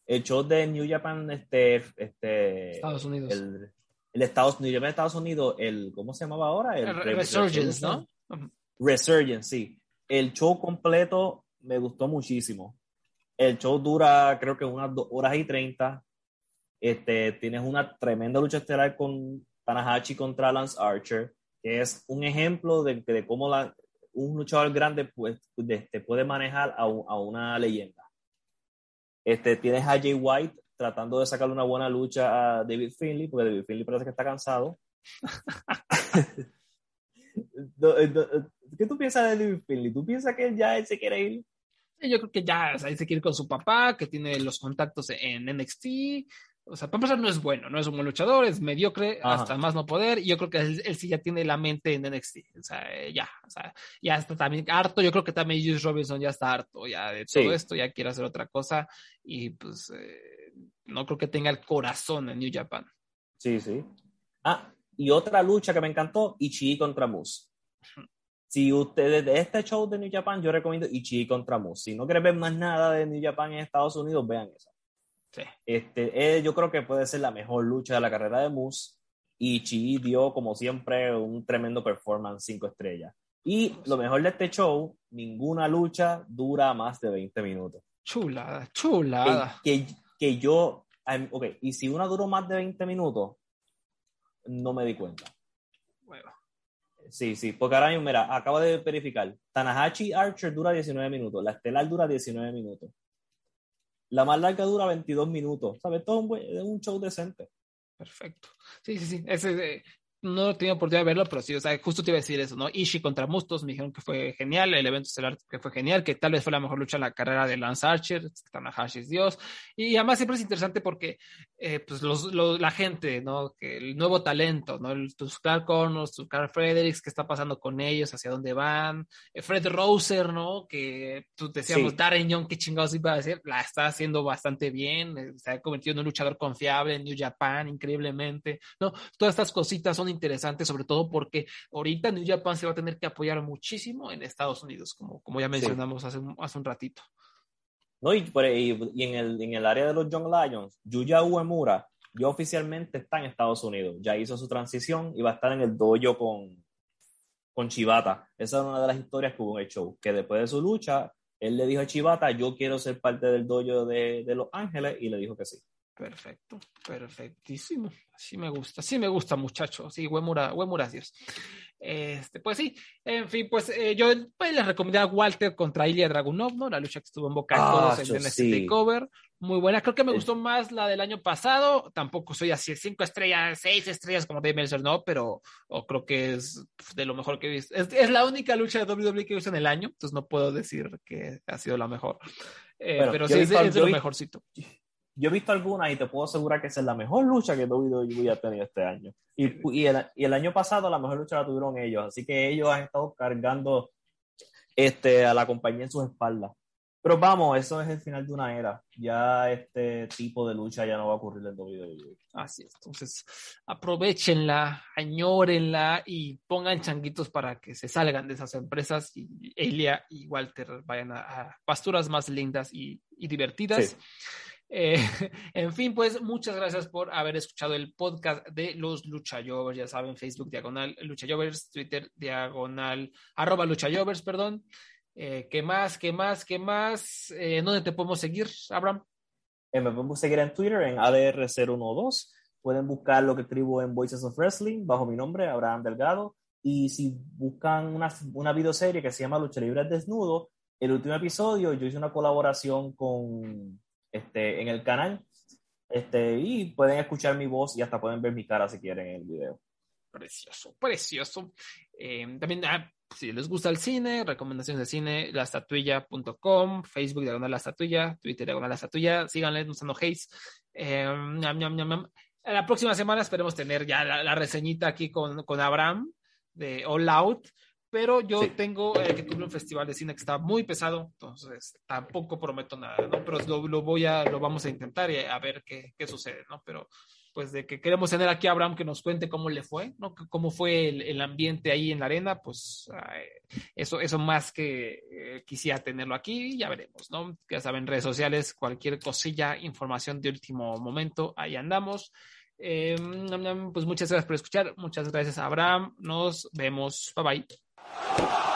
Speaker 2: el show de New Japan, este, este,
Speaker 1: Estados Unidos.
Speaker 2: El, el Estados Unidos, Estados Unidos, el, ¿cómo se llamaba ahora?
Speaker 1: El, Resurgence, ¿no?
Speaker 2: Resurgence, sí. El show completo me gustó muchísimo. El show dura, creo que unas dos horas y treinta. Este, tienes una tremenda lucha estelar con Tanahashi contra Lance Archer, que es un ejemplo de, de cómo la, un luchador grande pues, te puede manejar a, a, una leyenda. Este, tienes a Jay White tratando de sacarle una buena lucha a David Finley, porque David Finley parece que está cansado. ¿Qué tú piensas de David Finley? ¿Tú piensas que ya él se quiere ir?
Speaker 1: Yo creo que ya o sea, se quiere ir con su papá, que tiene los contactos en NXT. O sea, para empezar, no es bueno, no es un buen luchador, es mediocre, hasta más no poder. Y yo creo que él, sí ya tiene la mente en NXT. O sea, ya, o sea, ya está también harto. Yo creo que también Juice Robinson ya está harto ya de todo esto, ya quiere hacer otra cosa. Y pues. Eh, no creo que tenga el corazón en New Japan.
Speaker 2: Sí, sí. Ah, y otra lucha que me encantó, Ichi contra Moose. Si ustedes de este show de New Japan, yo recomiendo Ichi contra Moose. Si no quieren ver más nada de New Japan en Estados Unidos, vean esa.
Speaker 1: Sí.
Speaker 2: Este, eh, yo creo que puede ser la mejor lucha de la carrera de Moose. Ichi dio, como siempre, un tremendo performance, cinco estrellas. Y lo mejor de este show, ninguna lucha dura más de 20 minutos.
Speaker 1: Chulada, chulada.
Speaker 2: que, que yo, ok, y si una duró más de 20 minutos, no me di cuenta.
Speaker 1: Bueno.
Speaker 2: Sí, sí, porque ahora mismo, mira, acabo de verificar. Tanahashi Archer dura 19 minutos, la estelar dura 19 minutos. La más larga dura 22 minutos. ¿Sabes? Todo un, un show decente.
Speaker 1: Perfecto. Sí, sí, sí. Ese, no he tenido oportunidad de verlo, pero sí, o sea, justo te iba a decir eso, ¿no? Ishii contra Mustos, me dijeron que fue genial, el evento estelar que fue genial, que tal vez fue la mejor lucha en la carrera de Lance Archer, Tanahashi es Dios, y además siempre es interesante porque, eh, pues, los, la gente, ¿no? Que el nuevo talento, ¿no? El, tus Clark Connors, tu Carl Fredericks, ¿qué está pasando con ellos? ¿Hacia dónde van? Eh, Fred Roser, ¿no? Que tú decíamos, sí. Darren Young, qué chingados iba a decir, la está haciendo bastante bien, eh, se ha convertido en un luchador confiable en New Japan, increíblemente, ¿no? Todas estas cositas son interesantes, sobre todo porque ahorita New Japan se va a tener que apoyar muchísimo en Estados Unidos, como, como ya mencionamos sí. hace, hace un ratito.
Speaker 2: No, y, y, y en, el, en, el, área de los Young Lions, Yuya Uemura ya oficialmente está en Estados Unidos, ya hizo su transición y va a estar en el dojo con, con Chivata. Esa es una de las historias que hubo en el show, que después de su lucha, él le dijo a Chivata, yo quiero ser parte del dojo de, de Los Ángeles, y le dijo que sí.
Speaker 1: Perfecto, perfectísimo. Así me gusta, sí me gusta, muchacho. Sí, Huemura, Huemura, Dios. Este, pues sí, en fin, pues eh, yo pues, les recomendé a Walter contra Ilya Dragunov, ¿no? La lucha que estuvo en Boca
Speaker 2: ah,
Speaker 1: todos en este Takeover. Muy buena, creo que me gustó más la del año pasado. Tampoco soy así cinco estrellas, seis estrellas como Dave Meltzer, no, pero creo que es de lo mejor que he visto. Es, es, la única lucha de WWE que he visto en el año, entonces no puedo decir que ha sido la mejor. Eh, bueno, pero sí, es es de lo mejorcito
Speaker 2: yo he visto algunas y te puedo asegurar que esa es la mejor lucha que WWE ha tenido este año. Y, y, el, y, el, año pasado la mejor lucha la tuvieron ellos, así que ellos han estado cargando este, a la compañía en sus espaldas. Pero vamos, eso es el final de una era. Ya este tipo de lucha ya no va a ocurrir en WWE.
Speaker 1: Así es. Entonces, aprovechenla, añórenla y pongan changuitos para que se salgan de esas empresas y Elia y Walter vayan a, a pasturas más lindas y, y divertidas. Sí. Eh, en fin, pues muchas gracias por haber escuchado el podcast de los Luchayovers. Ya saben, Facebook diagonal Luchayovers, Twitter diagonal arroba Luchayovers, perdón. Eh, ¿Qué más? ¿Qué más? ¿Qué más? Eh, ¿Dónde te podemos seguir, Abraham?
Speaker 2: me podemos seguir en Twitter en ADR012. Pueden buscar lo que escribo en Voices of Wrestling bajo mi nombre, Abraham Delgado. Y si buscan una, una videoserie que se llama Lucha Libre Desnudo, el último episodio yo hice una colaboración con este, en el canal. Este, y pueden escuchar mi voz y hasta pueden ver mi cara si quieren en el video.
Speaker 1: Precioso, precioso. Eh, también, ah, si les gusta el cine, recomendaciones de cine, lastatuilla.com, Facebook diagonal la estatuilla, Twitter diagonal la estatuilla, síganle, no Haze. Eh, la próxima semana esperemos tener ya la, la reseñita aquí con, con Abraham de All Out pero yo sí. tengo eh, que tuve un festival de cine que está muy pesado, entonces tampoco prometo nada, ¿no? Pero lo, lo voy a, lo vamos a intentar y a ver qué, qué, sucede, ¿no? Pero pues de que queremos tener aquí a Abraham que nos cuente cómo le fue, ¿no? Cómo fue el, el ambiente ahí en la arena, pues eso, eso más que eh, quisiera tenerlo aquí, ya veremos, ¿no? Ya saben, redes sociales, cualquier cosilla, información de último momento, ahí andamos. Eh, pues muchas gracias por escuchar, muchas gracias Abraham, nos vemos, bye bye. Come on!